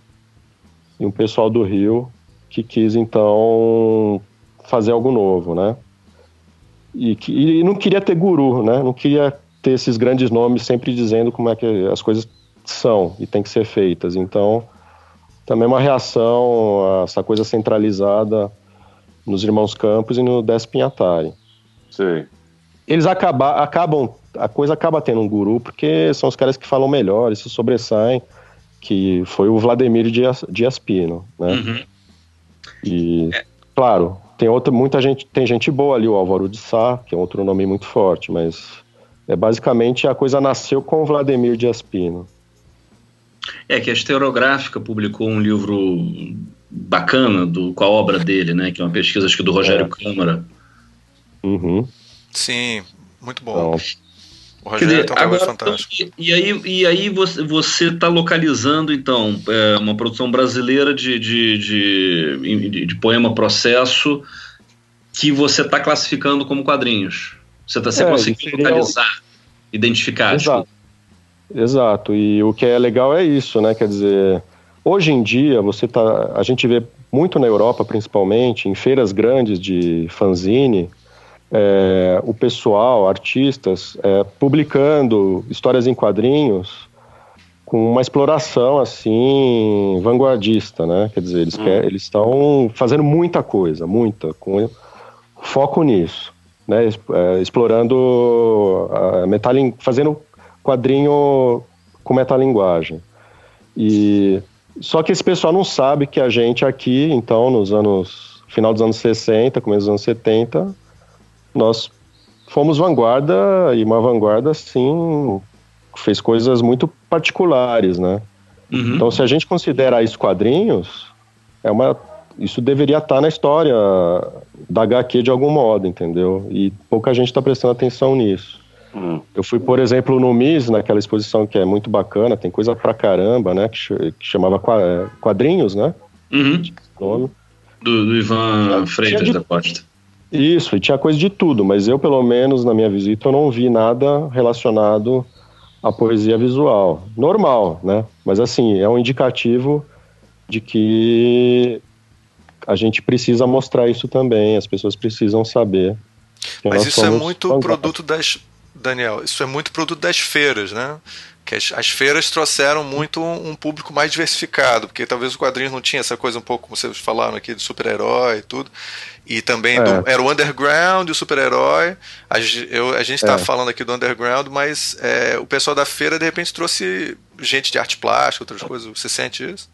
e um pessoal do Rio que quis, então, fazer algo novo, né? E, e não queria ter guru, né? Não queria ter esses grandes nomes sempre dizendo como é que as coisas são e tem que ser feitas. Então, também uma reação a essa coisa centralizada nos Irmãos Campos e no Décio Pinhatari. Sei. Eles acaba, acabam, a coisa acaba tendo um guru porque são os caras que falam melhor e se sobressaem, que foi o Vladimir Dias, Dias Pino, né? Uhum. E, claro, tem outra, muita gente, tem gente boa ali, o Álvaro de Sá, que é outro nome muito forte, mas é basicamente a coisa nasceu com o Vladimir Dias Pino. É que a Estereográfica publicou um livro bacana do, com a obra dele, né? Que é uma pesquisa acho que do Rogério É. Câmara. Uhum. Sim, muito bom. Então, O Rogério dizer, tem um trabalho agora, fantástico. então, e, e aí, e aí você você está localizando então é, uma produção brasileira de, de, de, de- de poema processo que você está classificando como quadrinhos. Você está É, conseguindo seria localizar, identificar. Exato. Exato. E o que é legal é isso, né? Quer dizer, hoje em dia você tá, a gente vê muito na Europa, principalmente, em feiras grandes de fanzine, é, o pessoal, artistas, é, publicando histórias em quadrinhos com uma exploração assim vanguardista, né? Quer dizer, eles Hum. quer- eles estão fazendo muita coisa, muita, com foco nisso, né? É, explorando a metalin, fazendo quadrinho com metalinguagem. E só que esse pessoal não sabe que a gente aqui, então, nos anos final dos anos 60, começo dos anos 70, nós fomos vanguarda e uma vanguarda assim fez coisas muito particulares, né? Uhum. Então, se a gente considera isso quadrinhos, é uma, isso deveria estar na história da HQ de algum modo, entendeu? E pouca gente está prestando atenção nisso. Hum. Eu fui, por exemplo, no MIS, naquela exposição que é muito bacana, tem coisa pra caramba, né? Que, ch- que chamava Qua- Quadrinhos, né? Uhum. Nome. Do, do Ivan Freitas de- da Costa. Isso, e tinha coisa de tudo, mas eu, pelo menos, na minha visita, eu não vi nada relacionado à poesia visual. Normal, né? Mas, assim, é um indicativo de que a gente precisa mostrar isso também, as pessoas precisam saber. Mas isso é muito produto das, Daniel, isso é muito produto das feiras, né? que as, as, feiras trouxeram muito um, um, público mais diversificado, porque talvez o quadrinho não tinha essa coisa um pouco, como vocês falaram aqui, de super-herói e tudo. E também é. do, era o underground e o super-herói. A, a, gente está é. falando aqui do underground, mas é, o pessoal da feira de repente trouxe gente de arte plástica, outras coisas. Você sente isso?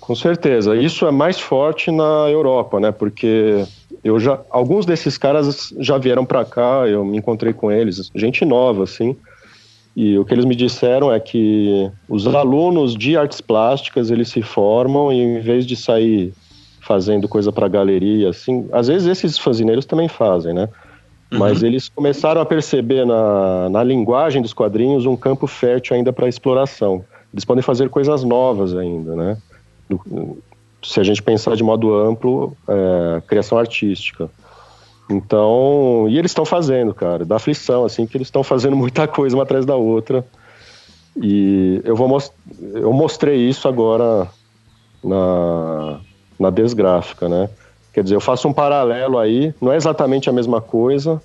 Com certeza. Isso é mais forte na Europa, né? Porque eu já alguns desses caras já vieram para cá, eu me encontrei com eles, gente nova assim. E o que eles me disseram é que os alunos de artes plásticas, eles se formam e em vez de sair fazendo coisa para galeria, assim, às vezes esses fazineiros também fazem, né? Uhum. Mas eles começaram a perceber na, na linguagem dos quadrinhos um campo fértil ainda para exploração. Eles podem fazer coisas novas ainda, né? Se a gente pensar de modo amplo, é, criação artística. Então, e eles estão fazendo, cara, dá aflição, assim, que eles estão fazendo [LAUGHS] muita coisa uma atrás da outra. E eu vou most eu mostrei isso agora na, na desgráfica, né? Quer dizer, eu faço um paralelo aí, não é exatamente a mesma coisa,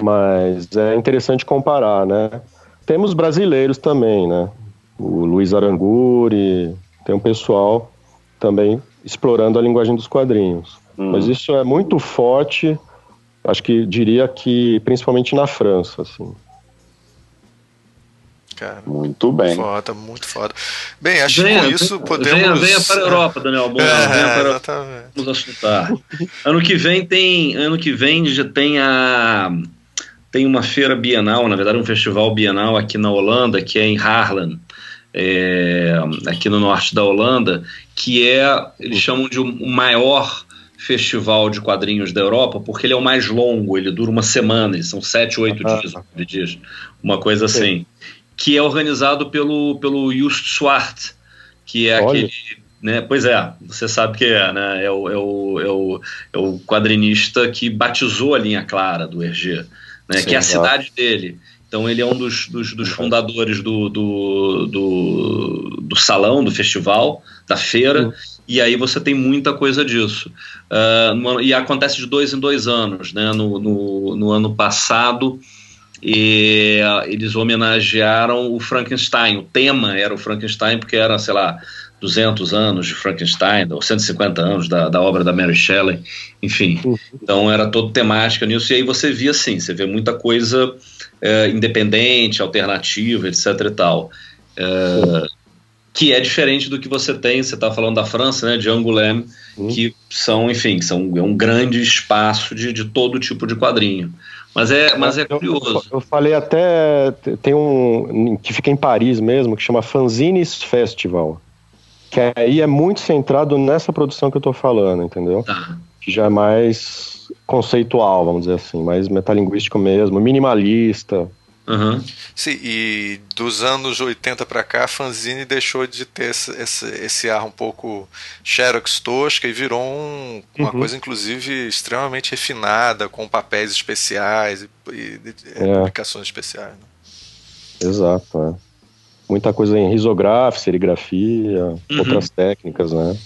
mas é interessante comparar, né? Temos brasileiros também, né? O Luiz Aranguri, tem um pessoal também explorando a linguagem dos quadrinhos. Hum. Mas isso é muito forte, acho que diria que principalmente na França, assim. Cara, muito bem. Foda, muito foda. Bem, acho venha, que com isso podemos. Venha, venha para a Europa, Daniel. Bom, [LAUGHS] é, venha para exatamente. Vamos assuntar. Ano que vem tem. Ano que vem já tem a. Tem uma feira bienal, na verdade, um festival bienal aqui na Holanda, que é em Haarlem. É, aqui no norte da Holanda, que é, eles chamam de o maior festival de quadrinhos da Europa, porque ele é o mais longo, ele dura uma semana, são sete, oito ah, dias, dias, uma coisa assim, que é organizado pelo, pelo Just Swart, que é Olha. aquele. Né, pois é, você sabe que é, né? É o, é, o, é, o, é o quadrinista que batizou a linha clara do Hergé, né, Sim, que é a cidade dele. Então ele é um dos, dos, dos fundadores do, do, do, do, salão, do festival, da feira. Uhum e aí você tem muita coisa disso. Uh, e acontece de dois em dois anos. Né? No, no, no ano passado, e, uh, eles homenagearam o Frankenstein. O tema era o Frankenstein, porque era, sei lá, 200 anos de Frankenstein, ou 150 anos da, da obra da Mary Shelley, enfim. Uhum. Então era todo temática nisso, e aí você via assim, você vê muita coisa uh, independente, alternativa, etc e tal. Uh, que é diferente do que você tem, você está falando da França, né, de Angoulême, uhum. que são, enfim, são é um grande espaço de, de todo tipo de quadrinho. Mas é, mas é curioso. Eu, eu, falei até, tem um que fica em Paris mesmo, que chama Fanzines Festival, que aí é muito centrado nessa produção que eu estou falando, entendeu? Tá. Que já é mais conceitual, vamos dizer assim, mais metalinguístico mesmo, minimalista. Uhum. Sim, e dos anos 80 para cá, a fanzine deixou de ter esse, esse, esse, ar um pouco xerox tosca e virou um, uma uhum. coisa, inclusive, extremamente refinada, com papéis especiais e, e é. publicações especiais. Né? Exato, é. Muita coisa em risografia, serigrafia, uhum. outras técnicas, né?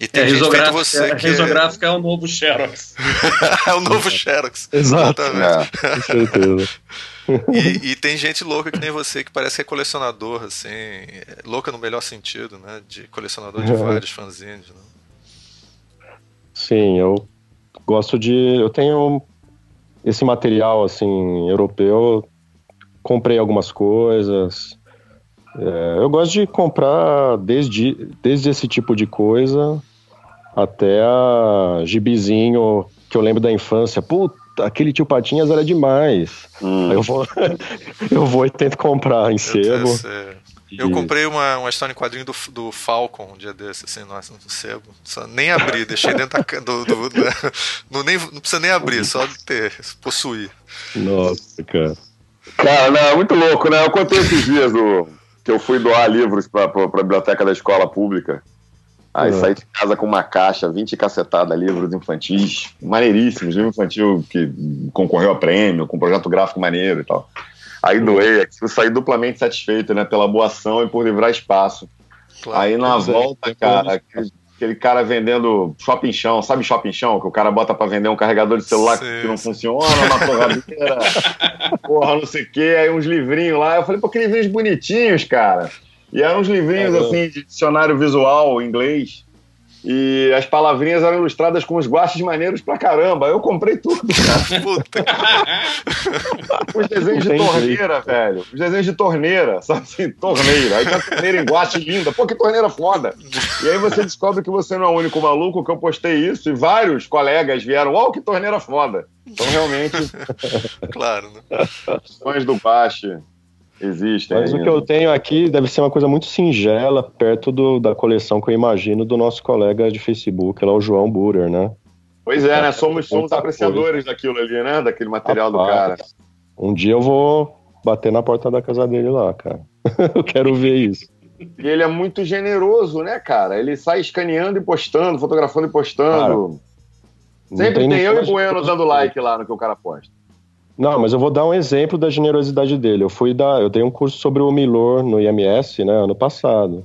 E tem é, risográfica, você é, que... risográfica é o novo Xerox. [LAUGHS] é o novo Xerox. [LAUGHS] Exato. Exatamente. É, com certeza. E, e, tem gente louca que nem você que parece que é colecionador, assim, louca no melhor sentido, né? De colecionador de vários fanzines. Né? Sim, eu gosto de. Eu tenho esse material assim europeu, comprei algumas coisas. É, eu gosto de comprar desde, desde esse tipo de coisa até a gibizinho que eu lembro da infância. Puta, aquele tio Patinhas era demais. Hum. Eu vou, [LAUGHS] eu vou e tento comprar em sebo. Eu, eu comprei uma, uma história em quadrinho do, do Falcon um dia desse, assim, nossa, no sebo. Só nem abri, [LAUGHS] deixei dentro da, do, do, do não, nem, não precisa nem abrir, só de ter, possuir. Nossa, cara. Cara, não, é muito louco, né? Eu contei esses dias do, que eu fui doar livros para a biblioteca da escola pública. Aí uhum. saí de casa com uma caixa, 20 cacetadas, livros infantis, maneiríssimos, livro infantil que concorreu a prêmio, com projeto gráfico maneiro e tal. Aí doei, eu saí duplamente satisfeito, né, pela boa ação e por livrar espaço. Claro, Aí na volta, é, cara, aquele cara vendendo shopping chão, sabe shopping chão? Que o cara bota pra vender um carregador de celular Sim, que não sim. funciona, uma torradeira, [LAUGHS] porra, não sei o quê, aí uns livrinhos lá. Eu falei, pô, que livrinhos bonitinhos, cara. E eram uns livrinhos, Caramba. assim, de dicionário visual em inglês. E as palavrinhas eram ilustradas com os guaches maneiros pra caramba. Eu comprei tudo, cara. [LAUGHS] Puta que [LAUGHS] Os desenhos de torneira, velho. Os desenhos de torneira, [LAUGHS] sabe assim, torneira. Aí tem a torneira em guache linda. Pô, que torneira foda. E aí você descobre que você não é o único maluco que eu postei isso e vários colegas vieram, ó, que torneira foda. Então, realmente, claro, né? fãs do guache existem. Mas o ainda. que eu tenho aqui deve ser uma coisa muito singela, perto do- da coleção que eu imagino do nosso colega de Facebook, lá o João Burer, né? Pois é, né? Somos, somos apreciadores daquilo ali, né? Daquele material do Rapaz, cara. Um dia eu vou bater na porta da casa dele lá, cara. [LAUGHS] eu quero ver isso. E ele é muito generoso, né, cara? Ele sai escaneando e postando, fotografando e postando. Não Sempre tem, eu e mais- Bueno dando like lá no que o cara posta. Não, mas eu vou dar um exemplo da generosidade dele. Eu fui dar, eu dei um curso sobre o Milor no IMS, né, ano passado.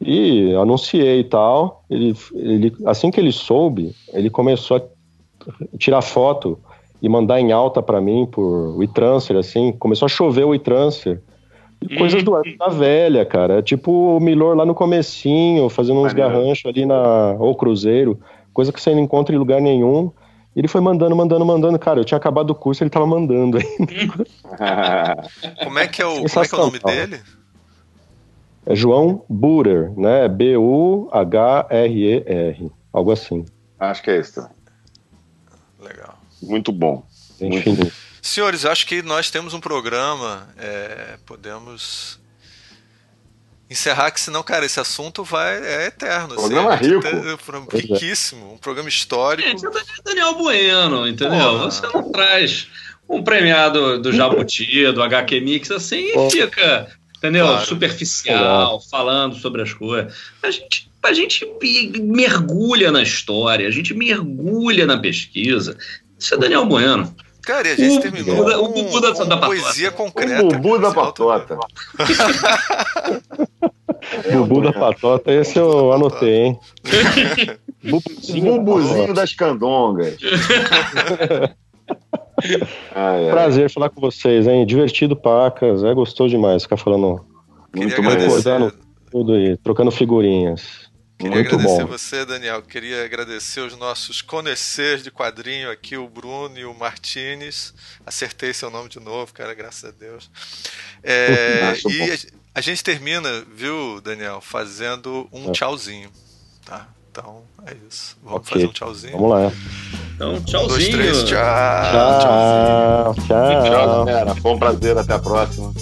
E anunciei e tal. Ele, ele, assim que ele soube, ele começou a tirar foto e mandar em alta pra mim por WeTransfer, assim. Começou a chover o WeTransfer. Coisas do da velha, cara. É tipo o Milor lá no comecinho, fazendo uns garranchos ali na ou Cruzeiro, coisa que você não encontra em lugar nenhum. E ele foi mandando, mandando, mandando. Cara, eu tinha acabado o curso, ele tava mandando aí. [LAUGHS] Como é que é o, como é, que é o nome dele? É João Burer, né? B-U-H-R-E-R. Algo assim. Acho que é isso. Legal. Muito bom. Gente Muito fininha. Senhores, acho que nós temos um programa. é, podemos encerrar, que senão, cara, esse assunto vai é eterno. Programa a gente rico. um programa riquíssimo, um programa histórico. Gente, é Daniel Bueno, entendeu? Porra. Você não traz um premiado do Jabuti, do HQ Mix, assim, e fica, entendeu? Claro. Superficial, falando sobre as coisas. A gente, a gente mergulha na história, a gente mergulha na pesquisa. Isso é Daniel Bueno. Cara, e a gente O terminou Buda- com o Buda da com poesia O concreta. Bubu da é Patota. [LAUGHS] Bubu da Patota, esse eu anotei, hein? Bubuzinho. Bubuzinho das candongas. [LAUGHS] Ai, ai. Prazer falar com vocês, hein? Divertido pacas. É gostoso demais ficar falando Queria Muito Recordando. tudo aí, trocando figurinhas. Queria Muito agradecer bom. você, Daniel. Queria agradecer os nossos conhecers de quadrinho aqui, o Bruno e o Martinez. Acertei seu nome de novo, cara, graças a Deus. É, [LAUGHS] e a, a gente termina, viu, Daniel, fazendo um É. tchauzinho. Tá? Então é isso. Vamos Ok. fazer um tchauzinho. Vamos lá. Então, Um, dois, tchauzinho. três, tchau. Tchau. Tchau, Tchau. galera. Foi um prazer. Até a próxima.